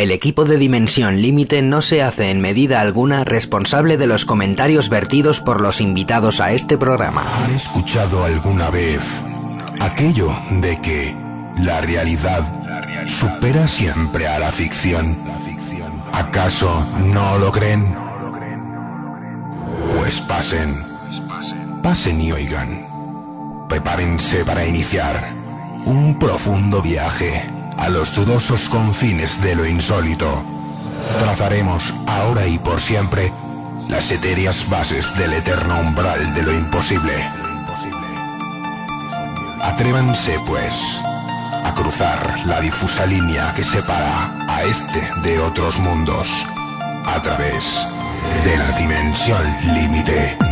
El equipo de Dimensión Límite no se hace en medida alguna responsable de los comentarios vertidos por los invitados a este programa. ¿Han escuchado alguna vez aquello de que la realidad supera siempre a la ficción? ¿Acaso no lo creen? Pues pasen, pasen y oigan. Prepárense para iniciar un profundo viaje a los dudosos confines de lo insólito. Trazaremos ahora y por siempre las etéreas bases del eterno umbral de lo imposible. Atrévanse, pues, a cruzar la difusa línea que separa a este de otros mundos a través de la dimensión límite.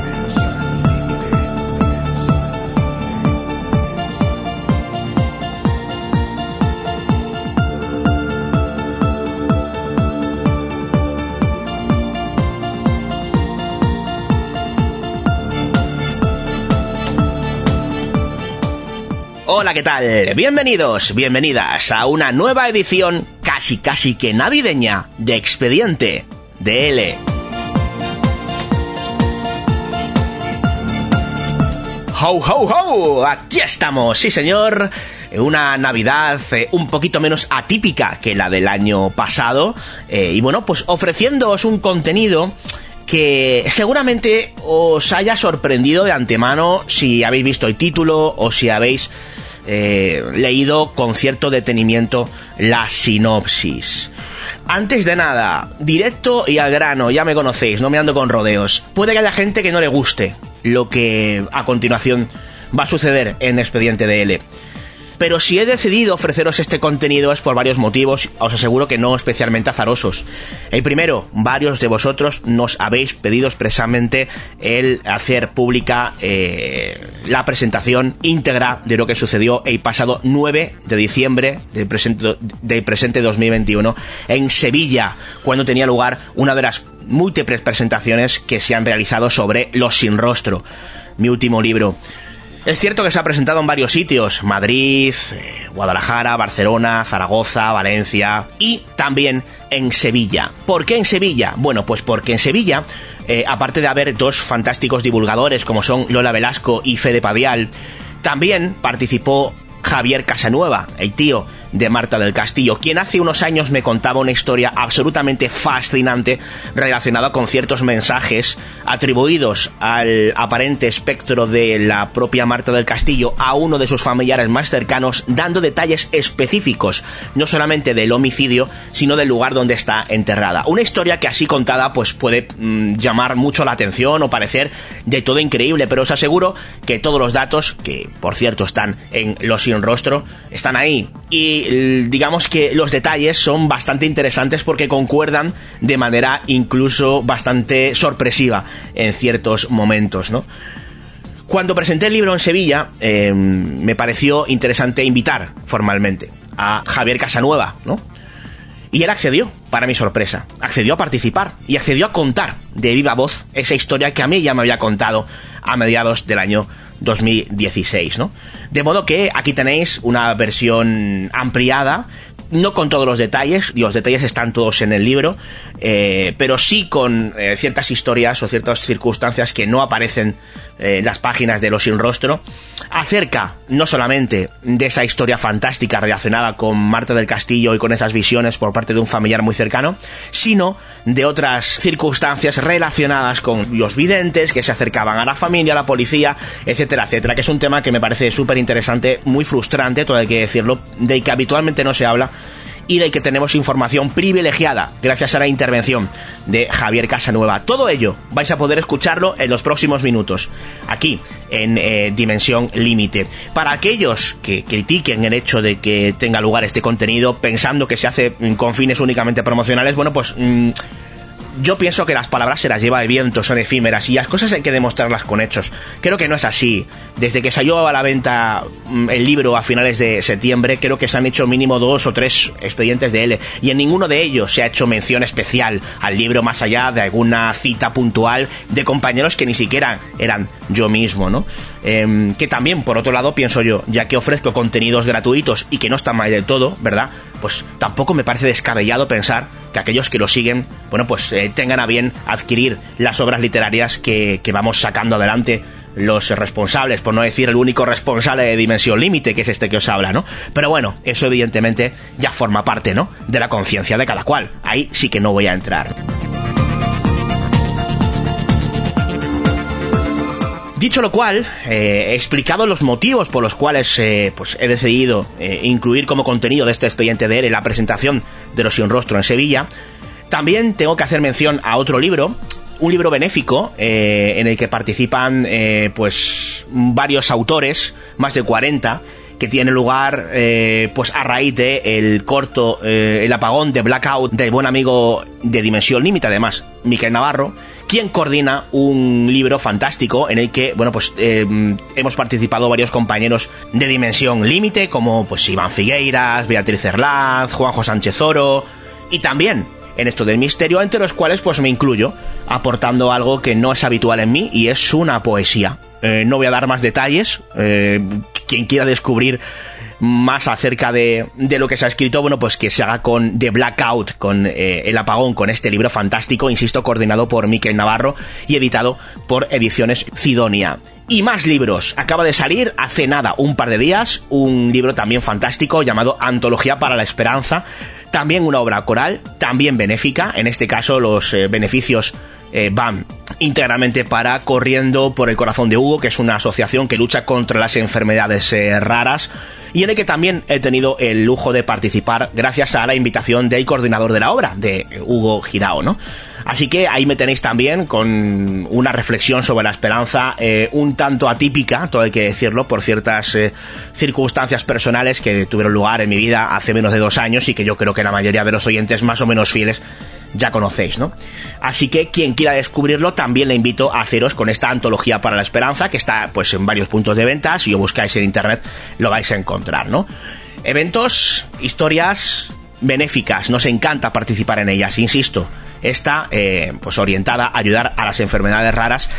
Hola, ¿qué tal? Bienvenidos, bienvenidas a una nueva edición casi casi que navideña de Expediente DL. ¡Ho, ho, ho! Aquí estamos, sí señor. Una Navidad eh, un poquito menos atípica que la del año pasado. Eh, y bueno, pues ofreciéndoos un contenido que seguramente os haya sorprendido de antemano si habéis visto el título o si habéis eh, leído con cierto detenimiento la sinopsis. Antes de nada, directo y al grano, ya me conocéis, no me ando con rodeos. Puede que haya gente que no le guste lo que a continuación va a suceder en Expediente DL. Pero si he decidido ofreceros este contenido es por varios motivos, os aseguro que no especialmente azarosos. El primero, varios de vosotros nos habéis pedido expresamente el hacer pública eh, la presentación íntegra de lo que sucedió el pasado 9 de diciembre del presente, del presente 2021 en Sevilla, cuando tenía lugar una de las múltiples presentaciones que se han realizado sobre Los Sin Rostro, mi último libro. Es cierto que se ha presentado en varios sitios, Madrid, eh, Guadalajara, Barcelona, Zaragoza, Valencia y también en Sevilla. ¿Por qué en Sevilla? Bueno, pues porque en Sevilla, eh, aparte de haber dos fantásticos divulgadores como son Lola Velasco y Fede Padial, también participó Javier Casanueva, el tío de Marta del Castillo, quien hace unos años me contaba una historia absolutamente fascinante relacionada con ciertos mensajes atribuidos al aparente espectro de la propia Marta del Castillo a uno de sus familiares más cercanos, dando detalles específicos, no solamente del homicidio, sino del lugar donde está enterrada. Una historia que así contada pues puede mm, llamar mucho la atención o parecer de todo increíble, pero os aseguro que todos los datos, que por cierto están en Los Sin Rostro, están ahí. Y digamos que los detalles son bastante interesantes porque concuerdan de manera incluso bastante sorpresiva en ciertos momentos, ¿no? Cuando presenté el libro en Sevilla, eh, me pareció interesante invitar formalmente a Javier Casanueva, ¿no? Y él accedió, para mi sorpresa. Accedió a participar y accedió a contar de viva voz esa historia que a mí ya me había contado a mediados del año 2016, ¿no? De modo que aquí tenéis una versión ampliada, no con todos los detalles, y los detalles están todos en el libro, eh, pero sí con eh, ciertas historias o ciertas circunstancias que no aparecen en las páginas de Los Sin Rostro, acerca no solamente de esa historia fantástica relacionada con Marta del Castillo y con esas visiones por parte de un familiar muy cercano, sino de otras circunstancias relacionadas con los videntes que se acercaban a la familia, a la policía, etcétera, etcétera, que es un tema que me parece súper interesante, muy frustrante, todo hay que decirlo, de que habitualmente no se habla y del que tenemos información privilegiada gracias a la intervención de Javier Casanueva. Todo ello vais a poder escucharlo en los próximos minutos, aquí en eh, Dimensión Límite. Para aquellos que critiquen el hecho de que tenga lugar este contenido pensando que se hace con fines únicamente promocionales, bueno, pues... Mm, yo pienso que las palabras se las lleva el viento, son efímeras y las cosas hay que demostrarlas con hechos. Creo que no es así. Desde que salió a la venta mm, el libro a finales de septiembre, creo que se han hecho mínimo dos o tres expedientes de él y en ninguno de ellos se ha hecho mención especial al libro más allá de alguna cita puntual de compañeros que ni siquiera eran yo mismo, ¿no? Em, que también, por otro lado, pienso yo, ya que ofrezco contenidos gratuitos y que no están mal del todo, ¿verdad? Pues tampoco me parece descabellado pensar que aquellos que lo siguen, bueno, pues eh, tengan a bien adquirir las obras literarias que vamos sacando adelante los responsables, por no decir el único responsable de Dimensión Límite, que es este que os habla, ¿no? Pero bueno, eso evidentemente ya forma parte, ¿no? De la conciencia de cada cual. Ahí sí que no voy a entrar. Dicho lo cual, eh, he explicado los motivos por los cuales eh, pues he decidido eh, incluir como contenido de este expediente de él la presentación de Los Sin Rostro en Sevilla, también tengo que hacer mención a otro libro, un libro benéfico en el que participan pues varios autores, más de 40, que tiene lugar pues a raíz de el corto El apagón de Blackout del buen amigo de Dimensión Límite, además, Miquel Navarro quien coordina un libro fantástico en el que, bueno, pues eh, hemos participado varios compañeros de Dimensión Límite, como pues Iván Figueiras, Beatriz Erlaz, Juanjo Sánchez Oro, y también en esto del misterio, entre los cuales pues me incluyo, aportando algo que no es habitual en mí y es una poesía. Eh, no voy a dar más detalles, eh, quien quiera descubrir más acerca de, de, lo que se ha escrito, bueno, pues que se haga con The Blackout, con eh, El Apagón, con este libro fantástico, insisto, coordinado por Miquel Navarro y editado por Ediciones Sidonia. Y más libros. Acaba de salir hace nada, un par de días, un libro también fantástico llamado Antología para la Esperanza. También una obra coral, también benéfica. En este caso, los eh, beneficios eh, van íntegramente para Corriendo por el Corazón de Hugo, que es una asociación que lucha contra las enfermedades raras y en el que también he tenido el lujo de participar gracias a la invitación del coordinador de la obra, de Hugo Girao, ¿no? Así que ahí me tenéis también con una reflexión sobre la esperanza eh, un tanto atípica, todo hay que decirlo, por ciertas eh, circunstancias personales que tuvieron lugar en mi vida hace menos de dos años y que yo creo que la mayoría de los oyentes más o menos fieles ya conocéis, ¿no? Así que quien quiera descubrirlo también le invito a haceros con esta antología para la esperanza que está pues en varios puntos de venta, si lo buscáis en internet lo vais a encontrar, ¿no? Eventos, historias benéficas, nos encanta participar en ellas, insisto, está eh, pues orientada a ayudar a las enfermedades raras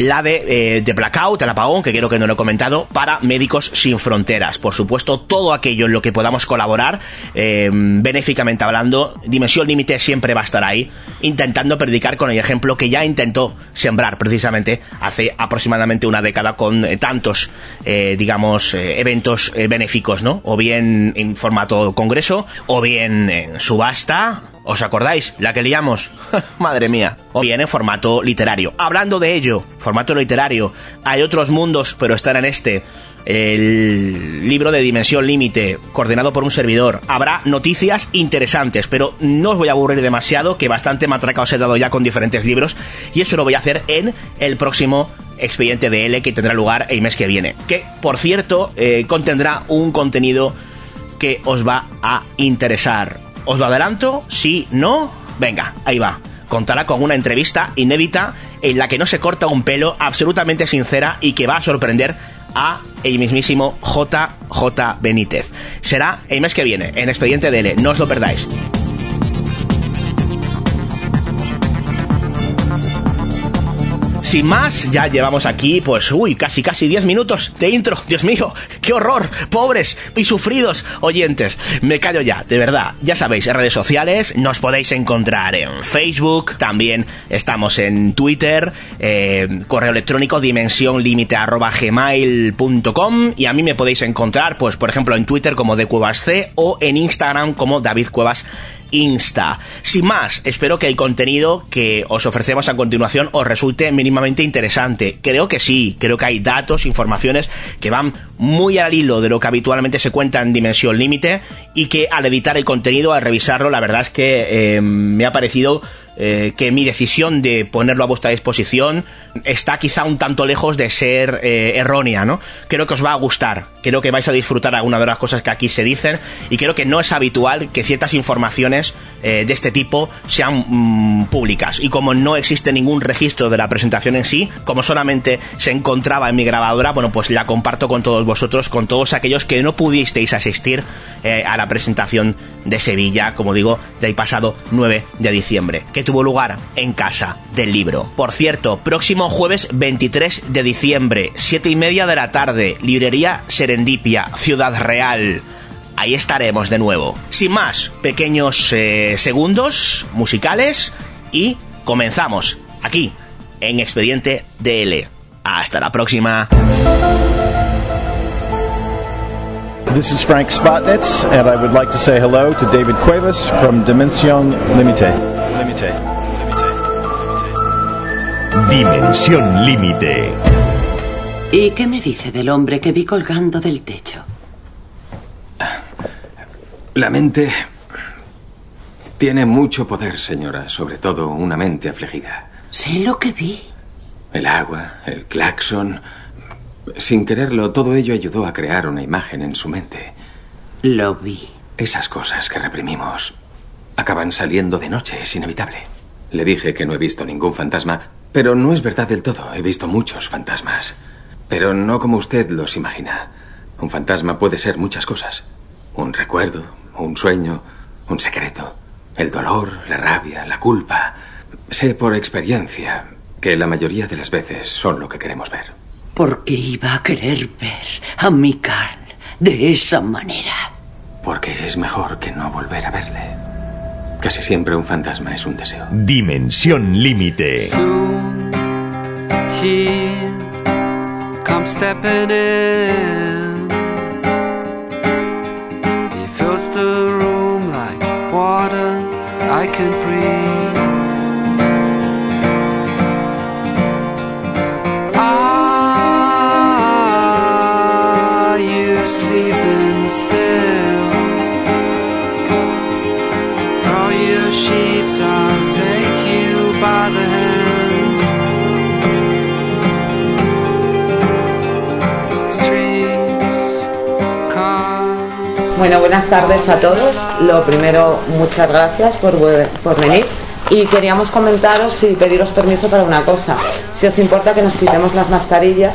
la de, eh, de Blackout, el apagón, que quiero que no lo he comentado, para Médicos Sin Fronteras. Por supuesto, todo aquello en lo que podamos colaborar, eh, benéficamente hablando, Dimensión Límite siempre va a estar ahí, intentando predicar con el ejemplo que ya intentó sembrar precisamente hace aproximadamente una década con eh, tantos, digamos, eventos benéficos, ¿no? O bien en formato congreso, o bien en subasta, ¿Os acordáis? La que liamos. Madre mía. O bien en formato literario. Hablando de ello, formato literario, hay otros mundos, pero están en este. El libro de Dimensión Límite, coordinado por un servidor. Habrá noticias interesantes, pero no os voy a aburrir demasiado, que bastante matraca os he dado ya con diferentes libros, y eso lo voy a hacer en el próximo expediente de L que tendrá lugar el mes que viene. Que, por cierto, eh, contendrá un contenido que os va a interesar ¿Os lo adelanto? Sí, no. Venga, ahí va. Contará con una entrevista inédita en la que no se corta un pelo, absolutamente sincera y que va a sorprender a el mismísimo JJ Benítez. Será el mes que viene, en Expediente DL, no os lo perdáis. Sin más, ya llevamos aquí, pues, uy, casi, casi 10 minutos de intro. Dios mío, qué horror, pobres y sufridos oyentes. Me callo ya, de verdad. Ya sabéis, en redes sociales nos podéis encontrar en Facebook, también estamos en Twitter, eh, correo electrónico dimensionlimite.gmail.com y a mí me podéis encontrar, pues, por ejemplo, en Twitter como de Cuevas C o en Instagram como David Cuevas Insta. Sin más, espero que el contenido que os ofrecemos a continuación os resulte mínimamente interesante. Creo que sí, creo que hay datos, informaciones que van muy al hilo de lo que habitualmente se cuenta en Dimensión Límite y que al editar el contenido, al revisarlo, la verdad es que eh, me ha parecido eh, que mi decisión de ponerlo a vuestra disposición está quizá un tanto lejos de ser eh, errónea, ¿no? Creo que os va a gustar, creo que vais a disfrutar alguna de las cosas que aquí se dicen y creo que no es habitual que ciertas informaciones eh, de este tipo sean mm, públicas. Y como no existe ningún registro de la presentación en sí, como solamente se encontraba en mi grabadora, bueno, pues la comparto con todos vosotros, con todos aquellos que no pudisteis asistir a la presentación de Sevilla, como digo, del pasado 9 de diciembre, tuvo lugar en Casa del Libro. Por cierto, próximo jueves 23 de diciembre, 7 y media de la tarde, librería Serendipia, Ciudad Real. Ahí estaremos de nuevo. Sin más, pequeños eh, segundos musicales y comenzamos aquí en Expediente DL. Hasta la próxima. This is Frank Spotnitz, and I would like to say hello to David Cuevas from Dimension Limite. Dimensión Límite. ¿Y qué me dice del hombre que vi colgando del techo? La mente tiene mucho poder, señora, sobre todo una mente afligida. Sé lo que vi. El agua, el claxon, sin quererlo, todo ello ayudó a crear una imagen en su mente. Lo vi. Esas cosas que reprimimos acaban saliendo de noche, es inevitable. Le dije que no he visto ningún fantasma, pero no es verdad del todo. He visto muchos fantasmas. Pero no como usted los imagina. Un fantasma puede ser muchas cosas. Un recuerdo, un sueño, un secreto. El dolor, la rabia, la culpa. Sé por experiencia que la mayoría de las veces son lo que queremos ver. ¿Por qué iba a querer ver a mi carne de esa manera? Porque es mejor que no volver a verle. Casi siempre un fantasma es un deseo. Dimensión límite. Soon he comes stepping in. He fills the room like water I can breathe. Bueno, buenas tardes a todos. Lo primero, muchas gracias por, venir. Y queríamos comentaros y pediros permiso para una cosa. Si os importa que nos quitemos las mascarillas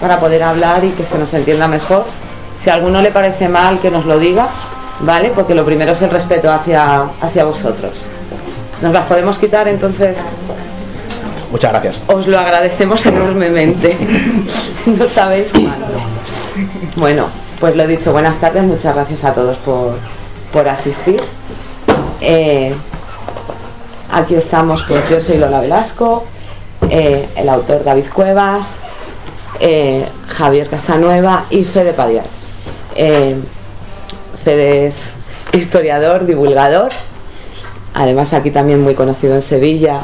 para poder hablar y que se nos entienda mejor. Si a alguno le parece mal, que nos lo diga, ¿vale? Porque lo primero es el respeto hacia, hacia vosotros. Nos las podemos quitar, entonces Muchas gracias. os lo agradecemos enormemente. no sabéis cuánto. Bueno, pues lo dicho, buenas tardes, muchas gracias a todos por, por asistir. Eh, aquí estamos, pues yo soy Lola Velasco, eh, el autor David Cuevas, eh, Javier Casanueva y Fede Padiar. Eh, Fede es historiador, divulgador, además aquí también muy conocido en Sevilla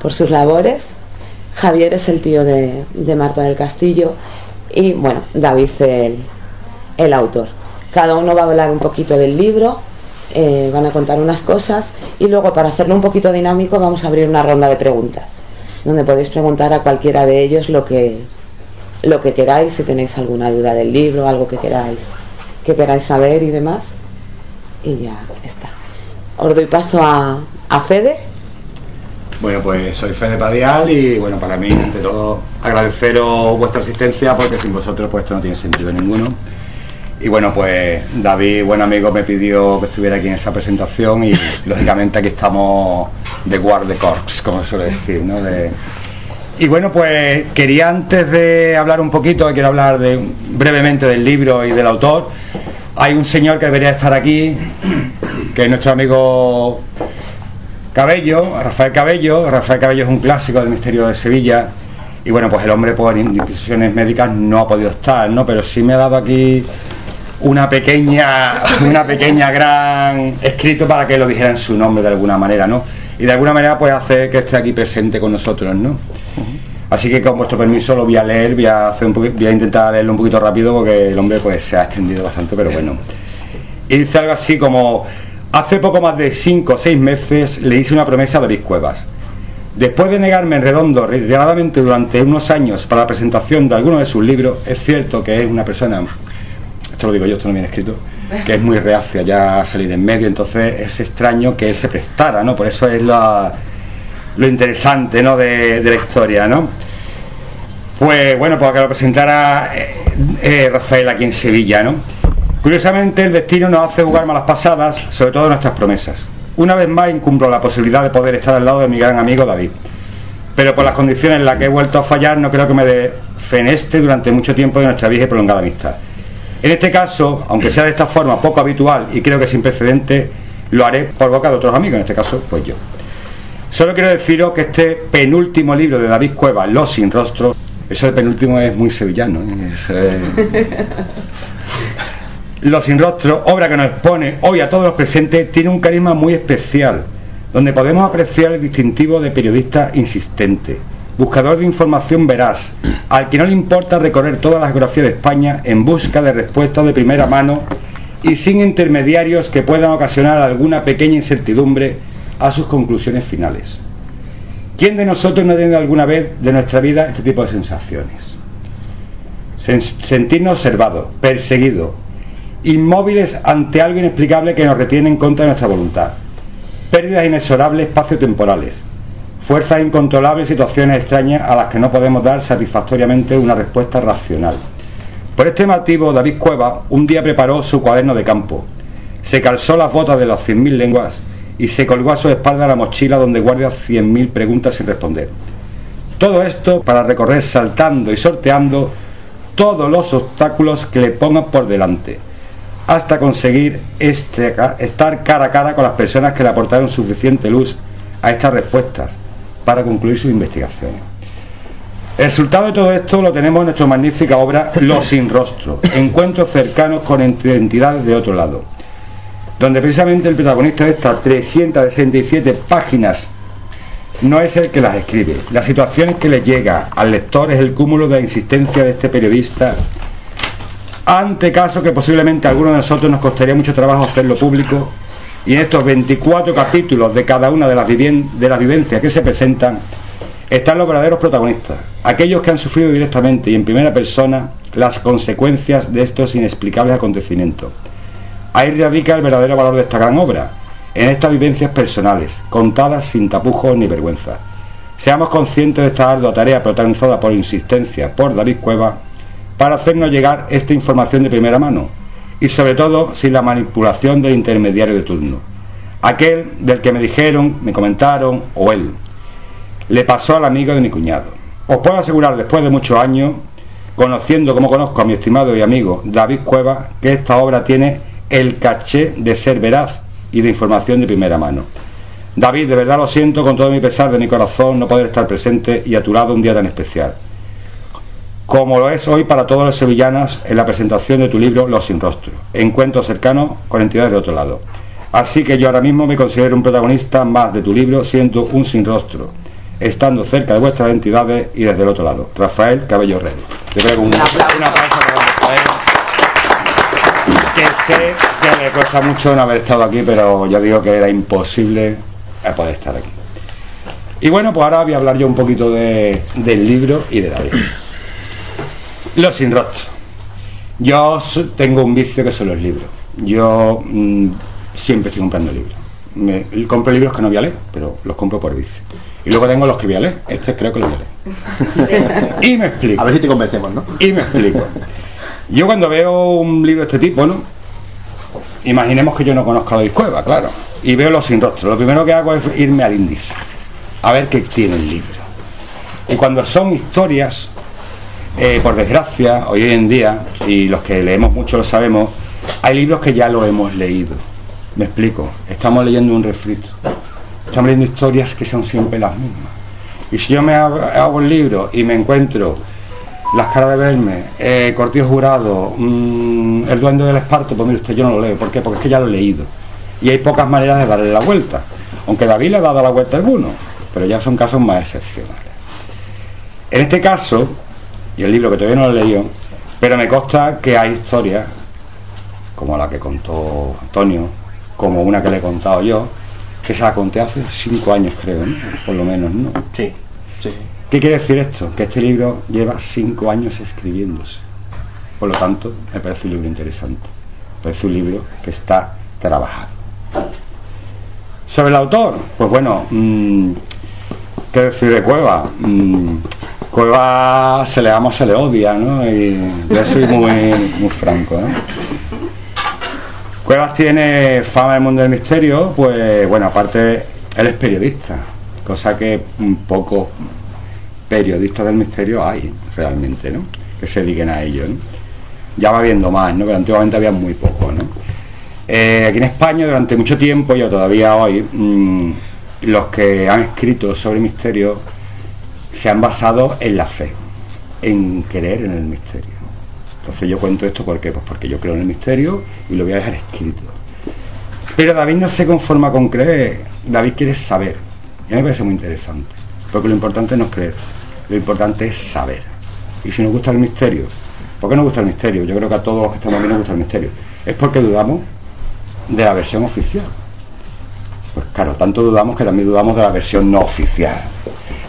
por sus labores. Javier es el tío de, de Marta del Castillo y bueno, David el, el autor. Cada uno va a hablar un poquito del libro, eh, van a contar unas cosas y luego para hacerlo un poquito dinámico vamos a abrir una ronda de preguntas, donde podéis preguntar a cualquiera de ellos lo que, lo que queráis, si tenéis alguna duda del libro, algo que queráis, que queráis saber y demás. Y ya está. Os doy paso a, a Fede. Bueno, pues soy Fede Padial y bueno, para mí, ante todo, agradeceros vuestra asistencia porque sin vosotros pues esto no tiene sentido ninguno. Y bueno, pues David, buen amigo, me pidió que estuviera aquí en esa presentación y lógicamente aquí estamos de guard de corps, como suele decir, ¿no? De- Y bueno, pues quería antes de hablar un poquito, quiero hablar de, brevemente del libro y del autor. Hay un señor que debería estar aquí, que es nuestro amigo Cabello, Rafael Cabello. Rafael Cabello es un clásico del misterio de Sevilla. Y bueno, pues el hombre por indisposiciones médicas no ha podido estar, ¿no? Pero sí me ha dado aquí una pequeña, una pequeña gran escrito para que lo dijera en su nombre de alguna manera, ¿no? Y de alguna manera pues hacer que esté aquí presente con nosotros, ¿no? Así que con vuestro permiso lo voy a leer, voy a, hacer un voy a intentar leerlo un poquito rápido porque el hombre pues se ha extendido bastante, pero bueno. Y dice algo así como, Hace poco más de 5 o 6 meses le hice una promesa a David Cuevas. Después de negarme en redondo reiteradamente durante unos años para la presentación de algunos de sus libros, es cierto que es una persona, lo digo yo, esto no viene escrito, que es muy reacia ya salir en medio, entonces es extraño que él se prestara, ¿no? Por eso es la- lo interesante, ¿no? De, de la historia, ¿no? Pues bueno, para que lo presentara eh, eh, Rafael aquí en Sevilla, ¿no? Curiosamente, el destino nos hace jugar malas pasadas, sobre todo nuestras promesas. Una vez más incumplo la posibilidad de poder estar al lado de mi gran amigo David. Pero por las condiciones en las que he vuelto a fallar, no creo que me defeneste durante mucho tiempo de nuestra vieja y prolongada amistad. En este caso, aunque sea de esta forma poco habitual y creo que sin precedente, lo haré por boca de otros amigos, en este caso, pues yo. Solo quiero deciros que este penúltimo libro de David Cuevas, Los sin rostro, eso de penúltimo es muy sevillano. ¿eh? Es, eh, Los sin rostro, obra que nos expone hoy a todos los presentes, tiene un carisma muy especial, donde podemos apreciar el distintivo de periodista insistente, buscador de información veraz, al que no le importa recorrer toda la geografía de España en busca de respuestas de primera mano y sin intermediarios que puedan ocasionar alguna pequeña incertidumbre a sus conclusiones finales. ¿Quién de nosotros no ha tenido alguna vez de nuestra vida este tipo de sensaciones? Sen- sentirnos observados, perseguidos, inmóviles ante algo inexplicable que nos retiene en contra de nuestra voluntad, pérdidas inexorables espaciotemporales, fuerzas incontrolables, situaciones extrañas a las que no podemos dar satisfactoriamente una respuesta racional. Por este motivo, David Cueva un día preparó su cuaderno de campo, se calzó las botas de las 100.000 lenguas y se colgó a su espalda la mochila donde guarda 100.000 preguntas sin responder. Todo esto para recorrer saltando y sorteando todos los obstáculos que le pongan por delante, hasta conseguir este- estar cara a cara con las personas que le aportaron suficiente luz a estas respuestas para concluir sus investigaciones. El resultado de todo esto lo tenemos en nuestra magnífica obra Los sin rostro, encuentros cercanos con entidades de otro lado, donde precisamente el protagonista de estas 367 páginas no es el que las escribe. Las situaciones que le llega al lector es el cúmulo de la insistencia de este periodista ante casos que posiblemente a algunos de nosotros nos costaría mucho trabajo hacerlo público y en estos 24 capítulos de cada una de las, de las vivencias que se presentan están los verdaderos protagonistas, aquellos que han sufrido directamente y en primera persona las consecuencias de estos inexplicables acontecimientos. Ahí radica el verdadero valor de esta gran obra, en estas vivencias personales, contadas sin tapujos ni vergüenza. Seamos conscientes de esta ardua tarea protagonizada por insistencia por David Cueva para hacernos llegar esta información de primera mano y sobre todo sin la manipulación del intermediario de turno. Aquel del que me dijeron, me comentaron o él. Le pasó al amigo de mi cuñado. Os puedo asegurar después de muchos años, conociendo como conozco a mi estimado y amigo David Cueva, que esta obra tiene el caché de ser veraz y de información de primera mano. David, de verdad lo siento con todo mi pesar de mi corazón no poder estar presente y a tu lado un día tan especial. Como lo es hoy para todos los sevillanos en la presentación de tu libro Los sin rostro, encuentros cercanos con entidades de otro lado. Así que yo ahora mismo me considero un protagonista más de tu libro, siendo un sin rostro, estando cerca de vuestras entidades y desde el otro lado. Rafael Cabello. Yo creo que un, un aplauso para Rafael, que sé que le cuesta mucho no haber estado aquí, pero yo digo que era imposible poder estar aquí. Y bueno, pues ahora voy a hablar yo un poquito de- del libro y de David. Los sin rostro. Yo tengo un vicio que son los libros. Yo mm, siempre estoy comprando libros. Me, compro libros que no voy a leer, pero los compro por vicio. Y luego tengo los que voy a leer. Este creo que lo voy a leer. y me explico. A ver si te convencemos, ¿no? Y me explico. Yo cuando veo un libro de este tipo, ¿no? Imaginemos que yo no conozco a David Cueva, claro. Y veo los sin rostro. Lo primero que hago es irme al índice. A ver qué tiene el libro. Y cuando son historias, eh, por desgracia, hoy en día, y los que leemos mucho lo sabemos, hay libros que ya lo hemos leído. Me explico. Estamos leyendo un refrito. Estamos leyendo historias que son siempre las mismas. Y si yo me hago, el libro y me encuentro Las caras de verme, eh, Cortillo Jurado, mm, El duende del esparto, pues mire usted, yo no lo leo. ¿Por qué? Porque es que ya lo he leído. Y hay pocas maneras de darle la vuelta. Aunque David le ha dado la vuelta a alguno, pero ya son casos más excepcionales. En este caso, y el libro que todavía no lo he leído, pero me consta que hay historias, como la que contó Antonio, como una que le he contado yo, que se la conté hace cinco años creo, ¿no? por lo menos, ¿no? Sí, sí. ¿Qué quiere decir esto? Que este libro lleva cinco años escribiéndose. Por lo tanto, me parece un libro interesante. Me parece un libro que está trabajado. Sobre el autor, pues bueno, mm, ¿qué decir de Cueva? Mm, Cueva se le ama se le odia, ¿no? Y yo soy muy, muy franco. Cuevas tiene fama en el mundo del misterio, pues bueno, aparte él es periodista, cosa que un poco periodistas del misterio hay realmente, ¿no? Que se dediquen a ello. Ya va habiendo más, ¿no? Pero antiguamente había muy poco, ¿no? Eh, aquí en España durante mucho tiempo, y todavía hoy, mm, los que han escrito sobre misterio se han basado en la fe, en creer en el misterio. Entonces yo cuento esto porque, pues porque yo creo en el misterio y lo voy a dejar escrito. Pero David no se conforma con creer, David quiere saber. Y a mí me parece muy interesante, porque lo importante no es creer, lo importante es saber. Y si nos gusta el misterio, ¿por qué nos gusta el misterio? Yo creo que a todos los que estamos aquí nos gusta el misterio. Es porque dudamos de la versión oficial. Pues claro, tanto dudamos que también dudamos de la versión no oficial.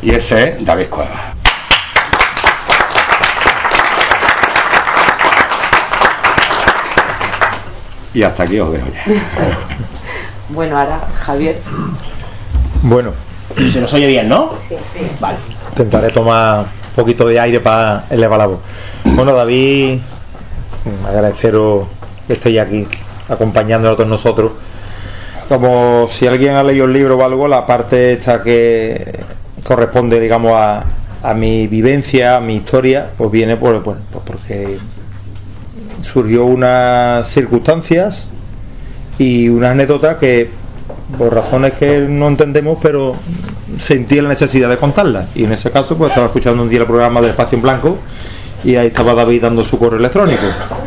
Y ese es David Cueva. Y hasta aquí os dejo ya. Bueno, ahora Javier. Bueno, Se nos oye bien, ¿no? Sí, sí. Vale. intentaré tomar un poquito de aire para elevar la voz. Bueno, David, agradeceros que estéis aquí acompañándonos con nosotros. Como si alguien ha leído el libro o algo, la parte esta que corresponde, digamos, a, mi vivencia, a mi historia, pues viene por, bueno, pues porque surgió unas circunstancias y una anécdota que por razones que no entendemos pero sentí la necesidad de contarla y en ese caso pues estaba escuchando un día el programa de Espacio en Blanco y ahí estaba David dando su correo electrónico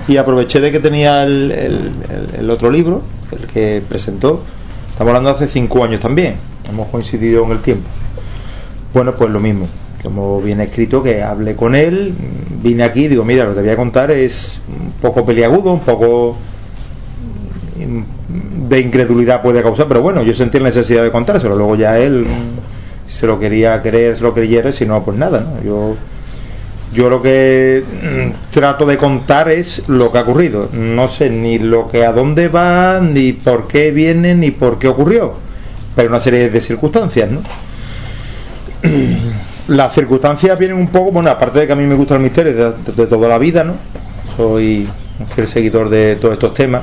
y aproveché de que tenía el, otro libro el que presentó estamos hablando de hace cinco años también hemos coincidido en el tiempo bueno, pues lo mismo. Como viene escrito, que hablé con él, vine aquí, digo, mira, lo que voy a contar es un poco peliagudo, un poco mm, de incredulidad puede causar, pero bueno, yo sentí la necesidad de contárselo. Luego ya él mm, se lo quería creer, se lo creyera, si no, pues nada, ¿no? Yo, yo lo que mm, trato de contar es lo que ha ocurrido. No sé ni lo que a dónde va, ni por qué viene, ni por qué ocurrió. Pero una serie de circunstancias, ¿no? las circunstancias vienen un poco, bueno, aparte de que a mí me gusta el misterio de, toda la vida, ¿no? Soy un fiel seguidor de todos estos temas.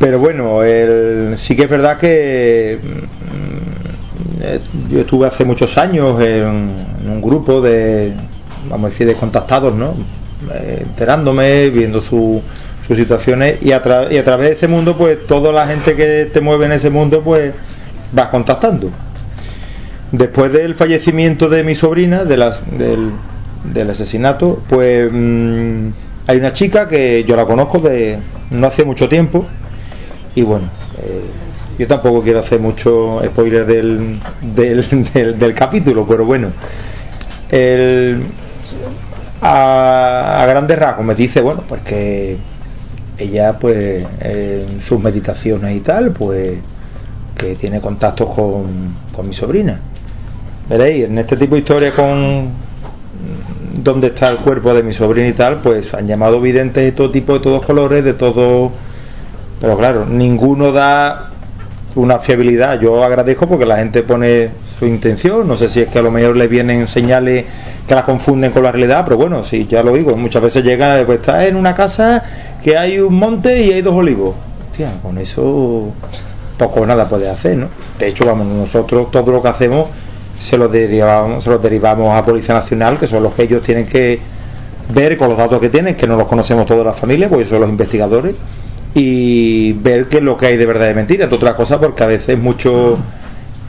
Pero bueno, el- sí que es verdad que mm, eh, yo estuve hace muchos años en un grupo de, vamos a decir, de contactados, ¿no? Eh, enterándome, viendo su- sus situaciones y a, y a través de ese mundo, pues toda la gente que te mueve en ese mundo, pues vas contactando. Después del fallecimiento de mi sobrina, de las, del, del asesinato, pues mm, hay una chica que yo la conozco de no hace mucho tiempo y bueno, eh, yo tampoco quiero hacer mucho spoiler del, del, del- del capítulo, pero bueno, el, a, grandes rasgos me dice, bueno, pues que ella pues en sus meditaciones y tal, pues que tiene contactos con, con mi sobrina. Veréis, en este tipo de historias con dónde está el cuerpo de mi sobrina y tal, pues han llamado videntes de todo tipo, de todos colores, de todo... Pero claro, ninguno da una fiabilidad. Yo agradezco porque la gente pone su intención, no sé si es que a lo mejor le vienen señales que la confunden con la realidad, pero bueno, sí, ya lo digo, muchas veces llega, pues está en una casa que hay un monte y hay dos olivos. Hostia, con eso poco nada puede hacer, ¿no? De hecho, vamos, nosotros todo lo que hacemos se lo derivamos, se lo derivamos a Policía Nacional, que son los que ellos tienen que ver con los datos que tienen, que no los conocemos toda la familia, porque son los investigadores, y ver qué es lo que hay de verdad y de mentira. Entre otras cosas, porque a veces muchos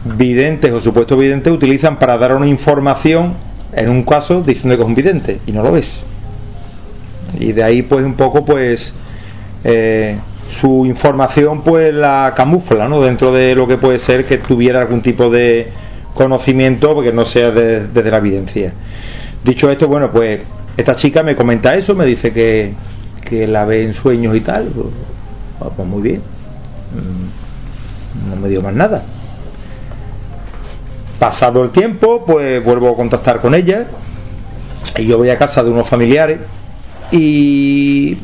videntes o supuestos videntes utilizan para dar una información, en un caso, diciendo que es un vidente, y no lo ves. Y de ahí, pues, un poco, pues, eh, su información, pues, la camufla, ¿no? Dentro de lo que puede ser que tuviera algún tipo de conocimiento, porque no sea de- desde la evidencia. Dicho esto, bueno, pues, esta chica me comenta eso, me dice que, que la ve en sueños y tal. Pues, pues muy bien. Mm, no me dio más nada. Pasado el tiempo, pues vuelvo a contactar con ella. Y yo voy a casa de unos familiares y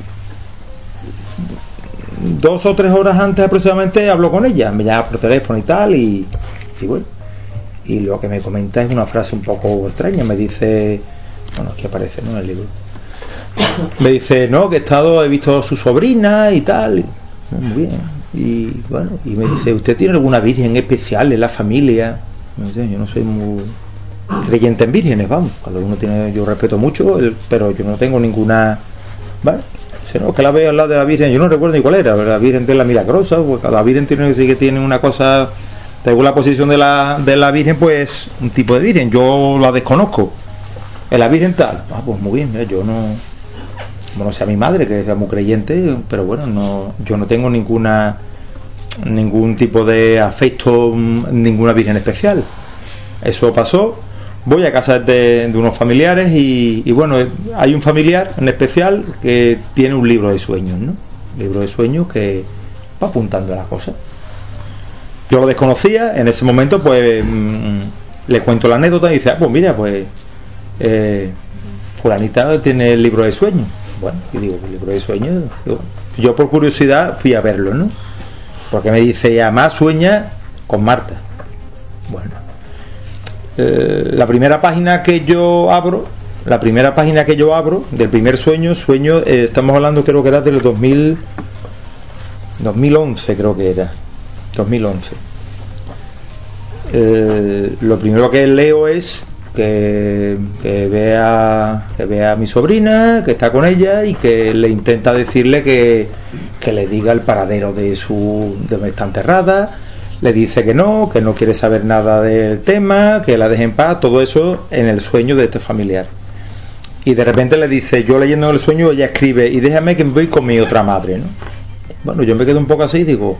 dos o tres horas antes aproximadamente hablo con ella, me llama por teléfono y tal y, bueno, y lo que me comenta es una frase un poco extraña, me dice, bueno, aquí aparece ¿no? en el libro, me dice, no, que he estado, he visto a su sobrina y tal, y, muy bien, y bueno, y me dice, ¿usted tiene alguna virgen especial en la familia? Me dice, yo no soy muy creyente en vírgenes, vamos, cada uno tiene, yo respeto mucho, pero yo no tengo ninguna, ¿vale? Si no, que la veo al lado de la Virgen, yo no recuerdo ni cuál era, la Virgen de la Milagrosa, pues cada Virgen tiene sí que tiene una cosa, según la posición de la, de la Virgen, pues un tipo de Virgen, yo la desconozco. En la Virgen tal, ah, pues muy bien, mira, yo no, bueno, sea mi madre, que es muy creyente, pero bueno, no, yo no tengo ninguna ningún tipo de afecto, mm, ninguna Virgen especial. Eso pasó. Voy a casa de, unos familiares y, bueno, hay un familiar en especial que tiene un libro de sueños, ¿no? Libro de sueños que va apuntando las cosas. Yo lo desconocía, en ese momento pues mm, le cuento la anécdota y dice, ah, pues mira, pues eh, fulanita tiene el libro de sueños. Bueno, y digo, ¿el libro de sueños? Yo por curiosidad fui a verlo, ¿no? Porque me dice, y además sueña con Marta. Bueno, eh, la primera página que yo abro, la primera página que yo abro del primer sueño, sueño, eh, estamos hablando creo que era del 2000, 2011 creo que era, 2011. Eh, lo primero que leo es que, vea que vea a mi sobrina, que está con ella y que le intenta decirle que, que le diga el paradero de su de donde está enterrada, le dice que no, que no quiere saber nada del tema, que la deje en paz, todo eso en el sueño de este familiar. Y de repente le dice, yo leyendo el sueño, ella escribe, y déjame que me voy con mi otra madre, ¿no? Bueno, yo me quedo un poco así y digo,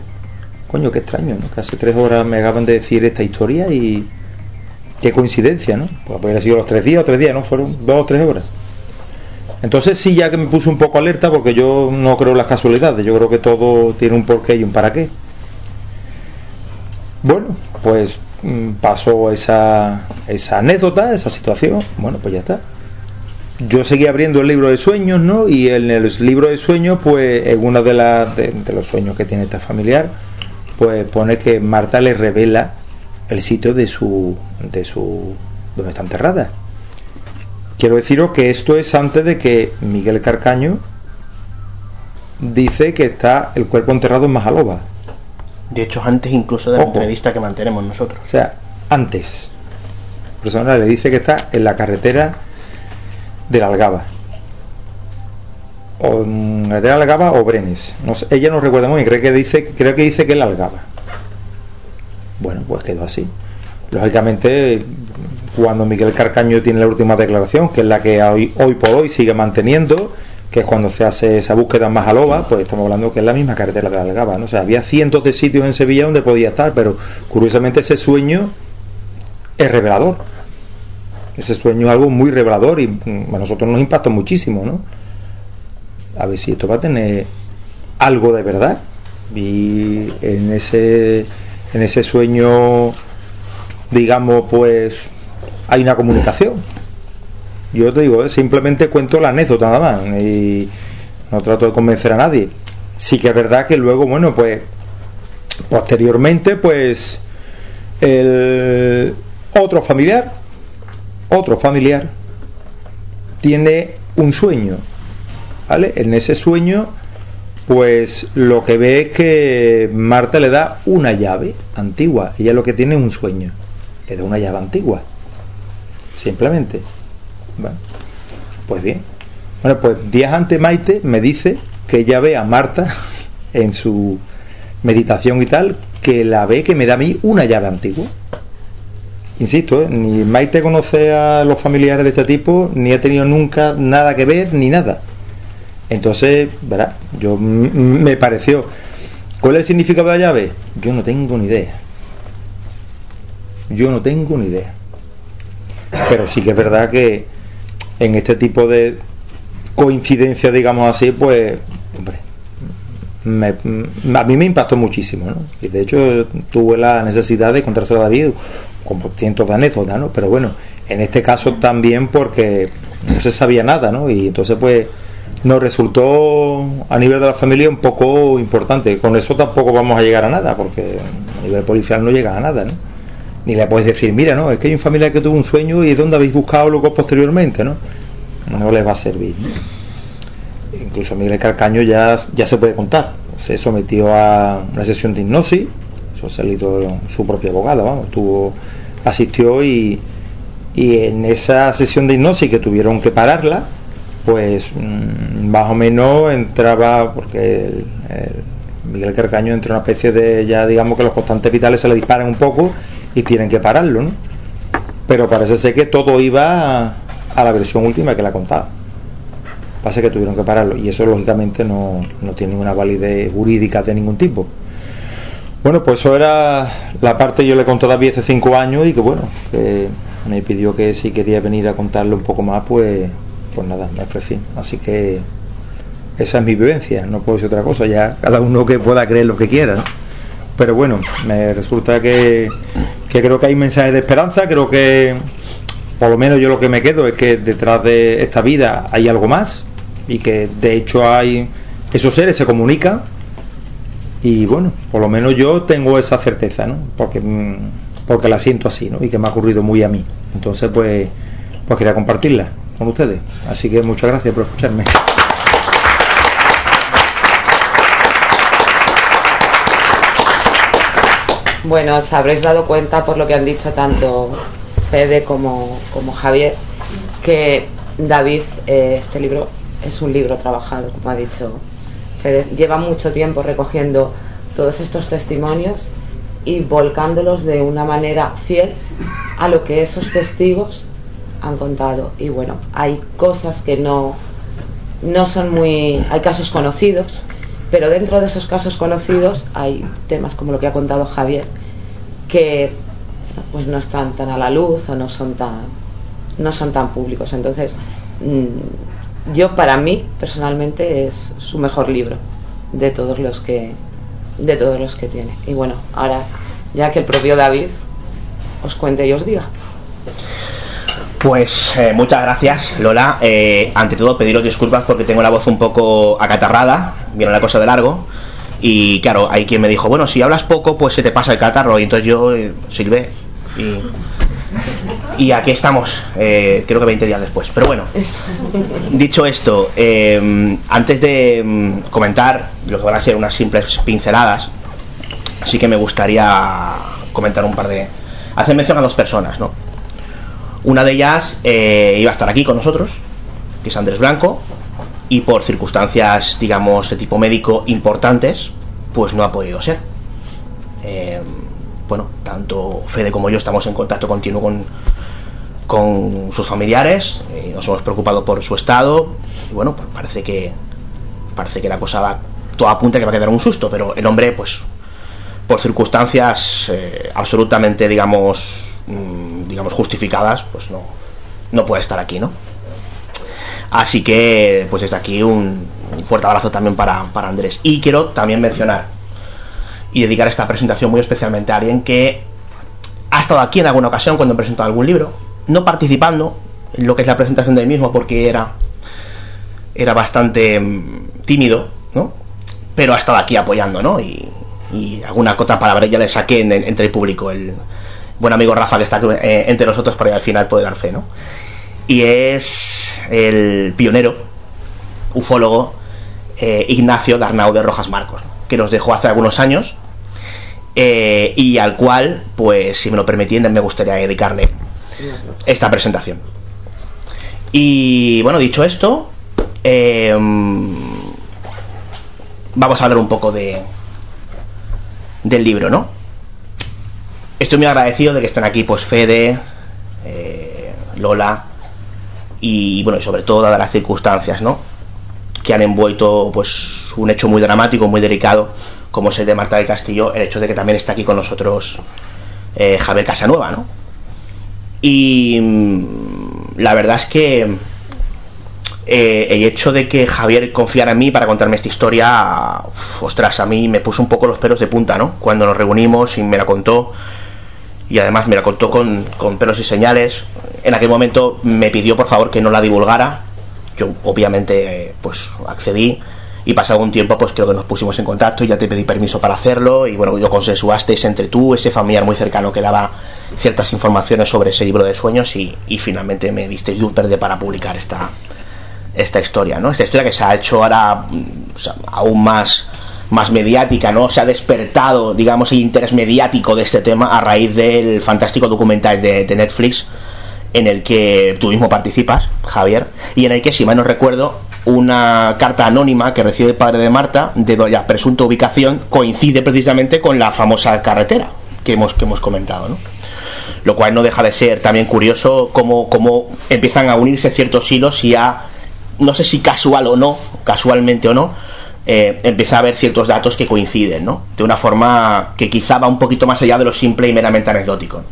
coño, qué extraño, ¿no? Que hace tres horas me acaban de decir esta historia y qué coincidencia, ¿no? Pues haber sido los tres días o tres días, ¿no? Fueron dos o tres horas. Entonces sí, ya que me puse un poco alerta, porque yo no creo en las casualidades, yo creo que todo tiene un porqué y un para qué. Bueno, pues mm, pasó esa, esa anécdota, esa situación, bueno, pues ya está. Yo seguí abriendo el libro de sueños, ¿no? Y en el libro de sueños, pues en uno de, las de, de los sueños que tiene esta familiar, pues pone que Marta le revela el sitio de su, de su, donde está enterrada. Quiero deciros que esto es antes de que Miguel Carcaño dice que está el cuerpo enterrado en Majaloba. De hecho, antes incluso de la Ojo. entrevista que mantenemos nosotros. O sea, antes. Persona le dice que está en la carretera de la Algaba. O de la Algaba o Brenes. No sé, ella no recuerda muy bien, creo que dice, creo que dice que es la Algaba. Bueno, pues quedó así. Lógicamente, cuando Miguel Carcaño tiene la última declaración, que es la que hoy, hoy por hoy sigue manteniendo, que es cuando se hace esa búsqueda en Majaloba, pues estamos hablando que es la misma carretera de Algaba, ¿no? O sea, había cientos de sitios en Sevilla donde podía estar, pero curiosamente ese sueño es revelador. Ese sueño es algo muy revelador y mm, a nosotros nos impactó muchísimo, ¿no? A ver si esto va a tener algo de verdad. Y en ese, en ese sueño, digamos, pues hay una comunicación. Yo te digo, simplemente cuento la anécdota nada más y no trato de convencer a nadie. Sí que es verdad que luego, bueno, pues posteriormente, pues el otro familiar, otro familiar, tiene un sueño, ¿vale? En ese sueño, pues lo que ve es que Marta le da una llave antigua. Ella lo que tiene es un sueño, le da una llave antigua, simplemente. Pues bien. Bueno, pues días antes Maite me dice que ella ve a Marta en su meditación y tal, que la ve que me da a mí una llave antigua. Insisto, ¿eh? ni Maite conoce a los familiares de este tipo, ni ha tenido nunca nada que ver, ni nada. Entonces, verá, yo me pareció. ¿Cuál es el significado de la llave? Yo no tengo ni idea. Yo no tengo ni idea. Pero sí que es verdad que en este tipo de coincidencias, digamos así, pues, hombre, me- a mí me impactó muchísimo, ¿no? Y de hecho tuve la necesidad de contárselo a David con cientos de anécdotas, ¿no? Pero bueno, en este caso también porque no se sabía nada, ¿no? Y entonces pues nos resultó a nivel de la familia un poco importante. Con eso tampoco vamos a llegar a nada, porque a nivel policial no llega a nada, ¿no? Ni le puedes decir, mira, no, es que hay un familiar que tuvo un sueño y ¿dónde habéis buscado luego posteriormente, no? No les va a servir. Incluso Miguel Carcaño ya, ya se puede contar. Se sometió a una sesión de hipnosis, eso ha salido su propia abogada, vamos, tuvo, asistió y, y en esa sesión de hipnosis que tuvieron que pararla, pues mm, más o menos entraba, porque el- el Miguel Carcaño entra en una especie de, ya digamos que los constantes vitales se le disparan un poco y tienen que pararlo, ¿no? Pero parece ser que todo iba a, la versión última que la contaba. Pasa que tuvieron que pararlo y eso lógicamente no, no tiene ninguna validez jurídica de ningún tipo. Bueno, pues eso era la parte que yo le conté a hace cinco años y que bueno, que me pidió que si quería venir a contarle un poco más, pues, pues nada, me ofrecí. Así que esa es mi vivencia, no puedo decir otra cosa, ya cada uno que pueda creer lo que quiera. Pero bueno, me resulta que, que creo que hay mensajes de esperanza, creo que por lo menos yo lo que me quedo es que detrás de esta vida hay algo más y que de hecho hay esos seres se comunican y bueno, por lo menos yo tengo esa certeza, ¿no? Porque, mm, porque la siento así, ¿no? Y que me ha ocurrido muy a mí. Entonces, pues, pues quería compartirla con ustedes. Así que muchas gracias por escucharme. Bueno, os habréis dado cuenta por lo que han dicho tanto Fede como, como Javier, que David, eh, este libro es un libro trabajado, como ha dicho Fede. Lleva mucho tiempo recogiendo todos estos testimonios y volcándolos de una manera fiel a lo que esos testigos han contado. Y bueno, hay cosas que no, no son muy... Hay casos conocidos, pero dentro de esos casos conocidos hay temas como lo que ha contado Javier, que pues no están tan a la luz o no son tan, no son tan públicos. Entonces, mm, yo para mí personalmente es su mejor libro de todos los que de todos los que tiene. Y bueno, ahora ya que el propio David os cuente y os diga. Pues eh, muchas gracias, Lola. Eh, ante todo, pediros disculpas porque tengo la voz un poco acatarrada, vieron la cosa de largo. Y claro, hay quien me dijo, bueno, si hablas poco, pues se te pasa el catarro. Y entonces yo eh. Y, y aquí estamos, eh, creo que 20 días después. Pero bueno, dicho esto, eh, antes de mm, comentar lo que van a ser unas simples pinceladas, sí que me gustaría comentar un par de. hacer mención a dos personas, ¿no? Una de ellas eh, iba a estar aquí con nosotros, que es Andrés Blanco, y por circunstancias, digamos, de tipo médico importantes, pues no ha podido ser. Eh, bueno, tanto Fede como yo estamos en contacto continuo con, con sus familiares, eh, nos hemos preocupado por su estado, y bueno, pues parece que parece que la cosa va, todo apunta que va a quedar un susto, pero el hombre, pues, por circunstancias absolutamente, digamos, digamos, justificadas, pues no, no puede estar aquí, ¿no? Así que, pues desde aquí un, fuerte abrazo también para, para Andrés. Y quiero también mencionar y dedicar esta presentación muy especialmente a alguien que ha estado aquí en alguna ocasión cuando he presentado algún libro, no participando en lo que es la presentación del mismo porque era, era bastante mm, tímido, ¿no? Pero ha estado aquí apoyando, ¿no? Y, y alguna otra palabra ya le saqué en- en- entre el público, el buen amigo Rafa que está eh, entre nosotros para que al final puede dar fe, ¿no? Y es el pionero, ufólogo, eh, Ignacio Darnau de Rojas Marcos, que nos dejó hace algunos años eh, y al cual, pues si me lo permitiendo, me gustaría dedicarle esta presentación. Y bueno, dicho esto, eh, vamos a hablar un poco de del libro, ¿no? Estoy muy agradecido de que estén aquí, pues Fede, eh, Lola y bueno, y sobre todo dadas las circunstancias, ¿no? Que han envuelto, pues, un hecho muy dramático, muy delicado, como es el de Marta del Castillo, el hecho de que también está aquí con nosotros eh, Javier Casanueva, ¿no? Y mm, la verdad es que eh, el hecho de que Javier confiara en mí para contarme esta historia, uf, ostras, a mí me puso un poco los pelos de punta, ¿no? Cuando nos reunimos y me la contó, y además me la contó con, con pelos y señales. En aquel momento me pidió por favor que no la divulgara. Yo obviamente pues accedí y pasado un tiempo pues creo que nos pusimos en contacto y ya te pedí permiso para hacerlo y bueno, yo consensuasteis entre tú, ese familiar muy cercano que daba ciertas informaciones sobre ese libro de sueños y, y finalmente me disteis luz verde para publicar esta, esta historia, ¿no? Esta historia que se ha hecho ahora mm, o sea, aún más más mediática, ¿no? Se ha despertado, digamos, el interés mediático de este tema a raíz del fantástico documental de, de Netflix en el que tú mismo participas, Javier, y en el que, si mal no recuerdo, una carta anónima que recibe el padre de Marta, de cuya presunta ubicación, coincide precisamente con la famosa carretera que hemos, que hemos comentado, ¿no? Lo cual no deja de ser también curioso cómo, cómo empiezan a unirse ciertos hilos y a, no sé si casual o no, casualmente o no, eh, empieza a haber ciertos datos que coinciden, ¿no? De una forma que quizá va un poquito más allá de lo simple y meramente anecdótico.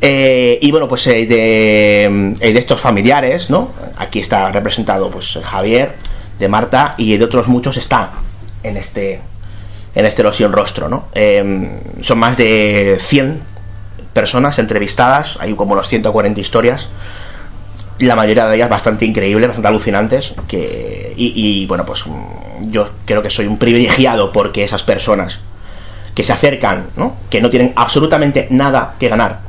Eh, y bueno, pues eh, de, eh, de estos familiares, ¿no? Aquí está representado pues Javier, de Marta, y de otros muchos está en este en este Losión Rostro, ¿no? Eh, son más de 100 personas entrevistadas, hay como unos 140 historias, la mayoría de ellas bastante increíbles, bastante alucinantes, que, y, bueno, pues mm, yo creo que soy un privilegiado porque esas personas que se acercan, ¿no? que no tienen absolutamente nada que ganar,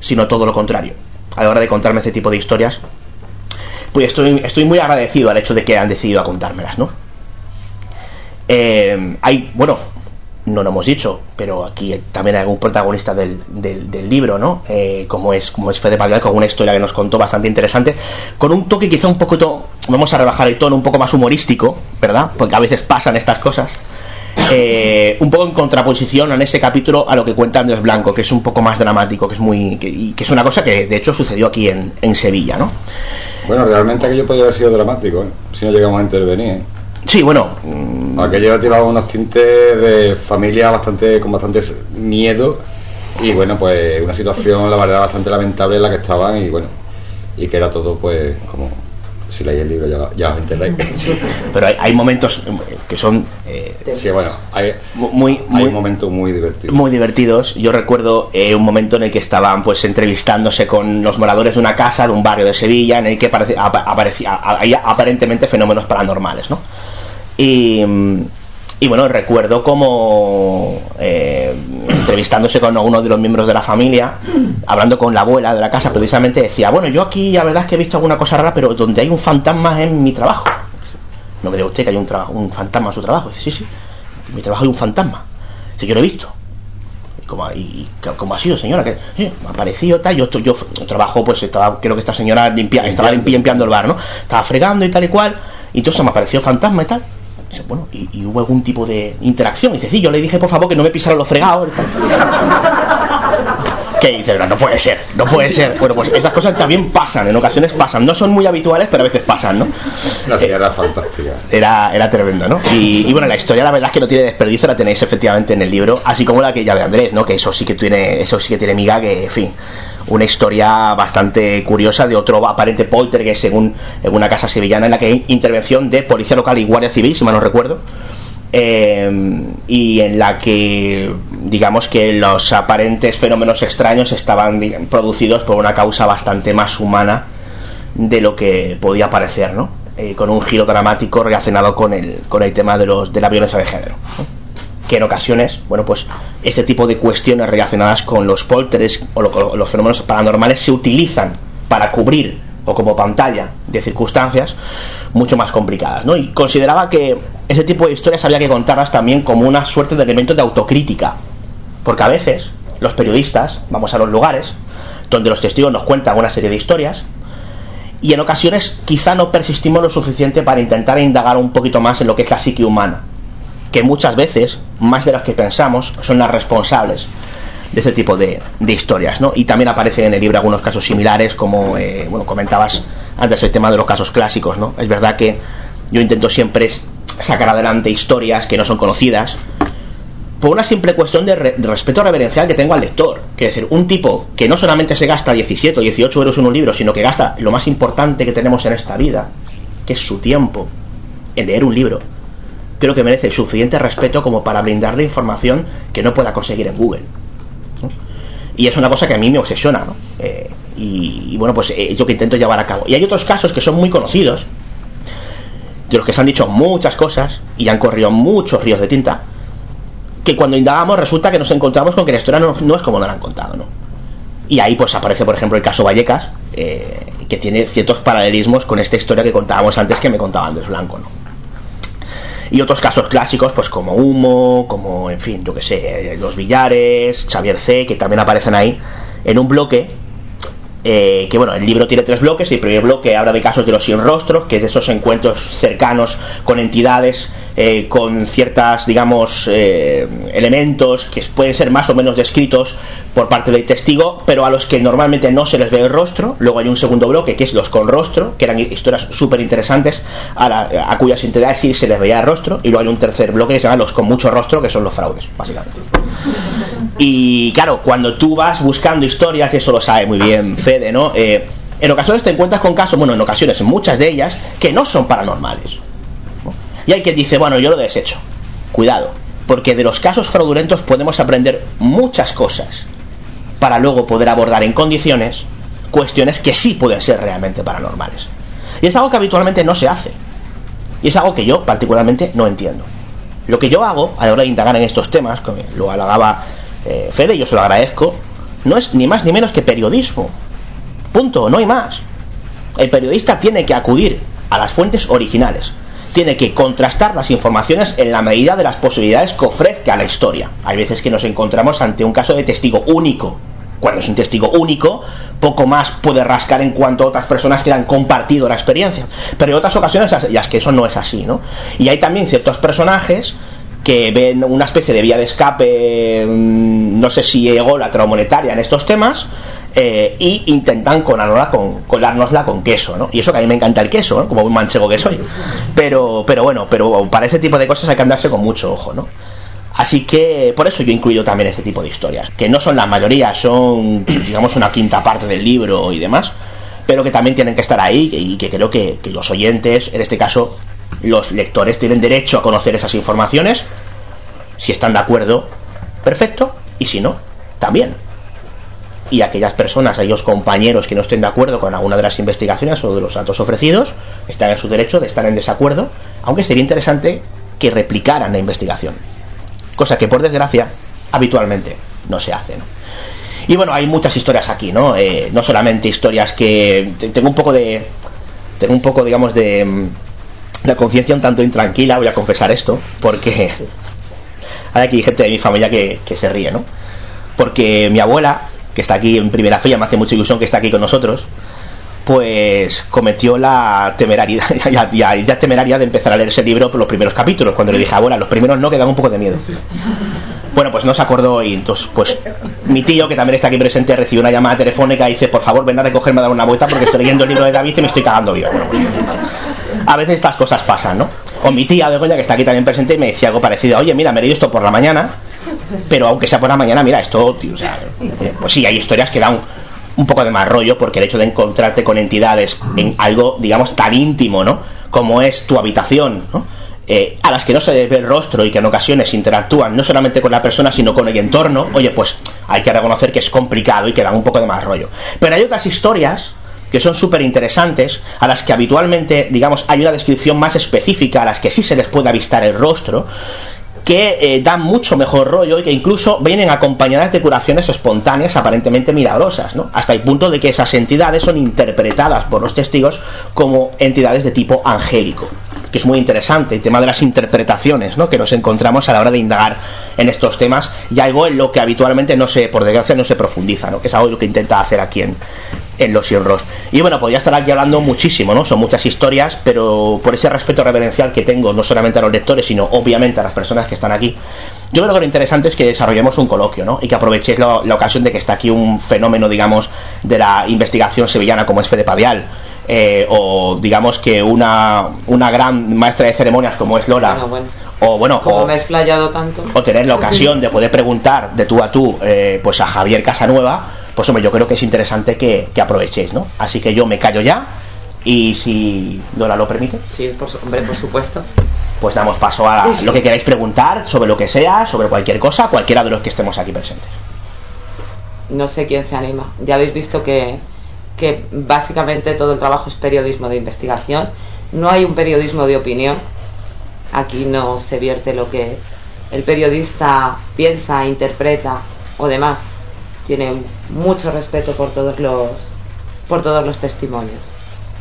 sino todo lo contrario, a la hora de contarme este tipo de historias, pues estoy, estoy muy agradecido al hecho de que han decidido a contármelas, ¿no? Eh, hay, bueno, no lo hemos dicho, pero aquí también hay algún protagonista del, del, libro, ¿no? Eh, como es como es Fede Pavial, con una historia que nos contó bastante interesante, con un toque quizá un poquito, vamos a rebajar el tono, un poco más humorístico, ¿verdad? Porque a veces pasan estas cosas. Eh, un poco en contraposición en ese capítulo a lo que cuenta Andrés Blanco, que es un poco más dramático, que es muy que, que es una cosa que de hecho sucedió aquí en, en Sevilla, ¿no? Bueno, realmente aquello podría haber sido dramático, ¿eh? si no llegamos a intervenir. ¿Eh? Sí, bueno. Aquello ha tirado unos tintes de familia bastante con bastante miedo y bueno, pues una situación, la verdad, bastante lamentable en la que estaban y bueno, y que era todo pues como si leéis el libro ya, ya os enteráis. Pero hay, hay momentos que son eh, sí, bueno, hay, muy, muy, hay momentos muy divertidos. muy divertidos. Yo recuerdo eh, un momento en el que estaban pues entrevistándose con los moradores de una casa de un barrio de Sevilla en el que aparecía, aparentemente fenómenos paranormales, ¿no? Y, y bueno, recuerdo como eh, entrevistándose con uno de los miembros de la familia, hablando con la abuela de la casa, precisamente decía, bueno, yo aquí la verdad es que he visto alguna cosa rara, pero donde hay un fantasma es en mi trabajo. No me diga usted que hay un, un fantasma en su trabajo. Dice, sí, sí, en mi trabajo hay un fantasma. Dice, yo lo he visto. ¿Y cómo, y, cómo ha sido, señora? que me ha parecido tal. Yo, yo trabajo, pues estaba, creo que esta señora limpia, estaba limpi, limpiando el bar, ¿no? Estaba fregando y tal y cual. Y entonces me apareció fantasma y tal. Bueno, ¿y, ¿y, hubo algún tipo de interacción? Y dice, sí, yo le dije, por favor, que no me pisaran los fregados. ¿Qué dice? No, no puede ser, no puede ser. Bueno, pues esas cosas también pasan, en ocasiones pasan. No son muy habituales, pero a veces pasan, ¿no? La señora era fantástica. Era, era tremendo, ¿no? Y, y, bueno, la historia la verdad es que no tiene desperdicio, la tenéis efectivamente en el libro, así como la que ya de Andrés, ¿no? Que eso sí que tiene, eso sí que tiene miga, que, en fin, una historia bastante curiosa de otro aparente poltergeist según en una casa sevillana en la que hay intervención de policía local y guardia civil, si mal no recuerdo. Eh, y en la que digamos que los aparentes fenómenos extraños estaban producidos por una causa bastante más humana de lo que podía parecer, ¿no? Eh, con un giro dramático relacionado con el, con el tema de, los, de la violencia de género. Que en ocasiones, bueno, pues este tipo de cuestiones relacionadas con los polteres o lo, los fenómenos paranormales se utilizan para cubrir o como pantalla de circunstancias mucho más complicadas, ¿no? Y consideraba que ese tipo de historias había que contarlas también como una suerte de elemento de autocrítica, porque a veces los periodistas vamos a los lugares donde los testigos nos cuentan una serie de historias y en ocasiones quizá no persistimos lo suficiente para intentar indagar un poquito más en lo que es la psique humana que muchas veces, más de las que pensamos, son las responsables de este tipo de, de historias, ¿no? Y también aparecen en el libro algunos casos similares, como, eh, bueno, comentabas antes el tema de los casos clásicos, ¿no? Es verdad que yo intento siempre sacar adelante historias que no son conocidas, por una simple cuestión de, re de, respeto reverencial que tengo al lector. Que es decir, un tipo que no solamente se gasta 17 o 18 euros en un libro, sino que gasta lo más importante que tenemos en esta vida, que es su tiempo en leer un libro, creo que merece el suficiente respeto como para brindarle información que no pueda conseguir en Google. Y es una cosa que a mí me obsesiona, ¿no? Eh, y, bueno, pues eh, es lo que intento llevar a cabo. Y hay otros casos que son muy conocidos, de los que se han dicho muchas cosas y han corrido muchos ríos de tinta, que cuando indagamos resulta que nos encontramos con que la historia no, no es como nos la han contado, ¿no? Y ahí pues aparece, por ejemplo, el caso Vallecas, eh, que tiene ciertos paralelismos con esta historia que contábamos antes que me contaba Andrés Blanco, ¿no? Y otros casos clásicos, pues como Humo, como, en fin, yo que sé, eh, Los Villares, Xavier C., que también aparecen ahí, en un bloque eh, que bueno, el libro tiene tres bloques. El primer bloque habla de casos de los sin rostros, que es de esos encuentros cercanos con entidades, eh, con ciertas, digamos, eh, elementos que pueden ser más o menos descritos por parte del testigo, pero a los que normalmente no se les ve el rostro. Luego hay un segundo bloque que es los con rostro, que eran historias súper interesantes, a, a cuyas entidades sí se les veía el rostro. Y luego hay un tercer bloque que se llama los con mucho rostro, que son los fraudes, básicamente. Y claro, cuando tú vas buscando historias, y eso lo sabe muy bien Fede, ¿no? Eh, en ocasiones te encuentras con casos, bueno, en ocasiones, muchas de ellas, que no son paranormales. Y hay quien dice, bueno, yo lo desecho. Cuidado, porque de los casos fraudulentos podemos aprender muchas cosas para luego poder abordar en condiciones cuestiones que sí pueden ser realmente paranormales. Y es algo que habitualmente no se hace. Y es algo que yo particularmente no entiendo. Lo que yo hago a la hora de indagar en estos temas, que lo halagaba eh, Fede, yo se lo agradezco, no es ni más ni menos que periodismo. Punto, no hay más. El periodista tiene que acudir a las fuentes originales. Tiene que contrastar las informaciones en la medida de las posibilidades que ofrezca la historia. Hay veces que nos encontramos ante un caso de testigo único. Cuando es un testigo único, poco más puede rascar en cuanto a otras personas que han compartido la experiencia. Pero en otras ocasiones las que eso no es así, ¿no? Y hay también ciertos personajes que ven una especie de vía de escape, mm, no sé si ególatra o monetaria en estos temas, eh, y intentan colárnosla con, colárnosla con queso, ¿no? Y eso que a mí me encanta el queso, ¿no? Como un manchego que soy. Pero, pero bueno, pero para ese tipo de cosas hay que andarse con mucho ojo, ¿no? Así que por eso yo he incluido también este tipo de historias, que no son la mayoría, son digamos una quinta parte del libro y demás, pero que también tienen que estar ahí y que creo que, que los oyentes, en este caso los lectores, tienen derecho a conocer esas informaciones, si están de acuerdo, perfecto, y si no, también. Y aquellas personas, aquellos compañeros que no estén de acuerdo con alguna de las investigaciones o de los datos ofrecidos, están en su derecho de estar en desacuerdo, aunque sería interesante que replicaran la investigación cosa que por desgracia habitualmente no se hace. Y bueno, hay muchas historias aquí, ¿no? Eh, no solamente historias que te- tengo un poco de tengo un poco, digamos, de mm, la conciencia un tanto intranquila, voy a confesar esto, porque hay aquí gente de mi familia que se ríe, ¿no? Porque mi abuela, que está aquí en primera fila, me hace mucha ilusión que está aquí con nosotros, pues cometió la temeraria, ya, temeraria de empezar a leer ese libro por los primeros capítulos, cuando le dije, abuela, los primeros no, que dan un poco de miedo. Bueno, pues no se acordó y entonces, pues mi tío, que también está aquí presente, recibió una llamada telefónica y dice, por favor, ven a recogerme a dar una vuelta porque estoy leyendo el libro de David y me estoy cagando vivo. Bueno, pues, a veces estas cosas pasan, ¿no? O mi tía Begoña, que está aquí también presente, me decía algo parecido, oye, mira, me leído esto por la mañana, pero aunque sea por la mañana, mira, esto, o sea, eh, pues sí, hay historias que dan un poco de más rollo porque el hecho de encontrarte con entidades en algo, digamos, tan íntimo, ¿no? Como es tu habitación, ¿no? Eh, a las que no se les ve el rostro y que en ocasiones interactúan no solamente con la persona sino con el entorno, oye, pues hay que reconocer que es complicado y que dan un poco de más rollo. Pero hay otras historias que son súper interesantes, a las que habitualmente, digamos, hay una descripción más específica, a las que sí se les puede avistar el rostro, que eh, dan mucho mejor rollo y que incluso vienen acompañadas de curaciones espontáneas aparentemente milagrosas, ¿no? Hasta el punto de que esas entidades son interpretadas por los testigos como entidades de tipo angélico que es muy interesante, el tema de las interpretaciones ¿no? que nos encontramos a la hora de indagar en estos temas y algo en lo que habitualmente no se, por desgracia, no se profundiza, ¿no? que es algo lo que intenta hacer aquí en, en Los Sierros. Y bueno, podría estar aquí hablando muchísimo, ¿no? Son muchas historias, pero por ese respeto reverencial que tengo, no solamente a los lectores, sino obviamente a las personas que están aquí, yo creo que lo interesante es que desarrollemos un coloquio, ¿no? Y que aprovechéis la, la ocasión de que está aquí un fenómeno, digamos, de la investigación sevillana como es Fede Padial. eh, o digamos que una, una gran maestra de ceremonias como es Lola, Bueno, bueno. o bueno, Como o, me he explayado tanto. o tener la ocasión de poder preguntar de tú a tú eh, pues a Javier Casanueva, pues hombre, yo creo que es interesante que, que aprovechéis, ¿no? Así que yo me callo ya Y si Dora lo permite, Sí, por, su- hombre, por supuesto. pues damos paso a lo que queráis preguntar sobre lo que sea, sobre cualquier cosa, cualquiera de los que estemos aquí presentes. No sé quién se anima. Ya habéis visto que, que básicamente todo el trabajo es periodismo de investigación. No hay un periodismo de opinión. Aquí no se vierte lo que el periodista piensa, interpreta o demás. Tiene mucho respeto por todos los, por todos los testimonios.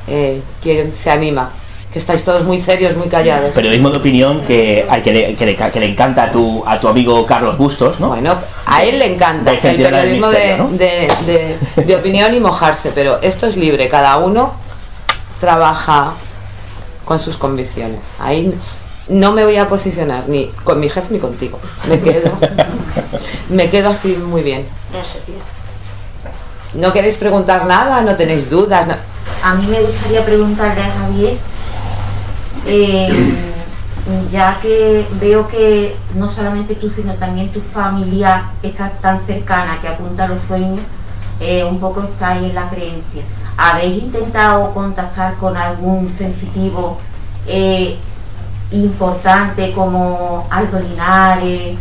Eh, ¿Quién se anima? Que estáis todos muy serios, muy callados. Periodismo de opinión que, al que, le, que le- que le encanta a tu, a tu amigo Carlos Bustos, ¿no? Bueno, a él le encanta el periodismo de, Misterio, ¿no? de- de- de opinión y mojarse, pero esto es libre, cada uno trabaja con sus convicciones. Ahí no me voy a posicionar ni con mi jefe ni contigo. Me quedo, me quedo así muy bien. ¿No queréis preguntar nada? ¿No tenéis dudas? No- A mí me gustaría preguntarle a Javier, eh, ya que veo que no solamente tú, sino también tu familia está tan cercana que apunta a los sueños, eh, un poco está ahí en la creencia. ¿Habéis intentado contactar con algún sensitivo eh, importante como Aldo Linares?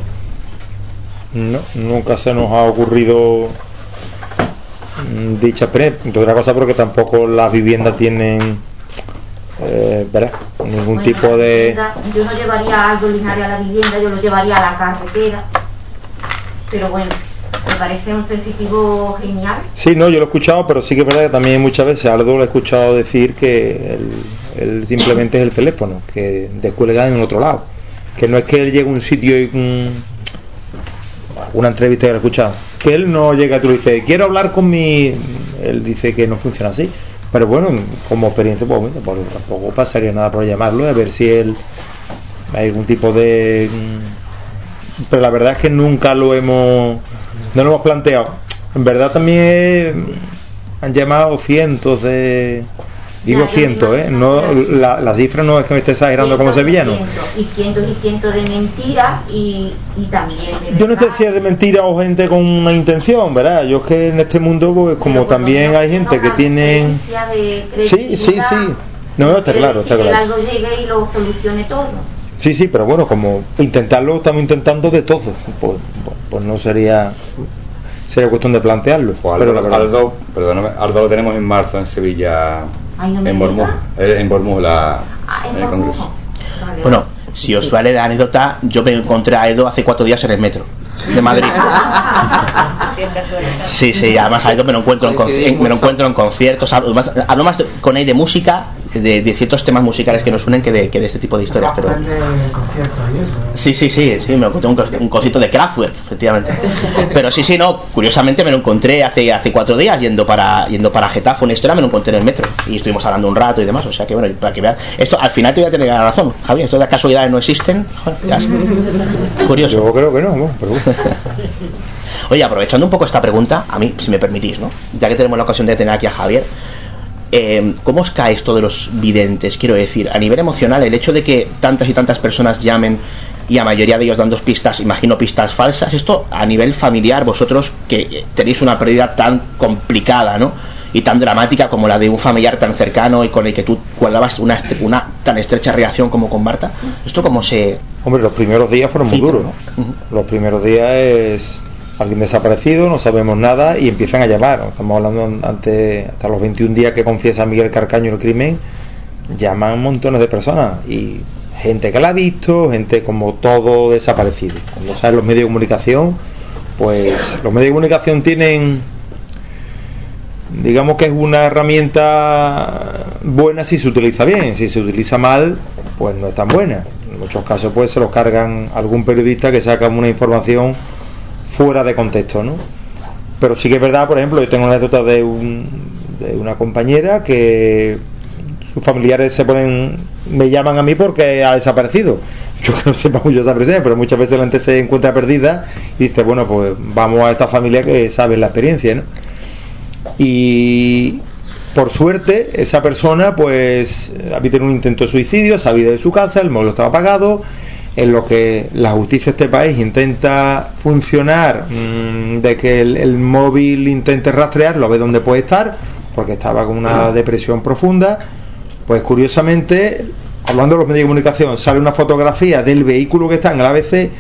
No, nunca se nos ha ocurrido mm, dicha experiencia. Otra cosa porque tampoco las viviendas tienen eh, ¿verdad? ningún Bueno, tipo de... vivienda, Yo no llevaría a Aldo Linares a la vivienda, yo lo llevaría a la carretera. Pero bueno, me parece un sensitivo genial. Sí, no, yo lo he escuchado, pero sí que es verdad que también muchas veces Aldo lo he escuchado decir que él, él simplemente es el teléfono, que descuelga en otro lado. Que no es que él llegue a un sitio y mm, una entrevista que he escuchado, que él no llega y tú le dices, quiero hablar con mi... Él dice que no funciona así. Pero bueno, como experiencia, pues, pues tampoco pasaría nada por llamarlo a ver si él hay algún tipo de... mm, Pero la verdad es que nunca lo hemos... No lo hemos planteado. En verdad también eh, han llamado cientos de... Digo cientos, ¿eh? No, la, la cifra no es que me esté exagerando como sevillano. cientos, Y cientos y cientos de mentiras y, y también de Yo no sé si es de mentira o gente con una intención, ¿verdad? Yo es que en este mundo, pues como también hay gente que de Sí, sí, sí. No, no, está claro, está decir que claro. algo llegue y lo solucione todo. Sí, sí, pero bueno, como intentarlo, estamos intentando de todo. Pues, pues- pues no sería sería cuestión de plantearlo. Pues pero Aldo, la verdad- Aldo, perdóname, Aldo lo tenemos en marzo en Sevilla, no en Bormuz, eh, en Bormuz la, Ah, en el. Congreso. Vale, Bueno, si os vale la anécdota, yo me encontré a Edo hace cuatro días en el metro de Madrid. Sí, sí, además a Edo me lo encuentro en, conci- en- me lo encuentro en conciertos, hablo más, hablo más con él de música, de, de ciertos temas musicales que nos unen que de, que de este tipo de historias, pero... Sí, sí, sí, sí, me lo encontré un, un concierto de Kraftwerk, efectivamente. Pero sí, sí, no, curiosamente me lo encontré hace, hace cuatro días yendo para, yendo para Getafe, una historia, me lo encontré en el metro y estuvimos hablando un rato y demás, o sea que bueno, para que veas, esto al final te voy a tener la razón, Javier, esto de las casualidades no existen, joder, ya sé. curioso. Yo creo que no, bueno, pero. Oye, aprovechando un poco esta pregunta, a mí, si me permitís, ¿no? Ya que tenemos la ocasión de tener aquí a Javier, eh, ¿cómo os cae esto de los videntes? Quiero decir, a nivel emocional, el hecho de que tantas y tantas personas llamen y a mayoría de ellos dando pistas, imagino pistas falsas, esto a nivel familiar, vosotros que tenéis una pérdida tan complicada, ¿no? Y tan dramática como la de un familiar tan cercano y con el que tú guardabas una, tan estrecha relación como con Marta, ¿esto cómo se...? Hombre, los primeros días fueron muy duros. Los primeros días es alguien desaparecido, no sabemos nada y empiezan a llamar. Estamos hablando ante hasta los 21 días que confiesa Miguel Carcaño el crimen, llaman montones de personas y gente que la ha visto, gente como todo desaparecido. Cuando saben los medios de comunicación, pues los medios de comunicación tienen digamos que es una herramienta buena si se utiliza bien, si se utiliza mal, pues no es tan buena. En muchos casos pues se los cargan algún periodista que saca una información fuera de contexto, ¿no? Pero sí que es verdad, por ejemplo, yo tengo una anécdota de, un, de una compañera que sus familiares se ponen, me llaman a mí porque ha desaparecido. Yo que no sepa mucho esa persona, pero muchas veces la gente se encuentra perdida y dice, bueno, pues vamos a esta familia que sabe la experiencia, ¿no? Y por suerte, esa persona, pues, había tenido un intento de suicidio, ido de su casa, el móvil estaba apagado. En lo que la justicia de este país intenta funcionar, mm, de que el, el móvil intente rastrearlo, a ver dónde puede estar, porque estaba con una depresión profunda. Pues curiosamente, hablando de los medios de comunicación, sale una fotografía del vehículo que está en el ABC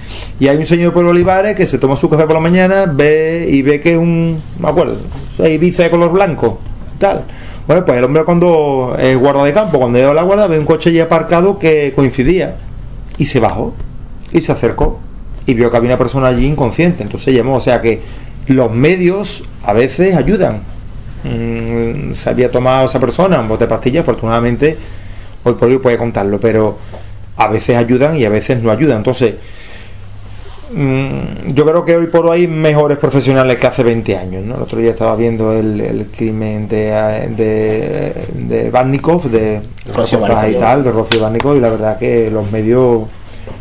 y hay un señor por Olivares que se toma su café por la mañana ve y ve que es un, me acuerdo, Ibiza de color blanco, tal. Bueno, pues el hombre cuando es guarda de campo, cuando llega a la guarda, ve un coche ya aparcado que coincidía y se bajó y se acercó y vio que había una persona allí inconsciente. Entonces llamó, o sea que los medios a veces ayudan. Mm, se había tomado esa persona un bote de pastillas, afortunadamente hoy por hoy puede contarlo, pero a veces ayudan y a veces no ayudan. Entonces, yo creo que hoy por hoy hay mejores profesionales que hace 20 años. ¿no? El otro día estaba viendo el, el crimen de, de, de Barnikov, de Rocío reportaje y tal, de Rocío Barnikov, y la verdad que los medios.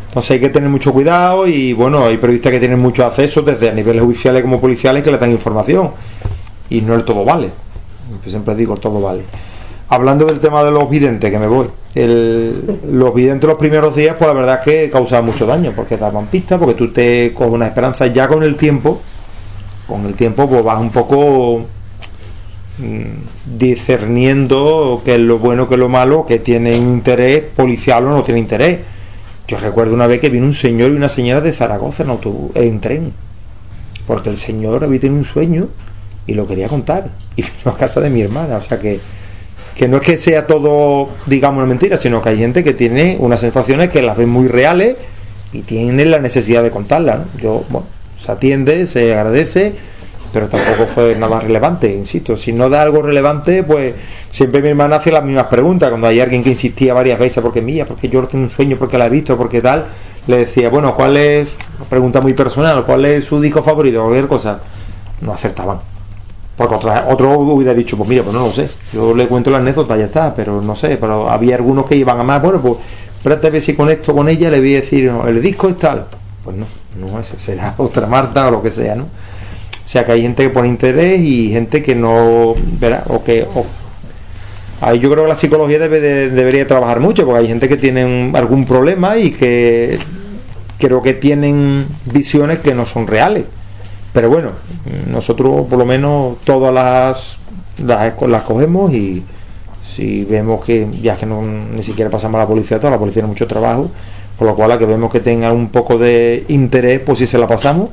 Entonces hay que tener mucho cuidado y bueno, hay periodistas que tienen mucho acceso desde a niveles judiciales como policiales que le dan información y no el todo vale. Yo siempre digo el todo vale. Hablando del tema de los videntes, que me voy. El- los videntes los primeros días, pues la verdad es que causaban mucho daño, porque daban pistas, porque tú te coges una esperanza ya con el tiempo, con el tiempo pues vas un poco mm, discerniendo qué es lo bueno, qué es lo malo, que tiene interés policial o no tiene interés. Yo recuerdo una vez que vino un señor y una señora de Zaragoza en autobús, en tren, porque el señor había tenido un sueño y lo quería contar, y vino a casa de mi hermana, o sea que que no es que sea todo, digamos, una mentira, sino que hay gente que tiene unas sensaciones que las ven muy reales y tienen la necesidad de contarlas. Yo, bueno, se atiende, se agradece, pero tampoco fue nada relevante, insisto. Si no da algo relevante, pues siempre mi hermana hace las mismas preguntas. Cuando hay alguien que insistía varias veces, porque mía, porque yo tengo un sueño, porque la he visto, porque tal, le decía, bueno, ¿cuál es, pregunta muy personal, cuál es su disco favorito, cualquier cosa? No acertaban. Porque otra, otro hubiera dicho, pues mira, pues no lo sé. Yo le cuento la anécdota, ya está, pero no sé. Pero había algunos que iban a más, bueno, pues espérate a ver si con esto, con ella, le voy a decir, el disco es tal. Pues no, no, ese será otra Marta o lo que sea, ¿no? O sea que hay gente que pone interés y gente que no, verá, o que... o- ahí yo creo que la psicología debe de- debería trabajar mucho, porque hay gente que tiene algún problema y que creo que tienen visiones que no son reales. Pero bueno, nosotros por lo menos todas las, las, cogemos y si vemos que ya que no, ni siquiera pasamos a la policía, toda la policía tiene mucho trabajo, por lo cual la que vemos que tenga un poco de interés, pues sí se la pasamos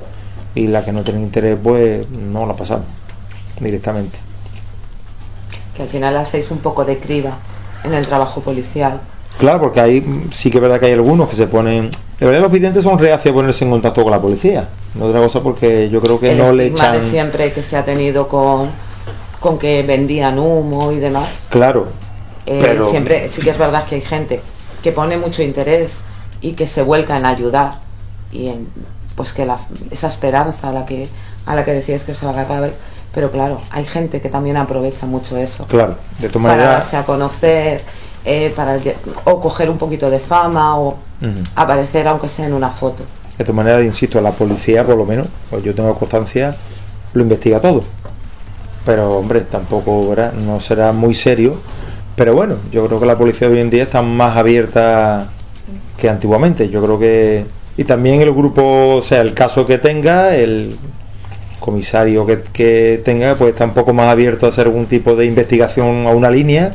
y la que no tiene interés, pues no la pasamos directamente. Que al final hacéis un poco de criba en el trabajo policial. Claro, porque ahí sí que es verdad que hay algunos que se ponen... De verdad los videntes son reacios a ponerse en contacto con la policía. No otra cosa porque yo creo que el no le echan... de siempre que se ha tenido con, con que vendían humo y demás. Claro, Eh, Pero- Siempre sí que es verdad que hay gente que pone mucho interés y que se vuelca en ayudar y en pues que la, esa esperanza a la que a la que decías que os agarrabais pero claro hay gente que también aprovecha mucho eso claro, de tu para manera... darse a conocer eh, para o coger un poquito de fama o aparecer aunque sea en una foto De tu manera, insisto, la policía, por lo menos, pues yo tengo constancia, lo investiga todo. Pero, hombre, tampoco ¿verdad? no será muy serio. Pero bueno, yo creo que la policía hoy en día está más abierta que antiguamente. Yo creo que. Y también el grupo, o sea, el caso que tenga, el comisario que, que tenga, pues está un poco más abierto a hacer algún tipo de investigación a una línea.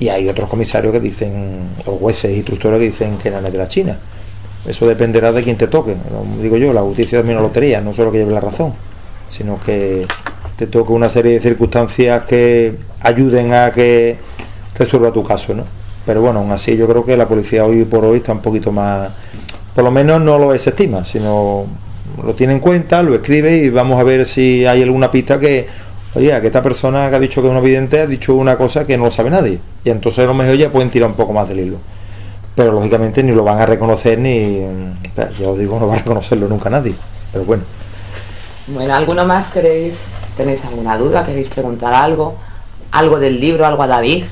Y hay otros comisarios que dicen, o jueces instructores que dicen que es de la China. Eso dependerá de quien te toque. Digo yo, la justicia es una lotería, no solo que lleve la razón, sino que te toque una serie de circunstancias que ayuden a que resuelva tu caso, ¿no? Pero bueno, aún así yo creo que la policía hoy por hoy está un poquito más, por lo menos no lo desestima, sino lo tiene en cuenta, lo escribe y vamos a ver si hay alguna pista que, oye, que esta persona que ha dicho que es un vidente ha dicho una cosa que no lo sabe nadie. Y entonces a lo mejor ya pueden tirar un poco más del hilo. Pero lógicamente ni lo van a reconocer ni ya os digo no va a reconocerlo nunca nadie. Pero bueno. Bueno alguno más queréis tenéis alguna duda queréis preguntar algo algo del libro algo a David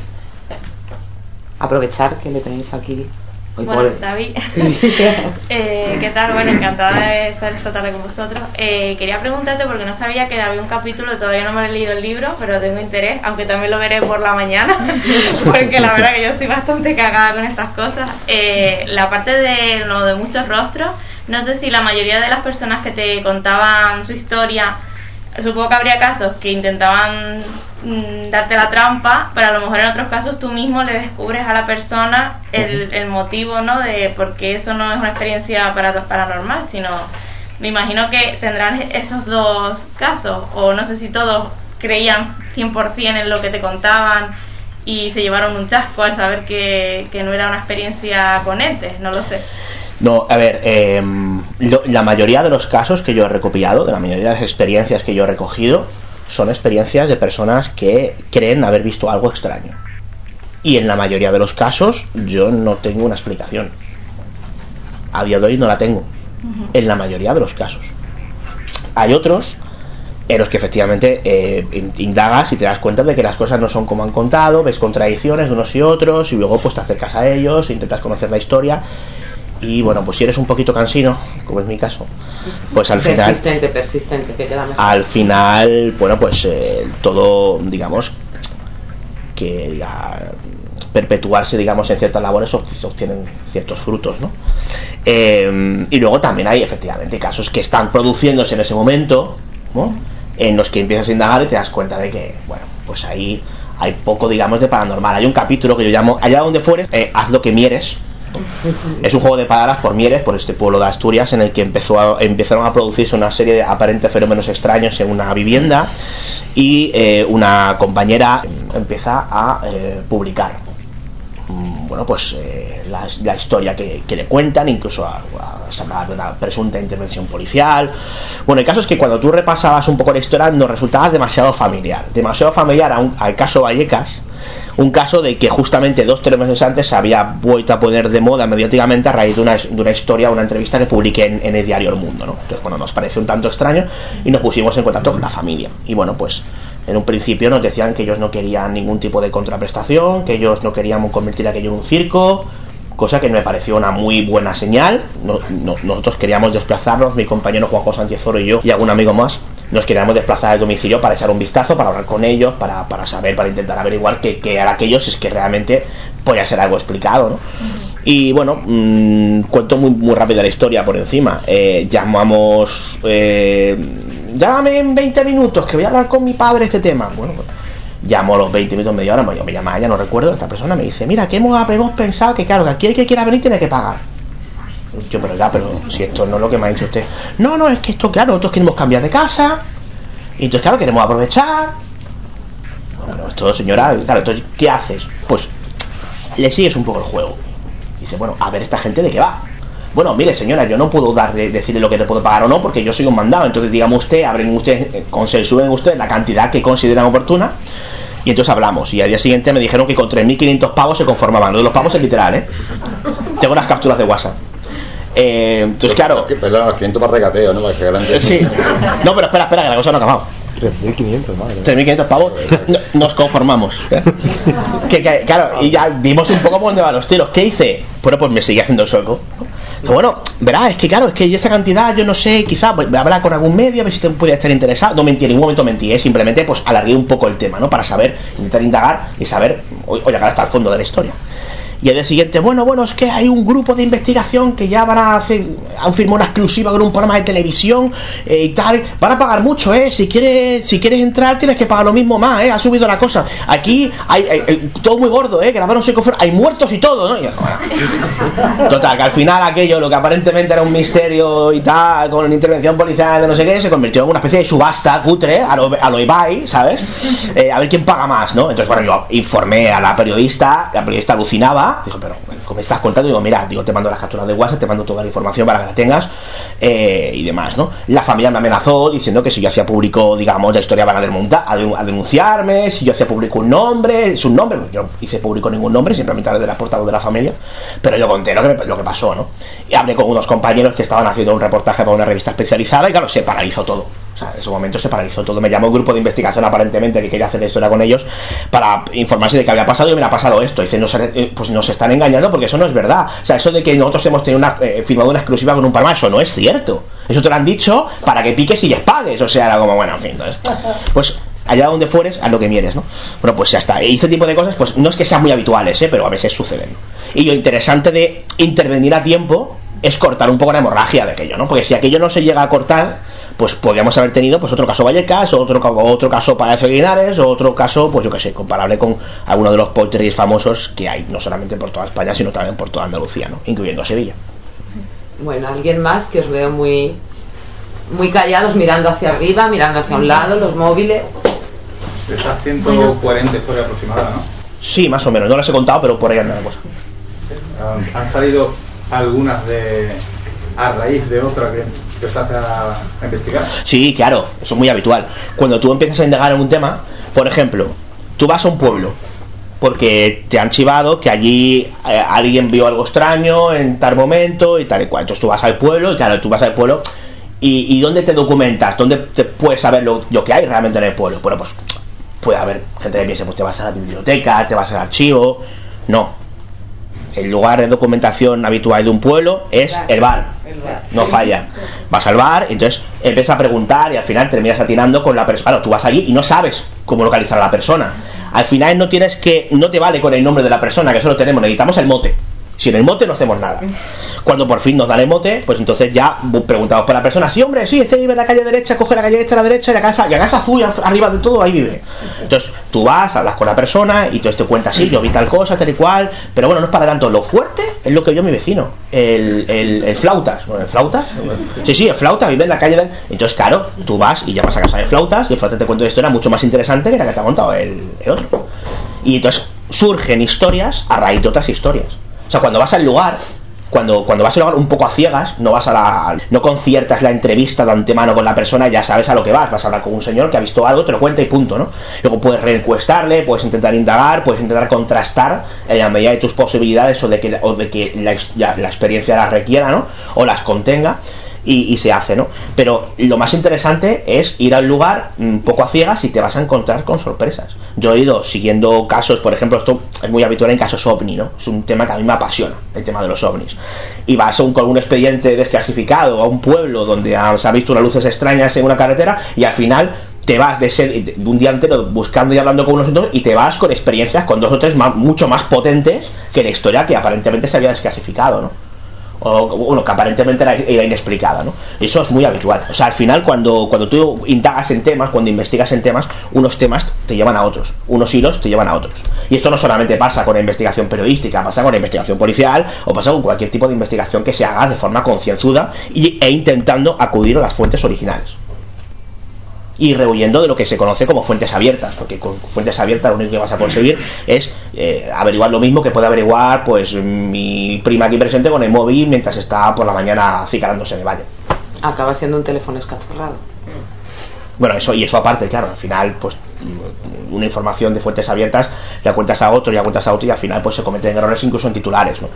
aprovechar que le tenéis aquí Bueno, David, eh, ¿qué tal? Bueno, encantada de estar esta tarde con vosotros. Eh, quería preguntarte porque no sabía que había un capítulo, todavía no me he leído el libro, pero tengo interés, aunque también lo veré por la mañana, porque la verdad que yo soy bastante cagada con estas cosas. Eh, la parte de lo de muchos rostros, no sé si la mayoría de las personas que te contaban su historia, supongo que habría casos que intentaban mm, darte la trampa, pero a lo mejor en otros casos tú mismo le descubres a la persona el, el motivo, ¿no? De porque eso no es una experiencia para- paranormal, sino me imagino que tendrán esos dos casos, o no sé si todos creían 100% en lo que te contaban y se llevaron un chasco al saber que, que no era una experiencia con entes, no lo sé. No, a ver, eh, lo- la mayoría de los casos que yo he recopilado, de la mayoría de las experiencias que yo he recogido, son experiencias de personas que creen haber visto algo extraño. Y en la mayoría de los casos yo no tengo una explicación. A día de hoy no la tengo. En la mayoría de los casos. Hay otros en los que efectivamente eh, in- indagas y te das cuenta de que las cosas no son como han contado, ves contradicciones de unos y otros y luego pues te acercas a ellos, intentas conocer la historia y bueno, pues si eres un poquito cansino, como es mi caso, pues al final persistente, persistente, que queda mejor. al final, bueno, pues eh, todo, digamos, que a perpetuarse, digamos, en ciertas labores obtienen ciertos frutos, ¿no? Eh, y luego también hay, efectivamente, casos que están produciéndose en ese momento, ¿no? En los que empiezas a indagar y te das cuenta de que, bueno, pues ahí hay poco, digamos, de paranormal. Hay un capítulo que yo llamo Allá donde fueres, eh, haz lo que mieres, es un juego de palabras por Mieres, por este pueblo de Asturias, en el que empezó a- empezaron a producirse una serie de aparentes fenómenos extraños en una vivienda y eh, una compañera empieza a eh, publicar mm, bueno pues eh, la, historia que, le cuentan incluso a- se hablaba de una presunta intervención policial. Bueno el caso es que cuando tú repasabas un poco la historia nos resultaba demasiado familiar. Demasiado familiar a un- al caso Vallecas un caso de que justamente dos tres meses antes se había vuelto a poner de moda mediáticamente a raíz de una, de una historia, una entrevista que publiqué en, el diario El Mundo, ¿no? Entonces, bueno, nos pareció un tanto extraño y nos pusimos en contacto con la familia. Y bueno, pues en un principio nos decían que ellos no querían ningún tipo de contraprestación, que ellos no querían convertir aquello en un circo, cosa que me pareció una muy buena señal. No- no- nosotros queríamos desplazarnos, mi compañero Juanjo Sánchez Oro y yo, y algún amigo más, nos queríamos desplazar al domicilio para echar un vistazo, para hablar con ellos, para, para saber, para intentar averiguar qué, qué era aquello, si es que realmente podía ser algo explicado, ¿no? Y bueno, mm, cuento muy, muy rápida la historia por encima. Eh, llamamos. Eh, llámame en 20 minutos, que voy a hablar con mi padre este tema. Bueno, pues, llamo a los 20 minutos, media hora, me, me llama ella, no recuerdo, esta persona me dice: Mira, que hemos, hemos pensado que, claro, que aquí el que quiera venir tiene que pagar. Yo, pero ya, pero si esto no es lo que me ha dicho usted. No, no, es que esto, claro, nosotros queremos cambiar de casa. Y entonces, claro, queremos aprovechar. Bueno, esto, señora, claro, entonces, ¿qué haces? Pues le sigues un poco el juego. Dice, bueno, a ver esta gente de qué va. Bueno, mire señora, yo no puedo dar de- decirle lo que le puedo pagar o no, porque yo soy un mandado. Entonces, digamos usted, abren usted, eh, consensúen usted la cantidad que consideran oportuna. Y entonces hablamos. Y al día siguiente me dijeron que con 3.500 pavos se conformaban. Lo de los pavos es literal, ¿eh? Tengo las capturas de WhatsApp. Eh, entonces, claro. Perdón, los 500 para regateo, ¿no? Para que grande. Sí. No, pero espera, espera, que la cosa no ha acabado. 3.500, madre. 3.500 pavos, no- nos conformamos. que, que, claro, y ya vimos un poco por dónde van los tiros. ¿Qué hice? Bueno, pues me seguí haciendo el sueco. Dice, bueno, verás, es que claro, es que esa cantidad, yo no sé, quizás voy a hablar con algún medio, a ver si te puede estar interesado. No mentí, en ningún momento mentí, ¿eh? simplemente pues alargué un poco el tema, ¿no? Para saber, intentar indagar y saber, o, o llegar hasta el fondo de la historia. Y al día siguiente, bueno, bueno, es que hay un grupo de investigación que ya van a hacer, han firmado una exclusiva con un programa de televisión eh, y tal. Van a pagar mucho, ¿eh? Si quieres, si quieres entrar, tienes que pagar lo mismo más, ¿eh? Ha subido la cosa. Aquí hay, todo muy gordo, ¿eh? Grabaron seco hay muertos y todo, ¿no? Total, que al final aquello, lo que aparentemente era un misterio y tal, con intervención policial de no sé qué, se convirtió en una especie de subasta cutre a lo, a lo Ibai, ¿sabes? Eh, a ver quién paga más, ¿no? Entonces, bueno, yo informé a la periodista, la periodista alucinaba, dijo, pero, ¿cómo me estás contando? Digo, mira, digo, te mando las capturas de WhatsApp, te mando toda la información para que la tengas eh, y demás, ¿no? La familia me amenazó diciendo que si yo hacía público, digamos, la historia van a, a, de- a denunciarme, si yo hacía público un nombre, su nombre, yo hice público ningún nombre, simplemente hablé de la portavoz de la familia, pero yo conté lo que, me- lo que pasó, ¿no? Y hablé con unos compañeros que estaban haciendo un reportaje para una revista especializada y claro, se paralizó todo. O sea, en ese momento se paralizó todo. Me llamó un grupo de investigación aparentemente que quería hacer la historia con ellos para informarse de qué había pasado y me ha pasado esto. Dice, nos, eh, pues nos están engañando porque eso no es verdad. O sea, eso de que nosotros hemos tenido una, eh, firmado una exclusiva con un palma, eso no es cierto. Eso te lo han dicho para que piques y les pagues. O sea, era como, bueno, en fin, entonces. Pues allá donde fueres, a lo que mieres, ¿no? Bueno, pues ya está. Y ese tipo de cosas, pues no es que sean muy habituales, ¿eh? Pero a veces suceden. Y lo interesante de intervenir a tiempo es cortar un poco la hemorragia de aquello, ¿no? Porque si aquello no se llega a cortar, pues podríamos haber tenido pues otro caso Vallecas, otro, otro caso Palacio de Linares, otro caso, pues yo que sé, comparable con alguno de los poltergeist famosos que hay, no solamente por toda España, sino también por toda Andalucía, ¿no? incluyendo Sevilla. Bueno, alguien más que os veo muy muy callados, mirando hacia arriba, mirando hacia un lado, los móviles. Esas 140 historias aproximadas, ¿no? Sí, más o menos, no las he contado, pero por ahí anda la cosa. Um, Han salido algunas de a raíz de otra que empezaste a, investigar. Sí, claro, eso es muy habitual. Cuando tú empiezas a indagar en un tema, por ejemplo, tú vas a un pueblo porque te han chivado que allí eh, alguien vio algo extraño en tal momento y tal y cual. Entonces tú vas al pueblo y claro, tú vas al pueblo y, ¿dónde te documentas? ¿Dónde te puedes saber lo, lo que hay realmente en el pueblo? Bueno, pues puede haber gente que piense, pues te vas a la biblioteca, te vas al archivo. No. El lugar de documentación habitual de un pueblo es el bar. No falla. Vas al bar, entonces empiezas a preguntar y al final terminas atinando con la persona. Claro, tú vas allí y no sabes cómo localizar a la persona. Al final no tienes que. No te vale con el nombre de la persona, que eso lo tenemos, necesitamos el mote. Sin el mote no hacemos nada. Cuando por fin nos dan el mote, pues entonces ya preguntamos por la persona. Sí, hombre, sí, este vive en la calle derecha, coge la calle esta a la derecha y la casa, y la casa azul arriba de todo, ahí vive. Entonces tú vas, hablas con la persona y entonces te cuenta, sí, yo vi tal cosa, tal y cual. Pero bueno, no es para tanto. Lo fuerte es lo que vio mi vecino, el, el, el flautas. El flautas. Sí, sí, el flauta vive en la calle del. Entonces, claro, tú vas y llamas a casa de flautas y el flautas te cuenta una historia mucho más interesante que la que te ha contado el otro. Y entonces surgen historias a raíz de otras historias. O sea, cuando vas al lugar, cuando, cuando vas al lugar un poco a ciegas, no vas a la. no conciertas la entrevista de antemano con la persona, ya sabes a lo que vas. Vas a hablar con un señor que ha visto algo, te lo cuenta y punto, ¿no? Luego puedes reencuestarle, puedes intentar indagar, puedes intentar contrastar en la medida de tus posibilidades o de que, o de que la, la experiencia las requiera, ¿no? O las contenga. Y, se hace, ¿no? Pero lo más interesante es ir al lugar un poco a ciegas y te vas a encontrar con sorpresas. Yo he ido siguiendo casos, por ejemplo, esto es muy habitual en casos ovni, ¿no? Es un tema que a mí me apasiona, el tema de los ovnis. Y vas un, con un expediente desclasificado a un pueblo donde ha- se han visto unas luces extrañas en una carretera y al final te vas de, ser, un día entero buscando y hablando con unos otros y te vas con experiencias con dos o tres más, mucho más potentes que la historia que aparentemente se había desclasificado, ¿no? O bueno, que aparentemente era, era inexplicada, ¿no? Eso es muy habitual. O sea, al final cuando, cuando tú indagas en temas, cuando investigas en temas, unos temas te llevan a otros, unos hilos te llevan a otros. Y esto no solamente pasa con la investigación periodística, pasa con la investigación policial o pasa con cualquier tipo de investigación que se haga de forma concienzuda y, e intentando acudir a las fuentes originales. Y rehuyendo de lo que se conoce como fuentes abiertas, porque con fuentes abiertas lo único que vas a conseguir es eh, averiguar lo mismo que puede averiguar pues mi prima aquí presente con el móvil mientras está por la mañana acicalándose en el baño. Acaba siendo un teléfono escacharrado. Bueno, eso y eso aparte, claro, al final, pues una información de fuentes abiertas la cuentas a otro y la cuentas a otro y al final pues se cometen errores incluso en titulares, ¿no?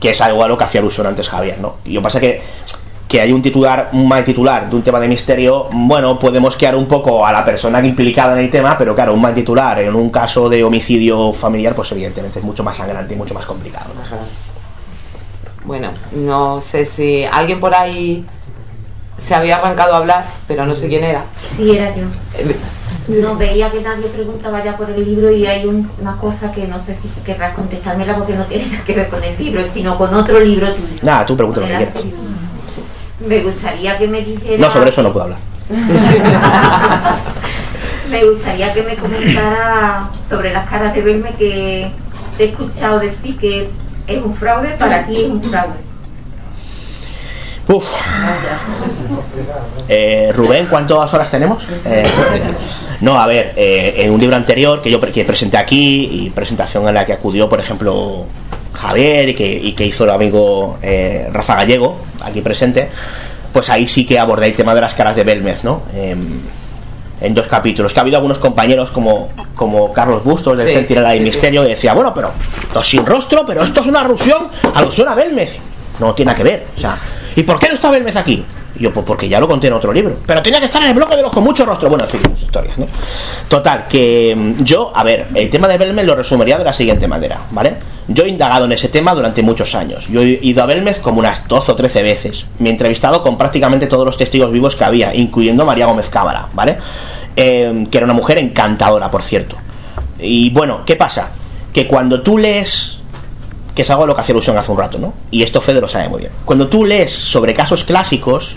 Que es algo a lo que hacía alusión antes Javier, ¿no? Y yo pasa que que hay un titular, un mal titular de un tema de misterio, bueno, podemos quedar un poco a la persona implicada en el tema, pero claro, un mal titular en un caso de homicidio familiar, pues evidentemente es mucho más sangrante y mucho más complicado. ¿no? Bueno, no sé si alguien por ahí se había arrancado a hablar, pero no sé quién era. Sí, era yo. Eh, No veía que nadie preguntaba ya por el libro y hay un- una cosa que no sé si querrás contestármela porque no tiene nada que ver con el libro, sino con otro libro tuyo. Nada, tú pregunta lo que quieras. Me gustaría que me dijeras. No, sobre eso no puedo hablar. me gustaría que me comentara sobre las caras de verme que te he escuchado decir que es un fraude, para ti es un fraude. Uf. Eh, Rubén, ¿cuántas horas tenemos? Eh, no, a ver, eh, en un libro anterior que yo pre- que presenté aquí y presentación en la que acudió, por ejemplo, Javier y que, y que hizo el amigo eh, Rafa Gallego, aquí presente, pues ahí sí que abordé el tema de las caras de Belmez, ¿no? Em, en dos capítulos, que ha habido algunos compañeros como, como Carlos Bustos del Sí, Centinela del sí, sí. Misterio que decía, bueno, pero esto es sin rostro, pero esto es una alusión, alusión a Belmez. No tiene nada que ver, o sea, ¿y por qué no está Belmez aquí? Yo, pues porque ya lo conté en otro libro. Pero tenía que estar en el bloque de los con mucho rostro. Bueno, en historias, ¿no? Total, que mm, yo, a ver, el tema de Belmez lo resumiría de la siguiente manera, ¿vale? Yo he indagado en ese tema durante muchos años. Yo he ido a Belmez como unas 12 o 13 veces. Me he entrevistado con prácticamente todos los testigos vivos que había, incluyendo María Gómez Cámara, ¿vale? Eh, que era una mujer encantadora, por cierto. Y bueno, ¿qué pasa? Que cuando tú lees que es algo a lo que hacía alusión hace un rato, ¿no? Y esto Fede lo sabe muy bien. Cuando tú lees sobre casos clásicos,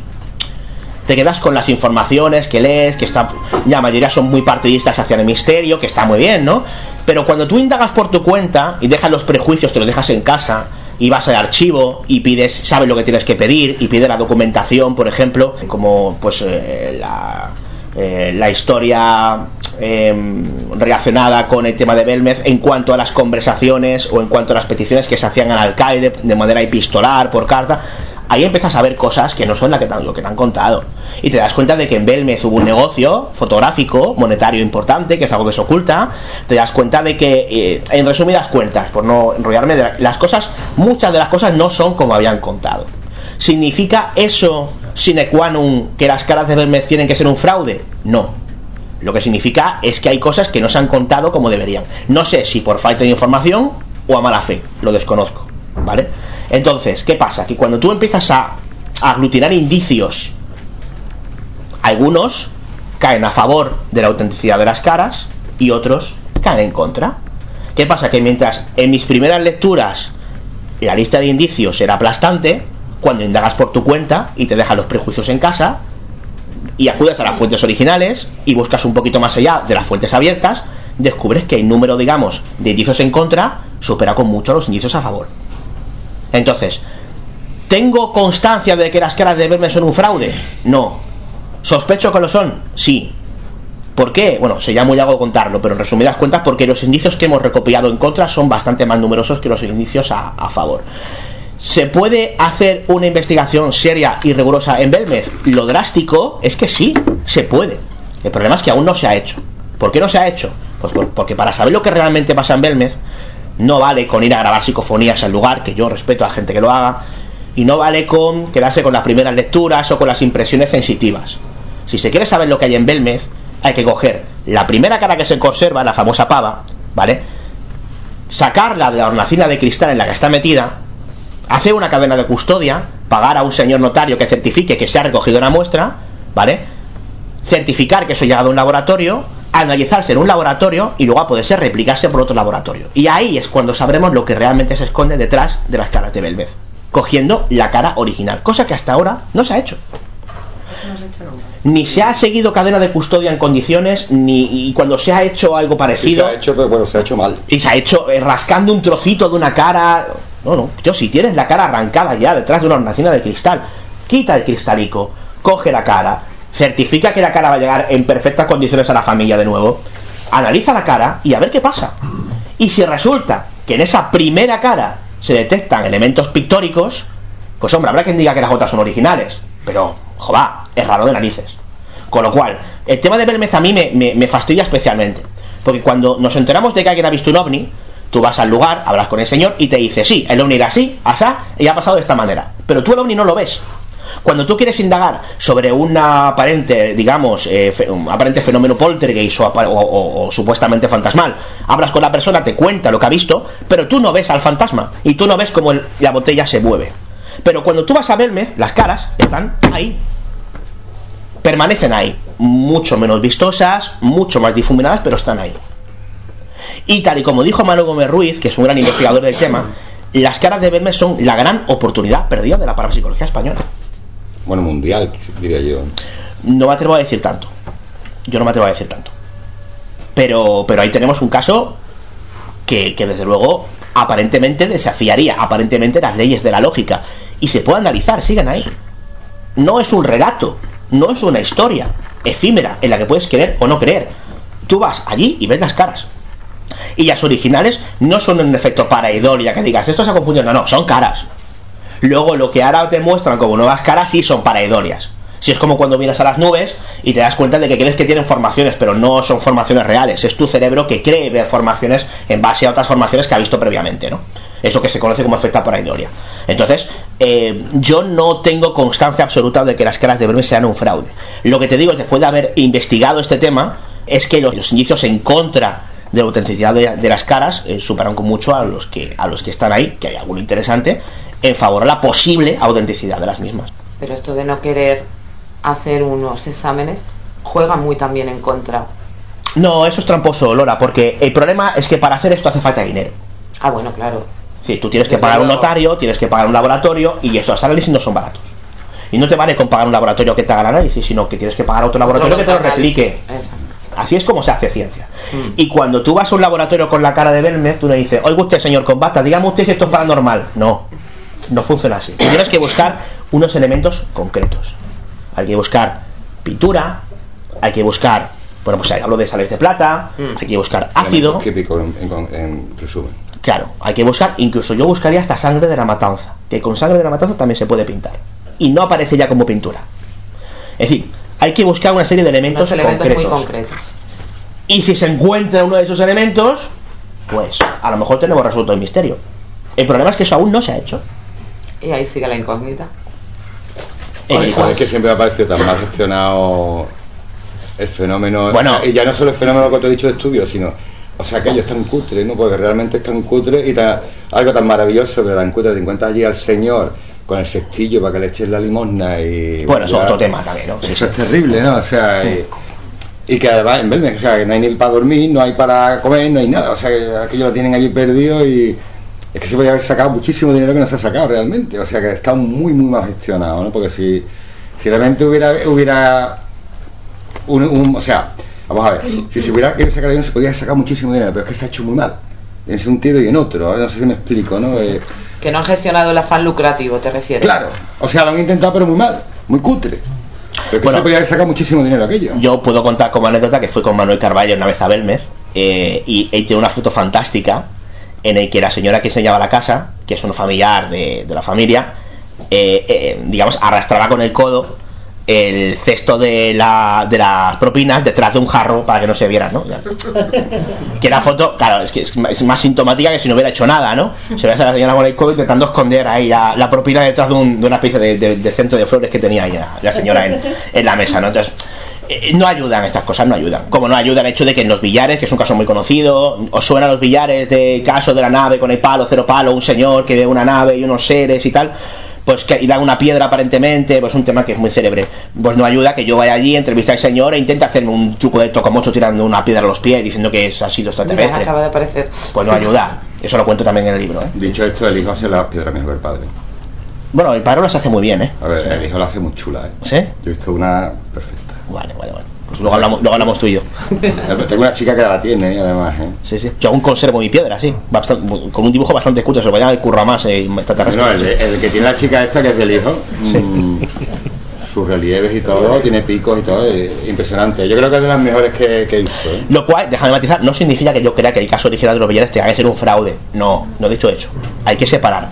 te quedas con las informaciones que lees, que está, la mayoría son muy partidistas hacia el misterio, que está muy bien, ¿no? Pero cuando tú indagas por tu cuenta y dejas los prejuicios, te los dejas en casa, y vas al archivo y pides, sabes lo que tienes que pedir y pides la documentación, por ejemplo, como pues eh, la, eh, la historia eh, relacionada con el tema de Belmez en cuanto a las conversaciones o en cuanto a las peticiones que se hacían al alcalde de manera epistolar, por carta ahí empiezas a ver cosas que no son la que lo que te han contado. Y te das cuenta de que en Belmez hubo un negocio fotográfico, monetario importante, que es algo que se oculta. Te das cuenta de que, eh, en resumidas cuentas, por no enrollarme, de las cosas, muchas de las cosas no son como habían contado. ¿Significa eso, sine qua non, que las caras de Belmez tienen que ser un fraude? No. Lo que significa es que hay cosas que no se han contado como deberían. No sé si por falta de información o a mala fe, lo desconozco, ¿vale? Entonces, ¿qué pasa? Que cuando tú empiezas a aglutinar indicios, algunos caen a favor de la autenticidad de las caras y otros caen en contra. ¿Qué pasa? Que mientras en mis primeras lecturas la lista de indicios era aplastante, cuando indagas por tu cuenta y te dejas los prejuicios en casa y acudes a las fuentes originales y buscas un poquito más allá de las fuentes abiertas, descubres que el número, digamos, de indicios en contra supera con mucho los indicios a favor. Entonces, ¿tengo constancia de que las caras de Verme son un fraude? No. ¿Sospecho que lo son? Sí. ¿Por qué? Bueno, sería muy largo contarlo, pero en resumidas cuentas, porque los indicios que hemos recopilado en contra son bastante más numerosos que los indicios a favor. ¿Se puede hacer una investigación seria y rigurosa en Belmez? Lo drástico es que sí, se puede. El problema es que aún no se ha hecho. ¿Por qué no se ha hecho? Pues por- porque para saber lo que realmente pasa en Belmez, no vale con ir a grabar psicofonías al lugar, que yo respeto a la gente que lo haga, y no vale con quedarse con las primeras lecturas o con las impresiones sensitivas. Si se quiere saber lo que hay en Belmez, hay que coger la primera cara que se conserva, la famosa pava, ¿vale? Sacarla de la hornacina de cristal en la que está metida, hacer una cadena de custodia, pagar a un señor notario que certifique que se ha recogido una muestra, ¿vale? Certificar que eso ha llegado a un laboratorio, analizarse en un laboratorio y luego a poder ser replicarse por otro laboratorio. Y ahí es cuando sabremos lo que realmente se esconde detrás de las caras de Belvez, cogiendo la cara original, cosa que hasta ahora no se ha hecho. Ni se ha seguido cadena de custodia en condiciones, ni y cuando se ha hecho algo Sí, se parecido ha hecho, pero bueno, se ha hecho mal. y se ha hecho eh, rascando un trocito de una cara. No, no. Yo, si tienes la cara arrancada ya detrás de una hornacina de cristal, quita el cristalico, coge la cara, certifica que la cara va a llegar en perfectas condiciones a la familia de nuevo, analiza la cara y a ver qué pasa. Y si resulta que en esa primera cara se detectan elementos pictóricos, pues hombre, habrá quien diga que las otras son originales, pero, joder, es raro de narices. Con lo cual, el tema de Belmez a mí me- me fastidia especialmente. Porque cuando nos enteramos de que alguien ha visto un ovni, tú vas al lugar, hablas con el señor y te dice, sí, el ovni era así, asá, y ha pasado de esta manera. Pero tú el ovni no lo ves. Cuando tú quieres indagar sobre una aparente, digamos, eh, un aparente fenómeno poltergeist o, supuestamente fantasmal, hablas con la persona, te cuenta lo que ha visto, pero tú no ves al fantasma y tú no ves cómo la botella se mueve. Pero cuando tú vas a Belmez, las caras están ahí. Permanecen ahí. Mucho menos vistosas, mucho más difuminadas, pero están ahí. Y tal y como dijo Manuel Gómez Ruiz, que es un gran investigador del tema, las caras de Belmez son la gran oportunidad perdida de la parapsicología española. Bueno, mundial, diría yo. No me atrevo a decir tanto. Yo no me atrevo a decir tanto. Pero, pero ahí tenemos un caso que, que desde luego aparentemente desafiaría aparentemente las leyes de la lógica. Y se puede analizar, siguen ahí. No es un relato, no es una historia efímera en la que puedes creer o no creer. Tú vas allí y ves las caras. Y las originales no son un efecto pareidolia que digas, esto se ha confundido. No, no, son caras. Luego lo que ahora te muestran como nuevas caras sí son pareidorias. Si es como cuando vienes a las nubes y te das cuenta de que crees que tienen formaciones, pero no son formaciones reales. Es tu cerebro que cree ver formaciones en base a otras formaciones que ha visto previamente, ¿no? Eso que se conoce como efecto pareidolia. Entonces, eh, yo no tengo constancia absoluta de que las caras de verme sean un fraude. Lo que te digo es, después de haber investigado este tema, es que los indicios en contra de la autenticidad de, de las caras eh, superan con mucho a los que a los que están ahí, que hay alguno interesante, en favor a la posible autenticidad de las mismas. Pero esto de no querer hacer unos exámenes juega muy también en contra. No, eso es tramposo, Lora, porque el problema es que para hacer esto hace falta dinero. Ah, bueno, claro. Sí, tú tienes que pagar un notario, tienes que pagar un laboratorio y esos análisis no son baratos. Y no te vale con pagar un laboratorio que te haga el análisis, sino que tienes que pagar otro laboratorio que te lo replique. Así es como se hace ciencia. Y cuando tú vas a un laboratorio con la cara de Belmez, tú le dices, oiga usted, señor Combata, dígame usted si esto es paranormal. No, no funciona así. Tienes que buscar unos elementos concretos. Hay que buscar pintura, hay que buscar, bueno, pues hablo de sales de plata, hay que buscar ácido. Químico, en, en- en resumen. Claro, hay que buscar, incluso yo buscaría hasta sangre de la matanza, que con sangre de la matanza también se puede pintar. Y no aparece ya como pintura. Es decir, hay que buscar una serie de elementos, elementos concretos. muy concretos. Y si se encuentra uno de esos elementos, pues a lo mejor tenemos resuelto el misterio. El problema es que eso aún no se ha hecho. Y ahí sigue la incógnita. Es que siempre me ha parecido tan mal gestionado el fenómeno. Bueno. O sea, y ya no solo el fenómeno que te he dicho de estudio, sino. O sea, aquello es tan cutre, ¿no? Porque realmente es tan cutre y tan- algo tan maravilloso, pero tan cutre. Te encuentras allí al señor con el cestillo para que le eches la limosna y. Bueno, eso es otro tema también, ¿no? Eso es terrible, ¿no? O sea, y, y que además en Belmez, o sea, que no hay ni para dormir, no hay para comer, no hay nada. O sea, que aquello lo tienen allí perdido y. Es que se podría haber sacado muchísimo dinero que no se ha sacado realmente. O sea que está muy, muy mal gestionado, ¿no? Porque si, si realmente hubiera, hubiera un, un- O sea, vamos a ver, si se hubiera querido sacar dinero se podría sacar muchísimo dinero, pero es que se ha hecho muy mal. En ese sentido y en otro, no sé si me explico, ¿no? Eh, Que no han gestionado el afán lucrativo, ¿te refieres? claro, o sea, lo han intentado pero muy mal, muy cutre. Pero es que se podría haber sacado muchísimo dinero aquello. Yo puedo contar como anécdota que fui con Manuel Carballo una vez a Belmez eh, y él tiene una foto fantástica en el que la señora que enseñaba la casa, que es un familiar de, de la familia, eh, eh, digamos, arrastraba con el codo el cesto de, la, de las propinas detrás de un jarro para que no se viera, ¿no? Que la foto, claro, es que es más- sintomática que si no hubiera hecho nada, ¿no? Se ve a la señora codo intentando esconder ahí la, la propina detrás de, un- de una especie de, de- de centro de flores que tenía ahí la, la señora en, en la mesa, ¿no? Entonces, eh, no ayudan estas cosas, no ayudan. Como no ayuda el hecho de que en los billares, que es un caso muy conocido, os suenan los billares de caso de la nave con el palo, cero palo, un señor que ve una nave y unos seres y tal, pues que iban una piedra aparentemente, pues un tema que es muy célebre. Pues no ayuda que yo vaya allí, entreviste al señor e intente hacerme un truco de tocomocho tirando una piedra a los pies diciendo que es, ha sido Mira, extraterrestre. acaba de aparecer. Pues no ayuda. Eso lo cuento también en el libro, ¿eh? Dicho esto, el hijo hace las piedras mejor que el padre. Bueno, el padre las hace muy bien, ¿eh? A ver, el hijo la hace muy chula, ¿eh? ¿Sí? Yo he visto una perfecta. Vale, vale, vale. Pues luego hablamos, luego hablamos tú y yo. Tengo una chica que la tiene, además, ¿eh? Sí, sí. Yo aún conservo mi piedra, sí. Con un dibujo bastante cutre, se lo voy a curro más eh. No, el, el que tiene la chica esta, que es del hijo, mm, sus relieves y todo, tiene picos y todo, eh, impresionante. Yo creo que es de las mejores que, que hizo. ¿eh? Lo cual, déjame matizar, no significa que yo crea que el caso original de los billares tenga que ser un fraude. No, no he dicho eso. Hay que separar.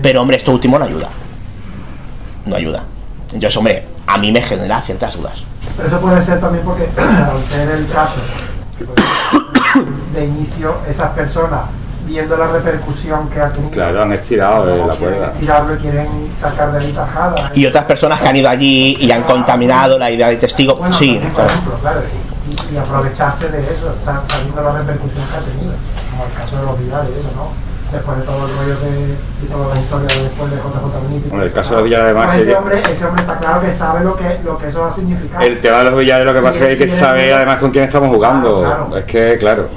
Pero, hombre, esto último no ayuda. No ayuda. Entonces, hombre, a mí me genera ciertas dudas. Pero eso puede ser también porque, al ser el caso de inicio, esas personas, viendo la repercusión que ha tenido, Claro, han estirado de la quieren cuerda. tirarlo y quieren sacar de ahí tajada. Y otras personas que han ido allí y han contaminado la idea del testigo. Bueno, Sí, también, por claro. ejemplo, claro, y, y aprovecharse de eso, sa- sabiendo la repercusión que ha tenido, como el caso de los villares, eso, ¿no? Después de todo el rollo de, y toda la historia de después de JJ Benítez. Bueno, el caso de los Villares, además, Pues que- ese, hombre, ese hombre está claro que sabe lo que, lo que eso va a significar. El tema de los billares lo que pasa es que saber además con quién estamos jugando. Claro, claro. Es que, claro,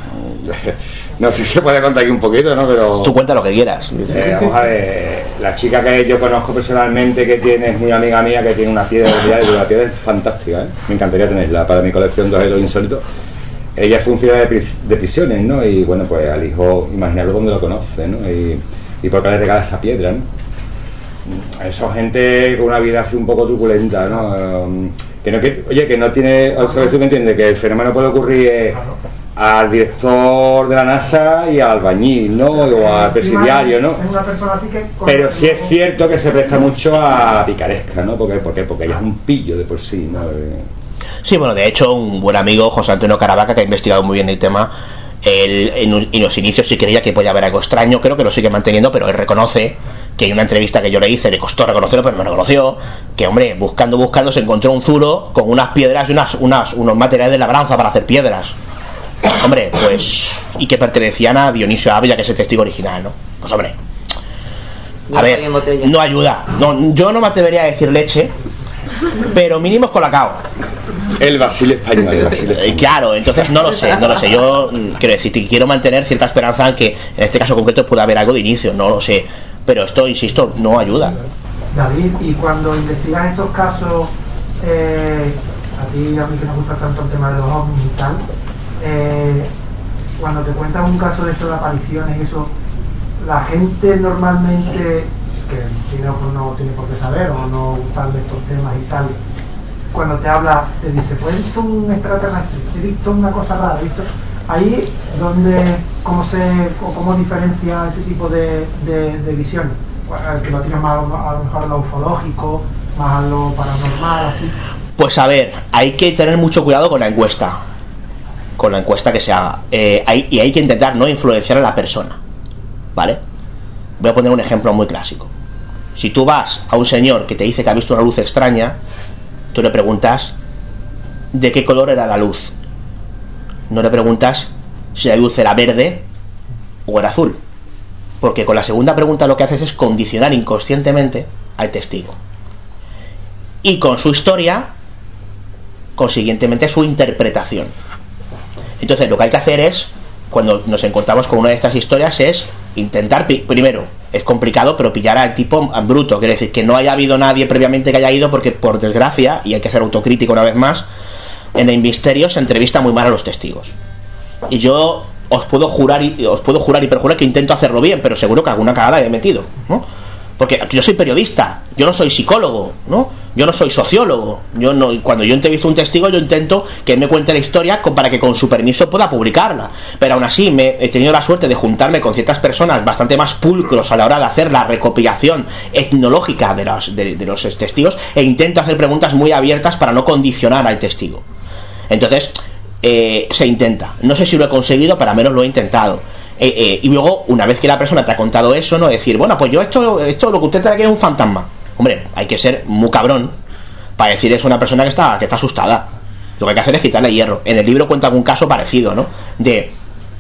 no sé si se puede contar aquí un poquito, ¿no? Pero... Tú cuenta lo que quieras. Eh, vamos a ver, la chica que yo conozco personalmente, que tiene, es muy amiga mía, que tiene una piedra de la piedra es fantástica, ¿eh? Me encantaría tenerla para mi colección de objetos insólitos. Ella es funcionaria de, de prisiones, ¿no? Y bueno, pues al hijo, imaginarlo donde lo conoce, ¿no? Y, y por qué le regala esa piedra, ¿no? Eso gente con una vida así un poco truculenta, ¿no? Um, Que no que, oye, que no tiene, o sea, ¿sí me entiende? Que el fenómeno puede ocurrir eh, al director de la NASA y al albañil, ¿no? O al presidiario, ¿no? Pero sí es cierto que se presta mucho a picaresca, ¿no? Porque, porque, porque ella es un pillo de por sí, ¿no? Eh, Sí, bueno, de hecho, un buen amigo, José Antonio Caravaca, que ha investigado muy bien el tema, él en, los inicios sí creía que podía haber algo extraño, creo que lo sigue manteniendo, pero él reconoce que en una entrevista que yo le hice, le costó reconocerlo, pero me reconoció, que hombre, buscando, buscando, se encontró un zuro con unas piedras y unas, unas, unos materiales de labranza para hacer piedras. Hombre, pues, y que pertenecían a Dionisio Ávila, que es el testigo original, ¿no? Pues hombre, a ver, no ayuda. No, yo no me atrevería a decir leche, pero mínimo es colacao. El Basile español, el Basile Eh, Claro, entonces no lo sé, no lo sé. Yo mm, quiero decir, que quiero mantener cierta esperanza en que en este caso concreto pueda haber algo de inicio, no lo sé. Pero esto, insisto, no ayuda. David, y cuando investigas estos casos, eh, a ti y a mí que nos gusta tanto el tema de los ovnis y tal, eh, cuando te cuentan un caso de esto de apariciones y eso, la gente normalmente, que tiene, pues no tiene por qué saber o no gustarle estos temas y tal, cuando te habla, te dice, pues he visto un extraterrestre, he visto una cosa rara, he visto... Ahí, donde, ¿cómo, se, cómo diferencia ese tipo de, de, de visiones? El que lo tiene más a lo mejor a lo ufológico, más a lo paranormal, así. Pues a ver, hay que tener mucho cuidado con la encuesta. Con la encuesta que se haga. Eh, hay- y hay que intentar no influenciar a la persona. ¿Vale? Voy a poner un ejemplo muy clásico. Si tú vas a un señor que te dice que ha visto una luz extraña, tú le preguntas de qué color era la luz. No le preguntas si la luz era verde o era azul. Porque con la segunda pregunta lo que haces es condicionar inconscientemente al testigo. Y con su historia, consiguientemente su interpretación. Entonces lo que hay que hacer es, cuando nos encontramos con una de estas historias, es intentar, primero, es complicado, pero pillar al tipo bruto, quiere decir que no haya habido nadie previamente que haya ido, porque por desgracia, y hay que ser autocrítico una vez más, en el misterio se entrevista muy mal a los testigos. Y yo os puedo jurar y os puedo jurar y perjurar que intento hacerlo bien, pero seguro que alguna cagada he metido, ¿no? Porque yo soy periodista, yo no soy psicólogo, ¿no? Yo no soy sociólogo. Yo no, cuando yo entrevisto un testigo, yo intento que me cuente la historia para que con su permiso pueda publicarla. Pero aún así, me, he tenido la suerte de juntarme con ciertas personas bastante más pulcros a la hora de hacer la recopilación etnológica de los, de- de los testigos e intento hacer preguntas muy abiertas para no condicionar al testigo. Entonces, eh, se intenta. No sé si lo he conseguido, pero al menos lo he intentado. Eh, eh, y luego, una vez que la persona te ha contado eso, no decir, bueno, pues yo esto, esto lo que usted trae aquí es un fantasma. Hombre, hay que ser muy cabrón para decir eso a una persona que está, que está asustada. Lo que hay que hacer es quitarle hierro. En el libro cuenta algún caso parecido, ¿no? De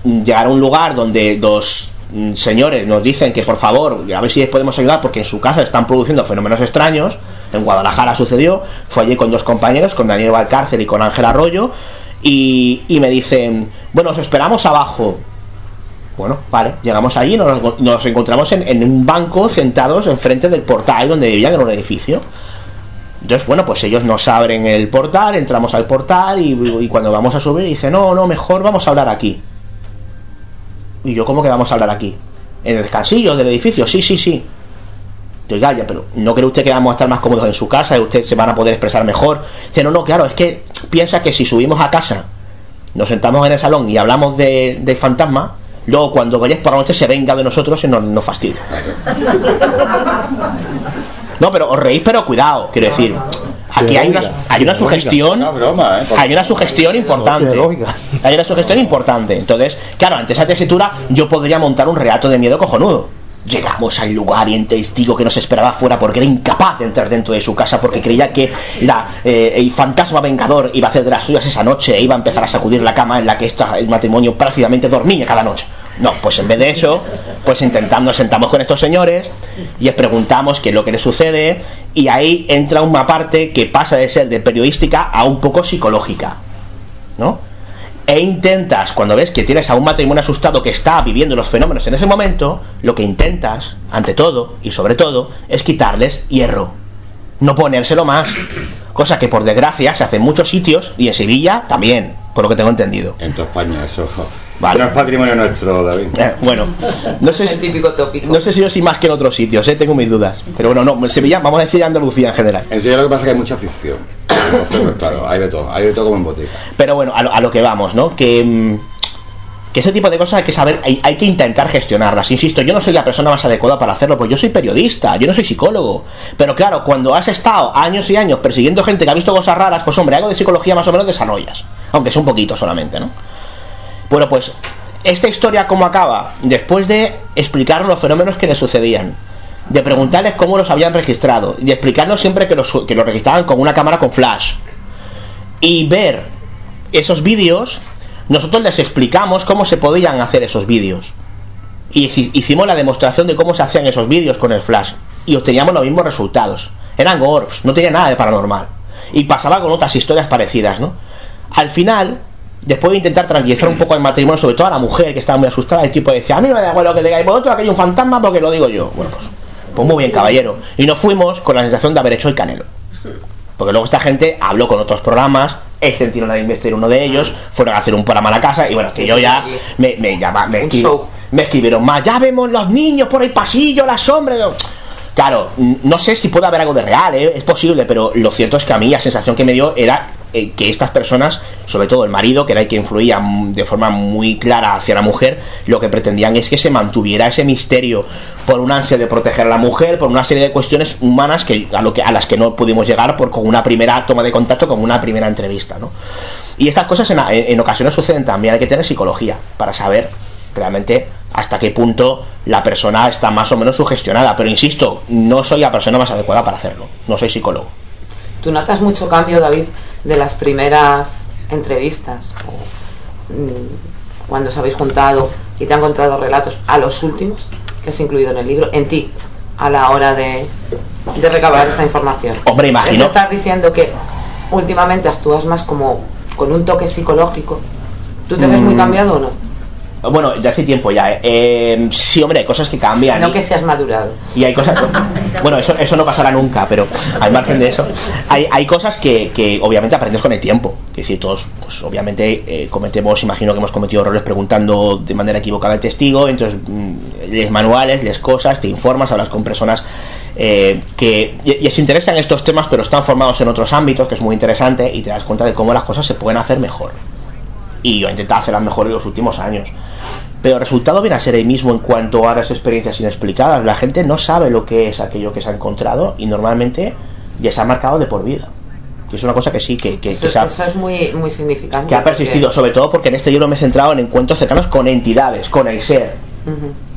mm, llegar a un lugar donde dos mm, señores nos dicen que por favor, a ver si les podemos ayudar porque en su casa están produciendo fenómenos extraños. En Guadalajara sucedió, fue allí con dos compañeros, con Daniel Valcárcel y con Ángel Arroyo, y, y me dicen, bueno, os esperamos abajo. Bueno, vale, llegamos allí, nos, nos encontramos en, un banco sentados enfrente del portal donde vivían en un edificio. Entonces, bueno, pues ellos nos abren el portal, entramos al portal y, cuando vamos a subir dice, no, no, mejor vamos a hablar aquí. Y yo, ¿cómo que vamos a hablar aquí? ¿En el descansillo del edificio? Sí, sí, sí. Yo, Oiga, ya, pero ¿no cree usted que vamos a estar más cómodos en su casa y usted se van a poder expresar mejor? Dice, no, no, claro, es que piensa que si subimos a casa, nos sentamos en el salón y hablamos de, del fantasma, luego cuando vayáis por la noche se venga de nosotros y nos, nos fastidia. No, pero os reís, pero cuidado, quiero decir. Aquí hay una, hay una sugestión. Hay una sugestión importante. Hay una sugestión importante. Entonces, claro, ante esa tesitura, yo podría montar un relato de miedo cojonudo. Llegamos al lugar y el testigo que nos esperaba afuera porque era incapaz de entrar dentro de su casa porque creía que la, eh, el fantasma vengador iba a hacer de las suyas esa noche e iba a empezar a sacudir la cama en la que esta- el matrimonio prácticamente dormía cada noche. No, pues en vez de eso, pues intentando nos sentamos con estos señores y les preguntamos qué es lo que les sucede y ahí entra una parte que pasa de ser de periodística a un poco psicológica, ¿no? E intentas, cuando ves que tienes a un matrimonio asustado que está viviendo los fenómenos en ese momento, lo que intentas, ante todo y sobre todo, es quitarles hierro, no ponérselo más, cosa que por desgracia se hace en muchos sitios y en Sevilla también, por lo que tengo entendido. En toda España, eso. Vale. No es patrimonio nuestro, David. Eh, bueno, no sé, si, no sé si yo soy más que en otros sitios, eh, tengo mis dudas. Pero bueno, no, en Sevilla, vamos a decir Andalucía en general. En Sevilla lo que pasa es que hay mucha ficción. Claro, hay de todo. Hay de todo como en botica. Pero bueno, a lo, a lo que vamos, ¿no? Que, mm, que ese tipo de cosas hay que saber, hay, hay que intentar gestionarlas. Insisto, yo no soy la persona más adecuada para hacerlo, pues yo soy periodista, yo no soy psicólogo. Pero claro, cuando has estado años y años persiguiendo gente que ha visto cosas raras, pues hombre, algo de psicología más o menos desarrollas. Aunque sea un poquito solamente, ¿no? Bueno, pues esta historia cómo acaba, después de explicar los fenómenos que le sucedían, de preguntarles cómo los habían registrado, y de explicarnos siempre que los, que los registraban con una cámara con flash, y ver esos vídeos, nosotros les explicamos cómo se podían hacer esos vídeos. Y hici- hicimos la demostración de cómo se hacían esos vídeos con el flash. Y obteníamos los mismos resultados. Eran orbs, no tenía nada de paranormal. Y pasaba con otras historias parecidas, ¿no? Al final, después de intentar tranquilizar un poco el matrimonio, sobre todo a la mujer que estaba muy asustada, el tipo decía, a mí me da igual lo que digáis vosotros, aquí hay un fantasma porque lo digo yo. Bueno, pues Pues muy bien, caballero. Y nos fuimos con la sensación de haber hecho el canelo. Porque luego esta gente habló con otros programas, el Centinela de Investir uno de ellos, fueron a hacer un programa a la casa y bueno, que yo ya me, me, me, escri- me escribieron más, ya vemos los niños por el pasillo, la sombra. Claro, no sé si puede haber algo de real, ¿eh? es posible, pero lo cierto es que a mí la sensación que me dio era eh, que estas personas, sobre todo el marido, que era el que influía de forma muy clara hacia la mujer, lo que pretendían es que se mantuviera ese misterio por un ansia de proteger a la mujer, por una serie de cuestiones humanas que a, lo que, a las que no pudimos llegar por con una primera toma de contacto, con una primera entrevista, ¿no? Y estas cosas en ocasiones suceden también, hay que tener psicología para saber realmente hasta qué punto la persona está más o menos sugestionada. Pero insisto, no soy la persona más adecuada para hacerlo. No soy psicólogo. ¿Tú notas mucho cambio, David, de las primeras entrevistas? O, mm, cuando os habéis juntado y te han contado relatos a los últimos que has incluido en el libro, en ti, a la hora de, de recabar esa información. Hombre, imagino- Es estar diciendo que últimamente actúas más como con un toque psicológico. ¿Tú te ves muy Mm. cambiado o no? Bueno, ya hace tiempo ya. ¿eh? Eh, sí, hombre, hay cosas que cambian. No y- que seas madurado. Y hay cosas. Bueno, eso, eso no pasará nunca, pero al margen de eso, hay, hay cosas que, que obviamente aprendes con el tiempo. Es decir, todos, pues obviamente eh, cometemos, imagino que hemos cometido errores preguntando de manera equivocada al testigo, entonces mm, lees manuales, lees cosas, te informas, hablas con personas eh, que se interesan estos temas, pero están formados en otros ámbitos, que es muy interesante, y te das cuenta de cómo las cosas se pueden hacer mejor. Y yo he intentado hacerlas mejor en los últimos años. Pero el resultado viene a ser el mismo en cuanto a las experiencias inexplicadas. La gente no sabe lo que es aquello que se ha encontrado y normalmente ya se ha marcado de por vida. Que es una cosa que sí, que, que, Eso, que se ha, eso es muy, muy significante. que ha persistido, porque- sobre todo porque en este libro me he centrado en encuentros cercanos con entidades, con el ser,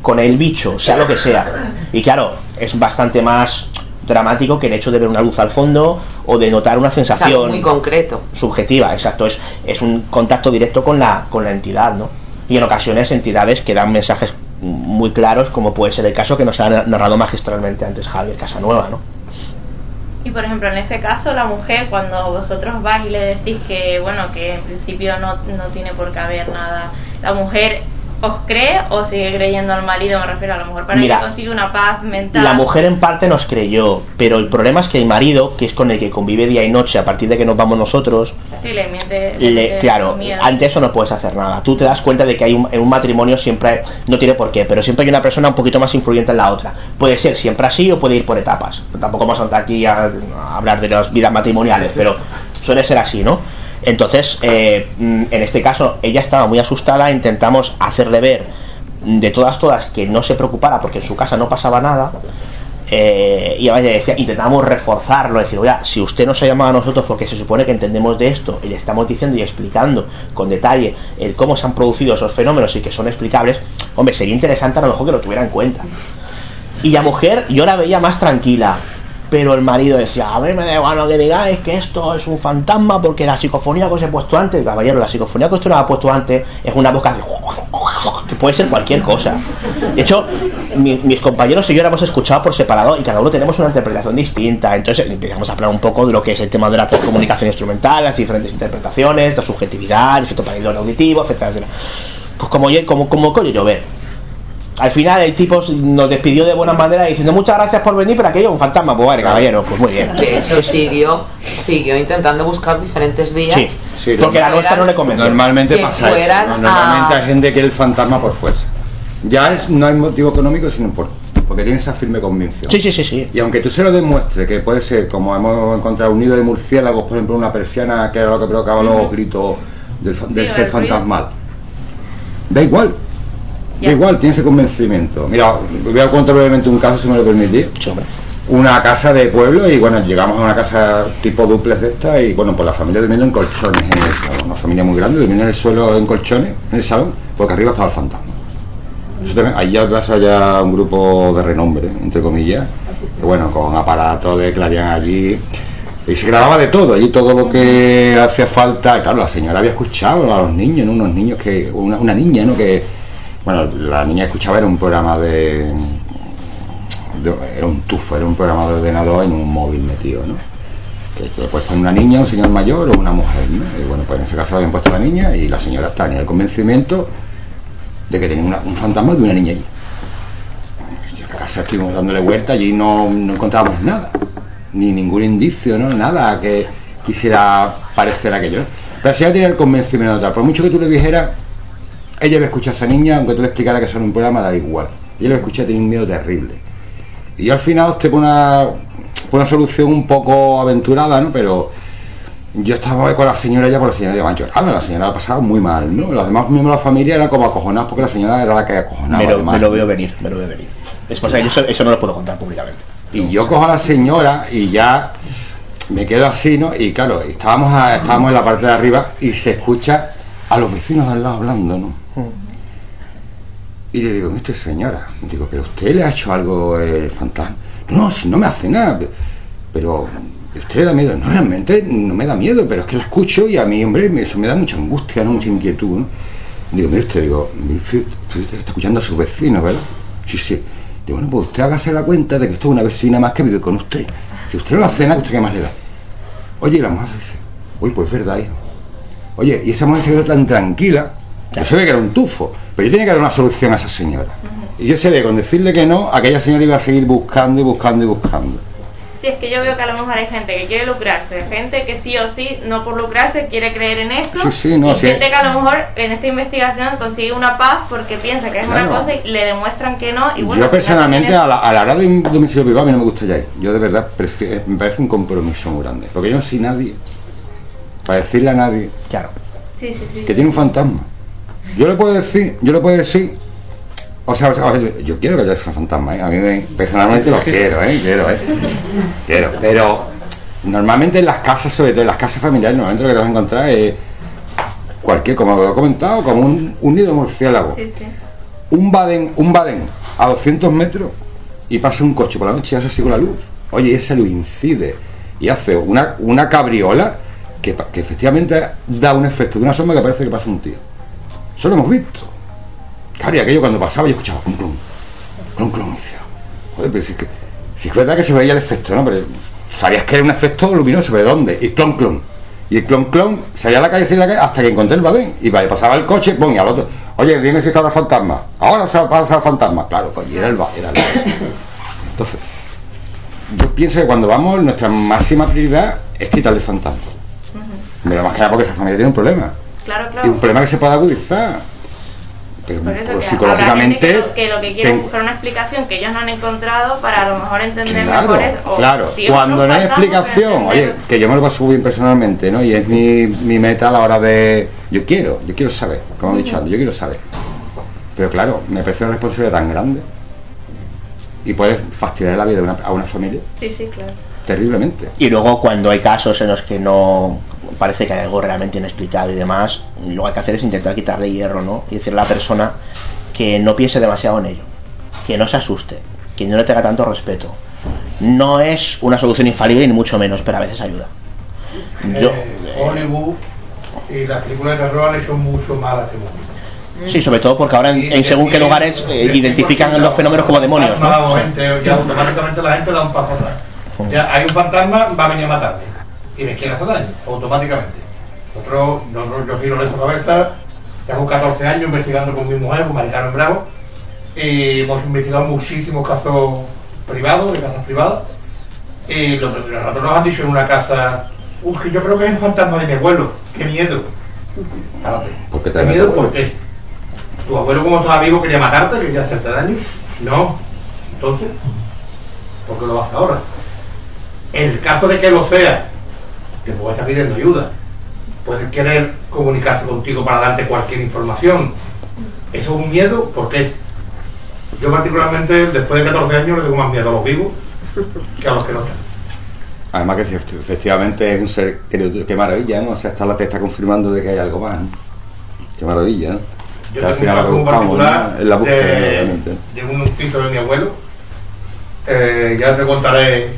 con el bicho, sea lo que sea. Y claro, es bastante más dramático que el hecho de ver una luz al fondo o de notar una Es algo sensación muy concreto. subjetiva, exacto, es, es un contacto directo con la, con la entidad, ¿no? Y en ocasiones entidades que dan mensajes muy claros, como puede ser el caso que nos ha narrado magistralmente antes Javier Casanueva, ¿no? Y por ejemplo, en ese caso, la mujer, cuando vosotros vais y le decís que, bueno, que en principio no, no tiene por qué haber nada, la mujer os cree o sigue creyendo al marido, me refiero a lo mejor para Mira, que consiga una paz mental. La mujer en parte nos creyó, pero el problema es que el marido, que es con el que convive día y noche a partir de que nos vamos nosotros, Sí, le miente. le- le- claro, ante eso no puedes hacer nada. Tú te das cuenta de que hay un, en un matrimonio siempre, hay- no tiene por qué, pero siempre hay una persona un poquito más influyente en la otra. Puede ser siempre así o puede ir por etapas. Tampoco vamos a estar aquí a, a hablar de las vidas matrimoniales, pero suele ser así, ¿no? Entonces, eh, mm, en este caso, ella estaba muy asustada, intentamos hacerle ver de todas, todas que no se preocupara porque en su casa no pasaba nada. Eh, y además decía, intentamos reforzarlo, decir, oiga, si usted nos ha llamado a nosotros porque se supone que entendemos de esto y le estamos diciendo y explicando con detalle el cómo se han producido esos fenómenos y que son explicables, hombre, sería interesante a lo mejor que lo tuviera en cuenta. Y la mujer, yo la veía más tranquila, pero el marido decía, a mí me da igual lo que digáis, que esto es un fantasma porque la psicofonía que os he puesto antes, caballero, la psicofonía que usted nos ha puesto antes es una voz que que puede ser cualquier cosa. De hecho, mi- mis compañeros y yo hemos escuchado por separado y cada uno tenemos una interpretación distinta. Entonces empezamos a hablar un poco de lo que es el tema de la comunicación instrumental, las diferentes interpretaciones, la subjetividad, el efecto paridor auditivo, etcétera, etcétera. Pues como, yo- como, como coño llover. Al final el tipo nos despidió de buena manera diciendo muchas gracias por venir, pero aquello es un fantasma. Pues vale, caballero, pues muy bien. De hecho, siguió, siguió intentando buscar diferentes vías. Sí, Sí, porque la nuestra no le convenció. Normalmente pasa eso. Normalmente a- hay gente que el fantasma por fuerza. Ya es, no hay motivo económico, sino por, porque tiene esa firme convicción. Sí, sí, sí, sí. Y aunque tú se lo demuestres, que puede ser, como hemos encontrado un nido de murciélagos, por ejemplo, una persiana que era lo que provocaba los gritos del, fa- del Sí, ser fantasmal. Da igual. Ya. Igual, tiene ese convencimiento. Mira, voy a contar brevemente un caso, si me lo permitís. Una casa de pueblo y bueno, llegamos a una casa tipo duplex de esta y bueno, pues la familia durmiendo en colchones en el salón. Una familia muy grande, durmiendo en el suelo en colchones, en el salón, porque arriba estaba el fantasma. Eso también, ahí ya pasa ya un grupo de renombre, entre comillas, que bueno, con aparatos de que allí. Y se grababa de todo, allí todo lo que hacía falta. Y claro, la señora había escuchado a los niños, ¿no? unos niños que. Una, una niña, ¿no? Que. Bueno, la niña escuchaba era un programa de, Era un tufo, era un programa de ordenador en un móvil metido, ¿no? Que, que poner una niña, un señor mayor o una mujer, ¿no? Y bueno, pues en ese caso habían puesto a la niña y la señora está en el convencimiento de que tenía un fantasma de una niña allí. La casa estuvimos dándole vuelta y no, no encontrábamos nada. Ni ningún indicio, ¿no? Nada que quisiera parecer aquello. Pero si ella tenía el convencimiento de otra, por mucho que tú le dijeras, ella iba a escuchar a esa niña, aunque tú le explicaras que era un programa, da igual. Ella lo escuché tenía un miedo terrible. Y yo al final opté por una, solución un poco aventurada, ¿no? Pero yo estaba con la señora ya, por la señora ya lloraba, la señora la pasaba muy mal, ¿no? Los demás miembros de la familia eran como acojonados porque la señora era la que acojonaba. Me lo, además. me lo veo venir, me lo veo venir. Es eso no lo puedo contar públicamente. Y yo cojo a la señora y ya me quedo así, ¿no? Y claro, estábamos, a- estábamos en la parte de arriba y se escucha a los vecinos de al lado hablando, ¿no? Y le digo, usted señora, digo, pero usted le ha hecho algo el fantasma. No, si no me hace nada, pero usted le da miedo. No, realmente no me da miedo, pero es que la escucho y a mí, hombre, eso me da mucha angustia, ¿no? mucha inquietud, ¿no? Digo, mire usted, digo, usted está escuchando a sus vecinos, ¿verdad? Sí, sí. Digo, bueno, pues usted hágase la cuenta de que esto es una vecina más que vive con usted. Si usted no la cena, ¿usted qué más le da? Oye, la mujer dice, uy, pues es verdad, hijo. Oye, y esa mujer se quedó tan tranquila, yo sabía que era un tufo, pero yo tenía que dar una solución a esa señora. Y yo sabía que con decirle que no, aquella señora iba a seguir buscando y buscando y buscando. Sí, es que yo veo que a lo mejor hay gente que quiere lucrarse, gente que sí o sí, no por lucrarse, quiere creer en eso. Sí, sí, no, y sí. gente que a lo mejor en esta investigación consigue una paz porque piensa que es Claro. una cosa y le demuestran que no. Y bueno, yo personalmente a la, a la hora de un domicilio privado a mí no me gusta ya ir. Yo de verdad prefiero- me parece un compromiso muy grande. Porque yo no soy nadie para decirle a nadie Claro. es- Sí, sí, sí. que tiene un fantasma. Yo le puedo decir, yo le puedo decir, o sea, o sea, yo quiero que haya ese fantasma, ¿eh? a mí me- personalmente lo quiero, ¿eh? quiero, ¿eh? quiero, pero normalmente en las casas, sobre todo en las casas familiares, normalmente lo que te vas a encontrar es cualquier, como lo he comentado, como un, un nido murciélago, Sí, sí. un Baden, un Baden a 200 metros y pasa un coche por la noche y hace así con la luz. Oye, esa luz incide y hace una, una cabriola que, que efectivamente da un efecto de una sombra que parece que pasa un tío. Eso lo hemos visto. Claro, y aquello cuando pasaba yo escuchaba clum clum, clum clum, y decía, joder, pero si es que, si es verdad que se veía el efecto, ¿no? Pero sabías que era un efecto luminoso, ¿pero de dónde? Y clon clon. Y el clon clon salía a la calle, salía a la calle, hasta que encontré el babén. Y pasaba el coche, pum, y al otro, oye, dime si está el fantasma. Ahora se va a pasar el fantasma. Claro, pues y era el ba- era el Entonces, yo pienso que cuando vamos, nuestra máxima prioridad es quitarle el fantasma. Pero más que nada porque esa familia tiene un problema. Claro, Y claro. un problema que se puede agudizar. Pero Por eso pues, que psicológicamente. que, lo, que lo que quiere es buscar una explicación que ellos no han encontrado para a lo mejor entender Claro, mejor eso. o claro. si Cuando no hay explicación, oye, que yo me lo paso bien personalmente, ¿no? Y es mi, mi meta a la hora de. Yo quiero, yo quiero saber, como he dicho antes, yo quiero saber. Pero claro, me parece una responsabilidad tan grande y puedes fastidiar la vida de una- a una familia Sí, sí, claro. terriblemente. Y luego cuando hay casos en los que no parece que hay algo realmente inexplicado y demás, lo que hay que hacer es intentar quitarle hierro, ¿no? Y decirle a la persona que no piense demasiado en ello, que no se asuste, que no le tenga tanto respeto. No es una solución infalible ni mucho menos, pero a veces ayuda. Yo, Eh, Hollywood y las películas de terror han hecho mucho mal a este mundo. sí, sobre todo porque ahora en, en según qué lugares eh, identifican los fenómenos como demonios, ¿no? Sí. gente, ya automáticamente la gente da un paso atrás. Ya hay un fantasma, va a venir a matarme. Y me quiere hacer daño, automáticamente. Nosotros, nosotros yo soy Lorenzo Cabeza, tengo 14 años investigando con mi mujer, con Mari Carmen Bravo, y hemos investigado muchísimos casos privados, de casas privadas. Y lo que nosotros nos han dicho en una casa, uy, que yo creo que es el fantasma de mi abuelo, qué miedo. ¿Por qué te ¿Qué miedo? abuelo? ¿Por qué? ¿Tu abuelo como estaba vivo quería matarte, quería hacerte daño? No. Entonces, ¿por qué lo hace ahora? En el caso de que lo sea, que puede estar pidiendo ayuda, puede querer comunicarse contigo para darte cualquier información. ¿Eso es un miedo? ¿Por qué? Yo particularmente, después de 14 años, le tengo más miedo a los vivos que a los que no están. Además que si efe- efectivamente es un ser querido, qué maravilla, ¿no? O sea, está la te está confirmando de que hay algo más, ¿no? Qué maravilla, ¿no? Yo tengo un final lo caso particular ¿no? Es la búsqueda, de un piso de mi abuelo. Eh, ya te contaré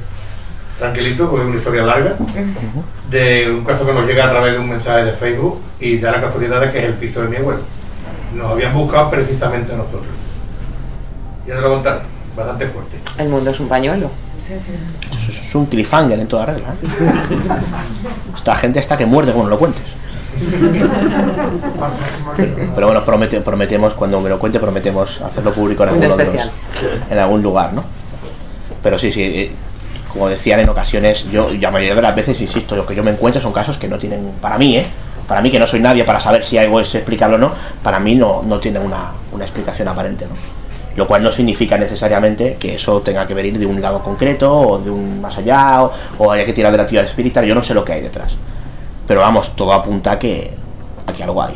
tranquilito, porque es una historia larga, de un caso que nos llega a través de un mensaje de Facebook y da la casualidad de que es el piso de mi abuelo. Nos habían buscado precisamente a nosotros. Ya te lo contaré, bastante fuerte. El mundo es un pañuelo. Eso es un cliffhanger en toda regla. ¿eh? Esta gente está que muerde no lo cuentes. Pero bueno, promete- prometemos, cuando me lo cuente, prometemos hacerlo público en algún, de los- especial. en algún lugar, ¿no? Pero sí, sí, eh, como decían en ocasiones, yo la mayoría de las veces, insisto, lo que yo me encuentro son casos que no tienen, para mí, ¿eh? Para mí, que no soy nadie para saber si algo es explicable o no, para mí no, no tiene una, una explicación aparente, ¿no? Lo cual no significa necesariamente que eso tenga que venir de un lado concreto o de un más allá o, o haya que tirar de la actividad espiritual, yo no sé lo que hay detrás. Pero vamos, todo apunta a que, a que algo hay.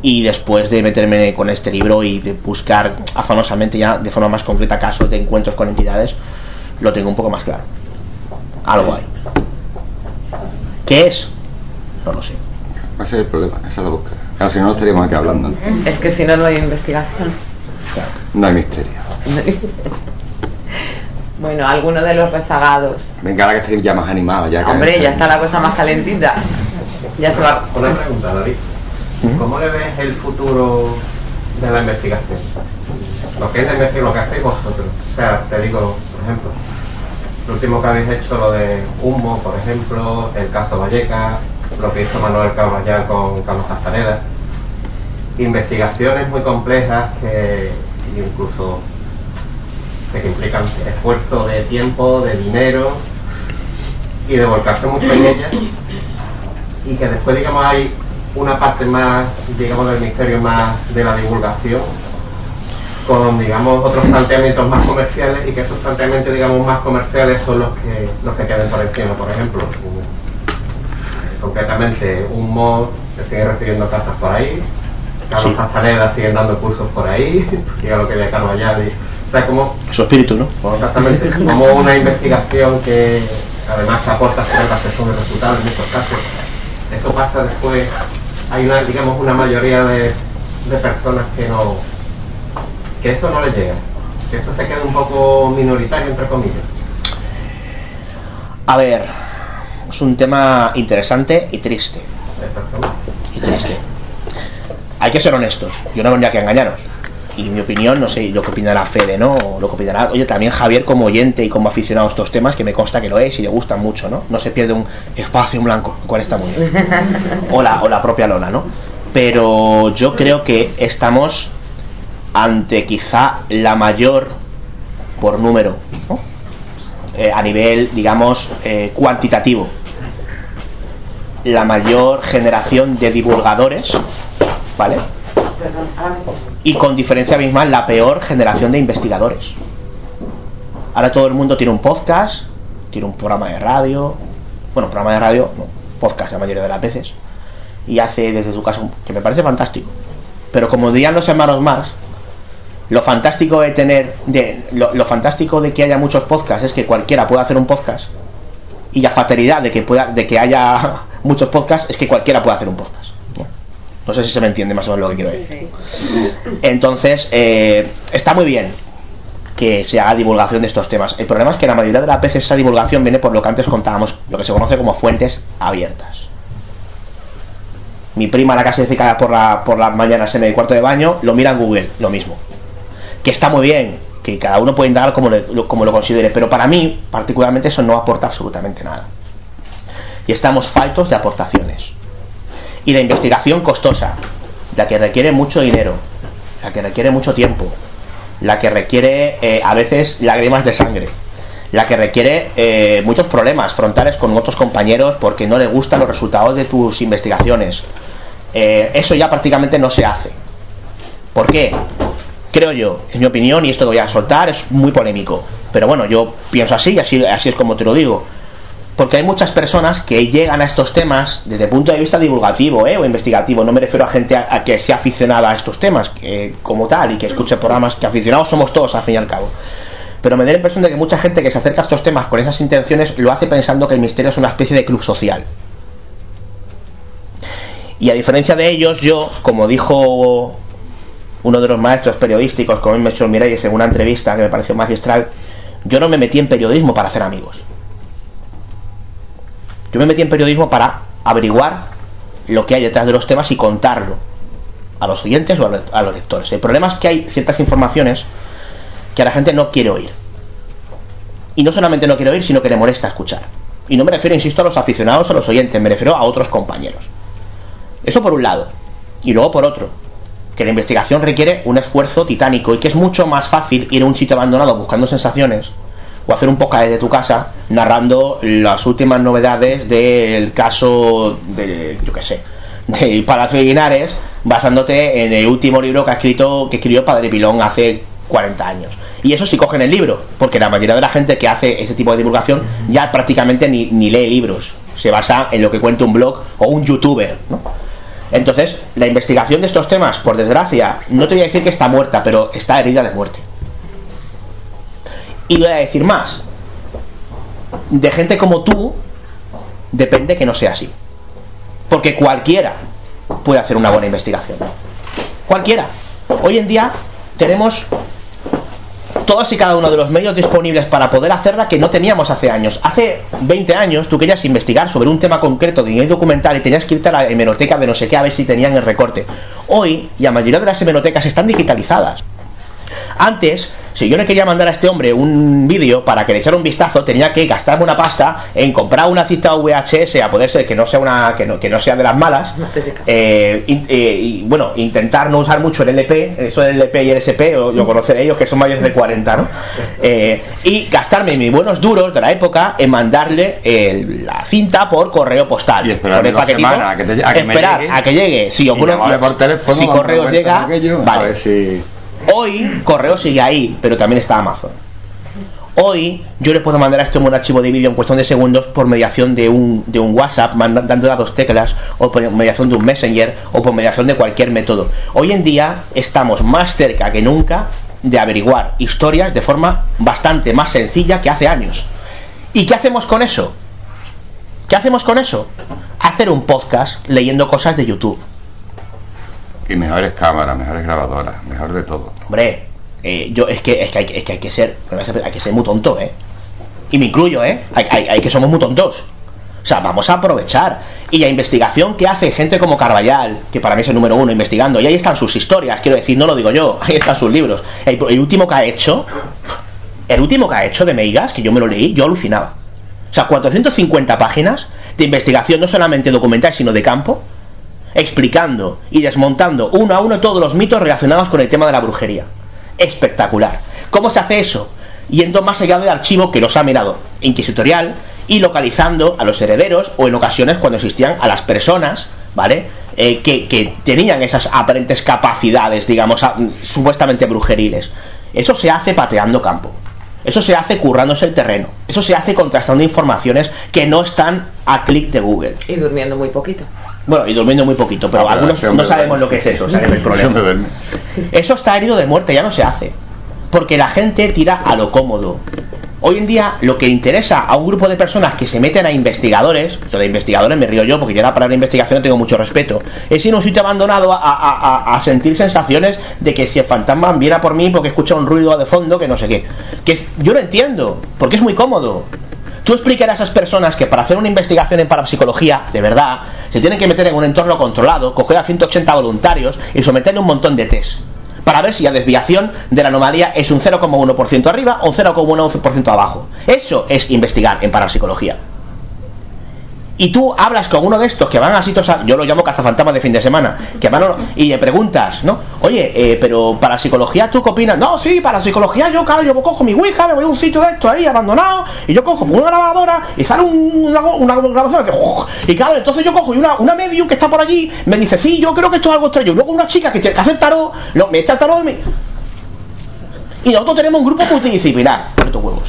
Y después de meterme con este libro y de buscar afanosamente ya de forma más concreta casos de encuentros con entidades, lo tengo un poco más claro. Algo hay. ¿Qué es? No lo sé. Va a ser el problema, esa es la búsqueda. Claro, si no, no estaríamos aquí hablando. Es que si no, no hay investigación. No hay misterio. Bueno, alguno de los rezagados. Venga, ahora que estáis ya más animados. Ya que- Hombre, ya está la cosa más calentita. Ya se va. Una pregunta, David. ¿Cómo le ves el futuro de la investigación? Lo que es la investigación, lo que hacéis vosotros. O sea, te digo, por ejemplo, lo último que habéis hecho, lo de Humo, por ejemplo, el caso Valleca, lo que hizo Manuel Caballán con Carlos Castaneda. Investigaciones muy complejas que incluso que implican esfuerzo de tiempo, de dinero y de volcarse mucho en ellas y que después digamos hay una parte más digamos del misterio más de la divulgación con digamos otros planteamientos más comerciales y que esos planteamientos digamos más comerciales son los que los que quedan por encima por ejemplo un- concretamente un mod se sigue recibiendo cartas por ahí Carlos Sí. Castaneda siguen dando cursos por ahí que es lo que de Carlos Ayali o sea como Su espíritu, ¿no? Exactamente, como una investigación que además que aporta pruebas que son irrefutables en estos casos. Esto pasa después, hay una, digamos, una mayoría de, de personas que no, que eso no les llega, que esto se queda un poco minoritario entre comillas. A ver, es un tema interesante y triste. Y triste. Hay que ser honestos. Yo no vendría que engañaros. Y mi opinión, no sé lo que opinará Fede, ¿no? O lo que opinará. Oye, también Javier como oyente y como aficionado a estos temas, que me consta que lo es y le gustan mucho, ¿no? No se pierde un espacio en blanco, cual está muy bien. O la, o la propia lona, ¿no? Pero yo creo que estamos ante quizá la mayor por número. Eh, a nivel, digamos, eh, cuantitativo, la mayor generación de divulgadores, ¿vale? Y con diferencia abismal, la peor generación de investigadores. Ahora todo el mundo tiene un podcast, tiene un programa de radio, bueno, programa de radio, no, podcast la mayoría de las veces, y hace desde su casa, que me parece fantástico. Pero como dirían los hermanos Marx, lo fantástico de tener, de, lo, lo fantástico de que haya muchos podcasts es que cualquiera pueda hacer un podcast. Y la fatalidad de que pueda, de que haya muchos podcasts es que cualquiera pueda hacer un podcast. ¿no? Sé si se me entiende más o menos lo que quiero decir. Entonces, eh, está muy bien que se haga divulgación de estos temas. El problema es que la mayoría de las veces esa divulgación viene por lo que antes contábamos, lo que se conoce como fuentes abiertas. Mi prima, la cada por, la, por las mañanas en el cuarto de baño, lo mira en Google, lo mismo. Que está muy bien, que cada uno puede indagar como, le- lo- considere, pero para mí, particularmente, eso no aporta absolutamente nada. Y estamos faltos de aportaciones. Y la investigación costosa, la que requiere mucho dinero, la que requiere mucho tiempo, la que requiere eh, a veces lágrimas de sangre, la que requiere eh, muchos problemas frontales con otros compañeros porque no les gustan los resultados de tus investigaciones. Eh, eso ya prácticamente no se hace. ¿Por qué? Creo yo, es mi opinión y esto lo voy a soltar, es muy polémico. Pero bueno, yo pienso así y así, así es como te lo digo. Porque hay muchas personas que llegan a estos temas desde el punto de vista divulgativo ¿eh? o investigativo. No me refiero a gente a que sea aficionada a estos temas que, como tal y que escuche programas que aficionados somos todos al fin y al cabo. Pero me da la impresión de que mucha gente que se acerca a estos temas con esas intenciones lo hace pensando que el misterio es una especie de club social. Y a diferencia de ellos, yo, como dijo uno de los maestros periodísticos, como me hecho Miralles en una entrevista que me pareció magistral, yo no me metí en periodismo para hacer amigos. Yo me metí en periodismo para averiguar lo que hay detrás de los temas y contarlo a los oyentes o a los, lectores. El problema es que hay ciertas informaciones que a la gente no quiere oír. Y no solamente no quiere oír, sino que le molesta escuchar. Y no me refiero, insisto, a los aficionados a los oyentes, me refiero a otros compañeros. Eso por un lado. Y luego por otro, que la investigación requiere un esfuerzo titánico y que es mucho más fácil ir a un sitio abandonado buscando sensaciones o hacer un podcast desde tu casa narrando las últimas novedades del caso de, yo qué sé, de Palacio de Linares, basándote en el último libro que ha escrito, que escribió Padre Pilón hace 40 años. Y eso sí cogen el libro, porque la mayoría de la gente que hace ese tipo de divulgación ya prácticamente ni, ni lee libros, se basa en lo que cuenta un blog o un youtuber, ¿no? Entonces, la investigación de estos temas, por desgracia, no te voy a decir que está muerta, pero está herida de muerte. Y voy a decir más. De gente como tú, depende que no sea así. Porque cualquiera puede hacer una buena investigación. Cualquiera. Hoy en día tenemos todos y cada uno de los medios disponibles para poder hacerla que no teníamos hace años. Hace 20 años tú querías investigar sobre un tema concreto de un documental y tenías que irte a la hemeroteca de no sé qué a ver si tenían el recorte. Hoy, la mayoría de las hemerotecas están digitalizadas. Antes, si yo le quería mandar a este hombre un vídeo para que le echara un vistazo, tenía que gastarme una pasta en comprar una cinta VHS a poder ser que no sea una que no, que no sea de las malas. Eh, y, eh, y, bueno, intentar no usar mucho el LP, eso del LP y el SP, lo, lo conoceré ellos que son mayores de 40, ¿no? Eh, y gastarme mis buenos duros de la época en mandarle el- la cinta por correo postal. esperar con el una paquetito, semana a que te- a que me esperar llegue. a que llegue. Si Y ocurre llamarle por teléfono, si correos llega, vale. a ver si- Hoy correo sigue ahí, pero también está Amazon. Hoy yo le puedo mandar a este un archivo de vídeo en cuestión de segundos por mediación de un, de un WhatsApp, manda- dándole a dos teclas, o por mediación de un Messenger, o por mediación de cualquier método. Hoy en día estamos más cerca que nunca de averiguar historias de forma bastante más sencilla que hace años. ¿Y qué hacemos con eso? ¿Qué hacemos con eso? Hacer un podcast leyendo cosas de YouTube. Y mejores cámaras, mejores grabadoras, mejor de todo. Hombre, eh, yo es que, es que, hay, que- ser hay que ser muy tonto, ¿eh? Y me incluyo, ¿eh? Hay que somos muy tontos. O sea, vamos a aprovechar. Y la investigación que hace gente como Carballal, que para mí es el número uno investigando, y ahí están sus historias, quiero decir, no lo digo yo, ahí están sus libros. El, el último que ha hecho, el último que ha hecho de Meigas, que yo me lo leí, yo alucinaba. O sea, 450 páginas de investigación, no solamente documental, sino de campo, explicando y desmontando uno a uno todos los mitos relacionados con el tema de la brujería. Espectacular. ¿Cómo se hace eso? Yendo más allá del archivo que los ha mirado inquisitorial y localizando a los herederos o en ocasiones cuando existían a las personas, ¿vale? Eh, que, que tenían esas aparentes capacidades, digamos, a- supuestamente brujeriles. Eso se hace pateando campo. Eso se hace currándose el terreno. Eso se hace contrastando informaciones que no están a clic de Google. Y durmiendo muy poquito. Bueno, y durmiendo muy poquito, pero Ah, algunos no sabemos lo que es eso. Eso está herido de muerte, ya no se hace. Porque la gente tira a lo cómodo. Hoy en día lo que interesa a un grupo de personas que se meten a investigadores, lo de investigadores me río yo porque yo la palabra investigación tengo mucho respeto, es ir a un sitio abandonado a, a- a- a sentir sensaciones de que si el fantasma viene a por mí porque escucha un ruido de fondo que no sé qué. Que es- yo lo entiendo, porque es muy cómodo. Tú explicar a esas personas que para hacer una investigación en parapsicología, de verdad, se tienen que meter en un entorno controlado, coger a 180 voluntarios y someterle un montón de test. Para ver si la desviación de la anomalía es un 0,1% arriba o un 0,1% abajo. Eso es investigar en parapsicología. Y tú hablas con uno de estos que van a sitios, yo lo llamo cazafantasmas de fin de semana, que van y le preguntas, ¿no? Oye, eh, pero para psicología, ¿tú qué opinas? No, sí, para psicología yo, claro, yo cojo mi Ouija, me voy a un sitio de esto ahí abandonado, y yo cojo una grabadora y sale un- una, una grabación y, "Uf". y claro, entonces yo cojo una, una medium que está por allí, me dice, sí, yo creo que esto es algo extraño. Luego una chica que tiene que hacer tarot, lo- me echa el tarot y nosotros tenemos un grupo multidisciplinar, estos huevos.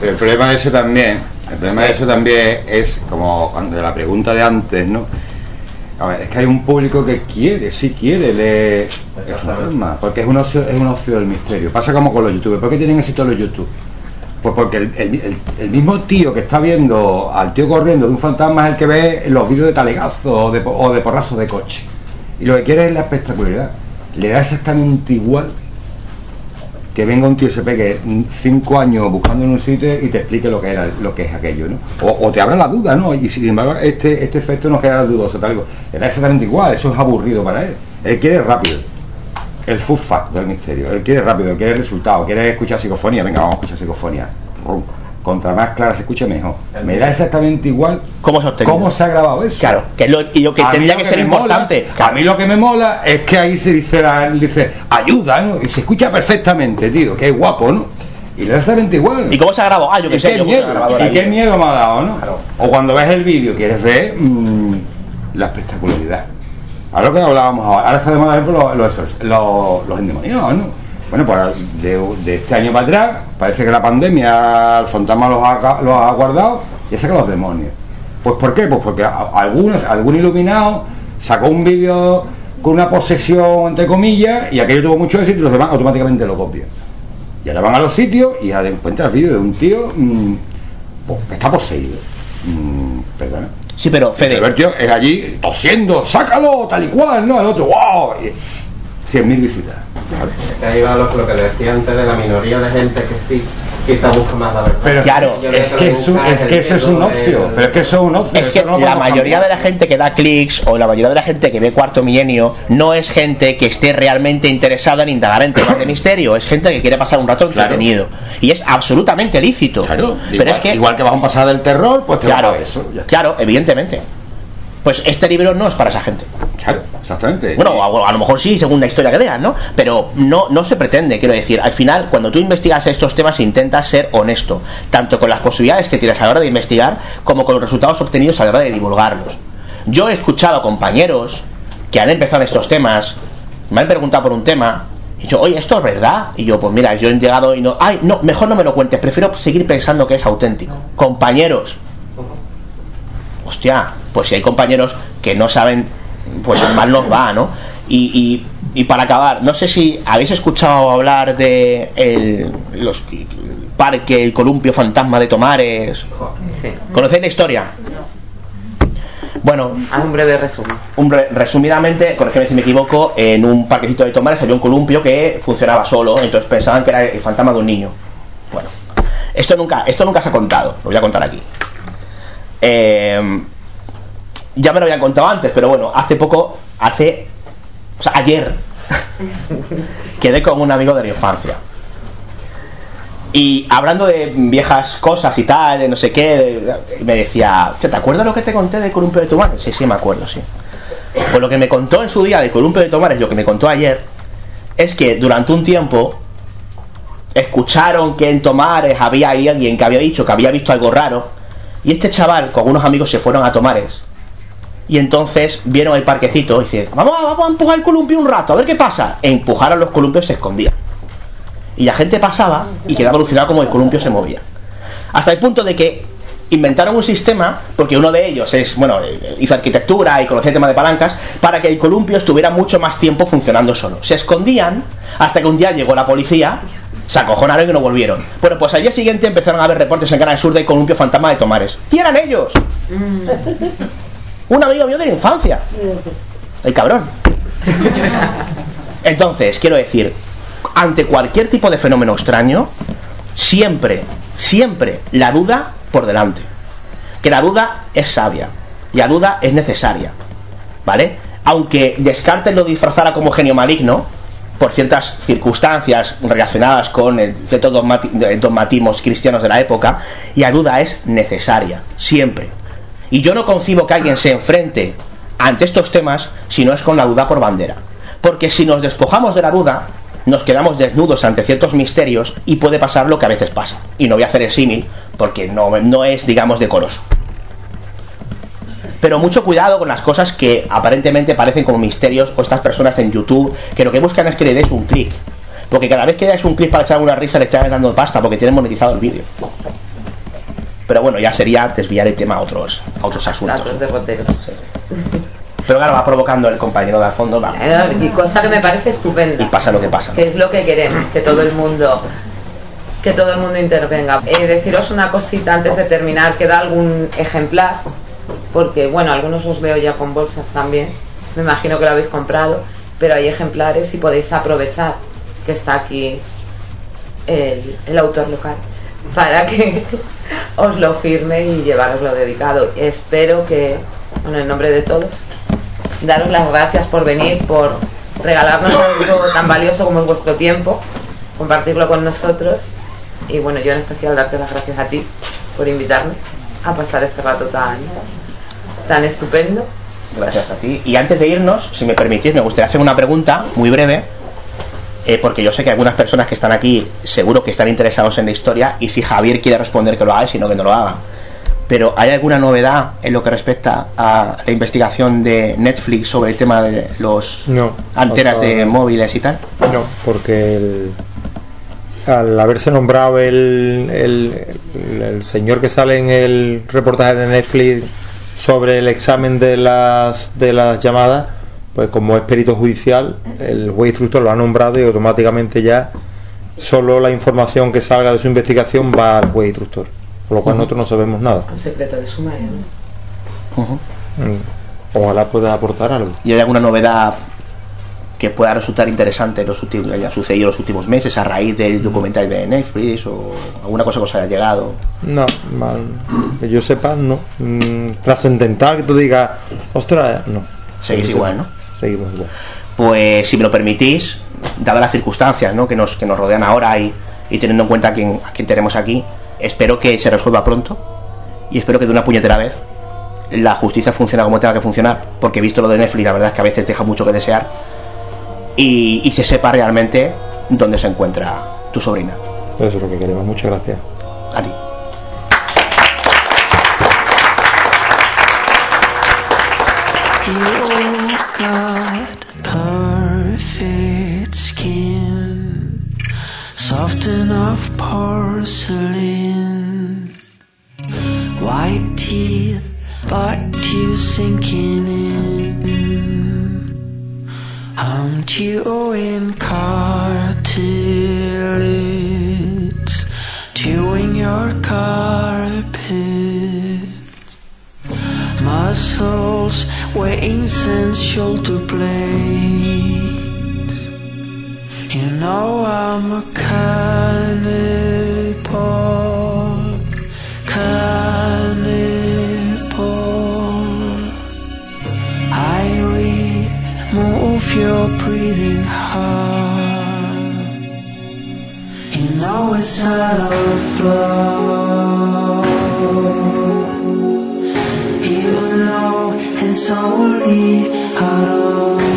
Pero el problema eso también, el problema de eso también es como cuando la pregunta de antes, ¿no? A ver, es que hay un público que quiere, sí quiere leer el fantasma, porque es un ocio, es un ocio del misterio. Pasa como con los youtubers. ¿Por qué tienen éxito los youtube? Pues porque el, el- mismo tío que está viendo al tío corriendo de un fantasma es el que ve los vídeos de talegazo o de, o de porrazos de coche. Y lo que quiere es la espectacularidad. Le da exactamente igual que venga un tío y se pegue cinco años buscando en un sitio y te explique lo que era lo que es aquello, ¿no? O, te abra la duda, ¿no? Y sin embargo este, este efecto no queda dudoso, tal. Le da exactamente igual, eso es aburrido para él. Él quiere rápido. El food fact del misterio. Él quiere rápido, quiere resultado, quiere escuchar psicofonía. Venga, vamos a escuchar psicofonía. Contra más clara se escuche mejor. Me da exactamente igual cómo se, ha obtenido? cómo se ha grabado eso. Claro, que es lo, y lo que tendría lo que ser mola- importante. a mí lo que me mola es que ahí se dice, la- dice ayuda, ¿no? Y se escucha perfectamente, tío, que es guapo, ¿no? Y da exactamente igual. ¿Y cómo se ha grabado? Ah, yo ¿Y que sé, qué yo miedo, y qué miedo me ha dado, ¿no? O cuando ves el vídeo quieres ver mm, la espectacularidad. Ahora lo que hablábamos ahora, ahora está de moda por los, los, los, los endemoniados, ¿no? Bueno, pues de, de este año para atrás, parece que la pandemia, el fantasma los ha, ca- los ha guardado y ha sacado los demonios. Pues ¿por qué? Pues porque a- algunos, algún iluminado sacó un vídeo con una posesión, entre comillas, y aquello tuvo mucho éxito y los demás automáticamente lo copian. Y ahora van a los sitios y ahora encuentras vídeo de un tío pues, que está poseído. Mm, perdona. Sí, pero Fede. El tío es allí tosiendo, sácalo, tal y cual, ¿no? El otro, wow. Y 100.000 visitas. Que ahí va lo, lo que decía antes de la minoría de gente que sí, quizá busca más la verdad. Pero Claro, es que, es un- es que eso es un ocio. Pero es que eso es un ocio. Es que no la mayoría de la gente que da clics o la mayoría de la gente que ve Cuarto Milenio no es gente que esté realmente interesada en indagar en temas de misterio, es gente que quiere pasar un rato entretenido. Y es absolutamente lícito. Claro, Pero igual, es que igual que vas a un pasar del terror, pues te Claro, vas a eso. ya está. claro, evidentemente. Pues este libro no es para esa gente. Claro, exactamente. Bueno, a, a lo mejor sí, según la historia que leas, ¿no? Pero no, no se pretende, quiero decir. Al final, cuando tú investigas estos temas, intentas ser honesto, tanto con las posibilidades que tienes a la hora de investigar, como con los resultados obtenidos a la hora de divulgarlos. Yo he escuchado a compañeros que han empezado estos temas, me han preguntado por un tema, y yo, oye, ¿esto es verdad? Y yo, pues mira, yo he llegado y no, ay, no, mejor no me lo cuentes, prefiero seguir pensando que es auténtico. Compañeros, hostia, pues si hay compañeros que no saben, pues mal nos va, ¿no? Y, y, y para acabar, no sé si habéis escuchado hablar de el, los, el parque, el columpio fantasma de Tomares. Sí. ¿Conocéis la historia? Bueno, Haz un breve resumen. un resumidamente, corrígeme si me equivoco, en un parquecito de Tomares había un columpio que funcionaba solo, entonces pensaban que era el fantasma de un niño. Bueno, esto nunca, esto nunca se ha contado, lo voy a contar aquí. Eh, ya me lo habían contado antes, pero bueno, hace poco, hace, o sea, ayer, quedé con un amigo de la infancia. Y hablando de viejas cosas y tal, de no sé qué, me decía, "Che, ¿te acuerdas lo que te conté de Columpio de Tomares? Sí, sí, me acuerdo, sí. Pues lo que me contó en su día de Columpio de Tomares, lo que me contó ayer, es que durante un tiempo escucharon que en Tomares había alguien que había dicho que había visto algo raro, y este chaval con unos amigos se fueron a Tomares, y entonces vieron el parquecito y dicen, vamos, vamos a empujar el columpio un rato, a ver qué pasa. E empujaron los columpios y se escondían. Y la gente pasaba y quedaba alucinado como el columpio se movía. Hasta el punto de que inventaron un sistema, porque uno de ellos es, bueno, eh, hizo arquitectura y conocía el tema de palancas, para que el columpio estuviera mucho más tiempo funcionando solo. Se escondían hasta que un día llegó la policía, se acojonaron y no volvieron. Bueno, pues al día siguiente empezaron a haber reportes en Canal Sur del columpio fantasma de Tomares. Y eran ellos. Un amigo mío de la infancia. El cabrón. Entonces, quiero decir, ante cualquier tipo de fenómeno extraño, siempre, siempre la duda por delante. Que la duda es sabia. Y la duda es necesaria. ¿Vale? Aunque Descartes lo disfrazara como genio maligno, por ciertas circunstancias relacionadas con ciertos dogmati- dogmatismos cristianos de la época, y la duda es necesaria, siempre. Y yo no concibo que alguien se enfrente ante estos temas si no es con la duda por bandera. Porque si nos despojamos de la duda, nos quedamos desnudos ante ciertos misterios y puede pasar lo que a veces pasa. Y no voy a hacer el símil porque no, no es, digamos, decoroso. Pero mucho cuidado con las cosas que aparentemente parecen como misterios o estas personas en YouTube que lo que buscan es que le des un clic. Porque cada vez que das un clic para echar una risa le están dando pasta porque tienen monetizado el vídeo. Pero bueno, ya sería desviar el tema a otros, a otros asuntos. Datos derroteros. Pero claro, va provocando el compañero de al fondo, va. Y cosa que me parece estupenda. Y pasa lo que pasa. que es lo que queremos, que todo el mundo que todo el mundo intervenga. Eh, deciros una cosita antes de terminar, queda algún ejemplar, porque bueno, algunos os veo ya con bolsas también, me imagino que lo habéis comprado, pero hay ejemplares y podéis aprovechar que está aquí el, el autor local para que os lo firme y llevaroslo dedicado. Espero que, bueno, en nombre de todos, daros las gracias por venir, por regalarnos algo tan valioso como es vuestro tiempo, compartirlo con nosotros Y bueno, yo en especial darte las gracias a ti por invitarme a pasar este rato tan, tan estupendo. Gracias a ti. Y antes de irnos, si me permitís, me gustaría hacer una pregunta muy breve, eh, porque yo sé que algunas personas que están aquí seguro que están interesados en la historia, y si Javier quiere responder que lo haga, y si no que no lo haga. Pero ¿hay alguna novedad en lo que respecta a la investigación de Netflix sobre el tema de los No. antenas hasta de móviles y tal? No, porque el- al haberse nombrado el- el señor que sale en el reportaje de Netflix sobre el examen de las de las llamadas, pues como es perito judicial, el juez instructor lo ha nombrado y automáticamente ya solo la información que salga de su investigación va al juez instructor, por lo cual nosotros no sabemos nada. Un secreto de sumario. ¿no? Mm. Ojalá pueda aportar algo. ¿Y hay alguna novedad que pueda resultar interesante en los últimos, que haya sucedido en los últimos meses a raíz del documental de Netflix o alguna cosa que os haya llegado? No, man, que yo sepa, no. Mm, trascendental que tú digas, ostras, no. Seguís igual, sepa, ¿no? Seguimos igual. Pues si me lo permitís, dadas las circunstancias ¿no? que, nos, que nos rodean ahora y, y teniendo en cuenta a quién, a quién tenemos aquí, espero que se resuelva pronto y espero que de una puñetera vez la justicia funcione como tenga que funcionar, porque visto lo de Netflix, la verdad es que a veces deja mucho que desear y, y se sepa realmente dónde se encuentra tu sobrina. Eso es lo que queremos. Muchas gracias. A ti. You got perfect skin, soft enough porcelain, white teeth, but you sinking in. I'm chewing cartilage, chewing your carpet muscles, veins and shoulder blades. You know I'm a cannibal, cannibal. Your breathing heart. You know it's out of flow. You know it's only out of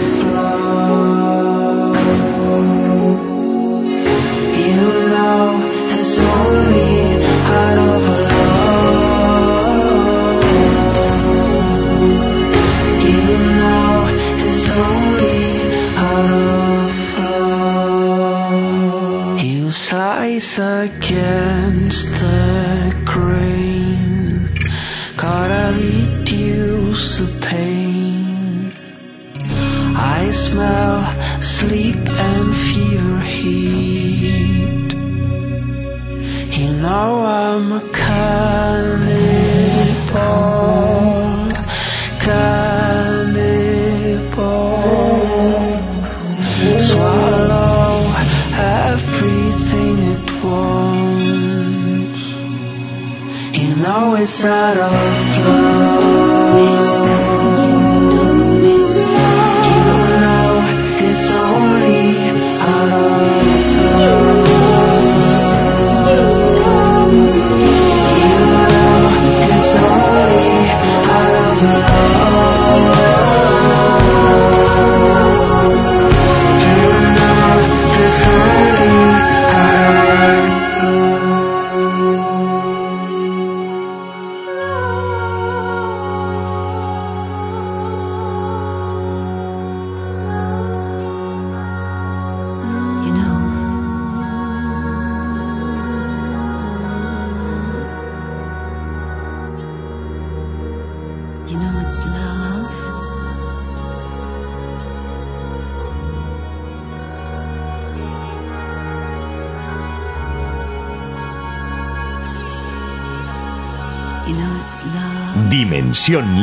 slice against the grain. Gotta reduce the pain. I smell sleep and fever heat. You know I'm a cannibal, cannibal. Inside our are.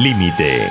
Límite.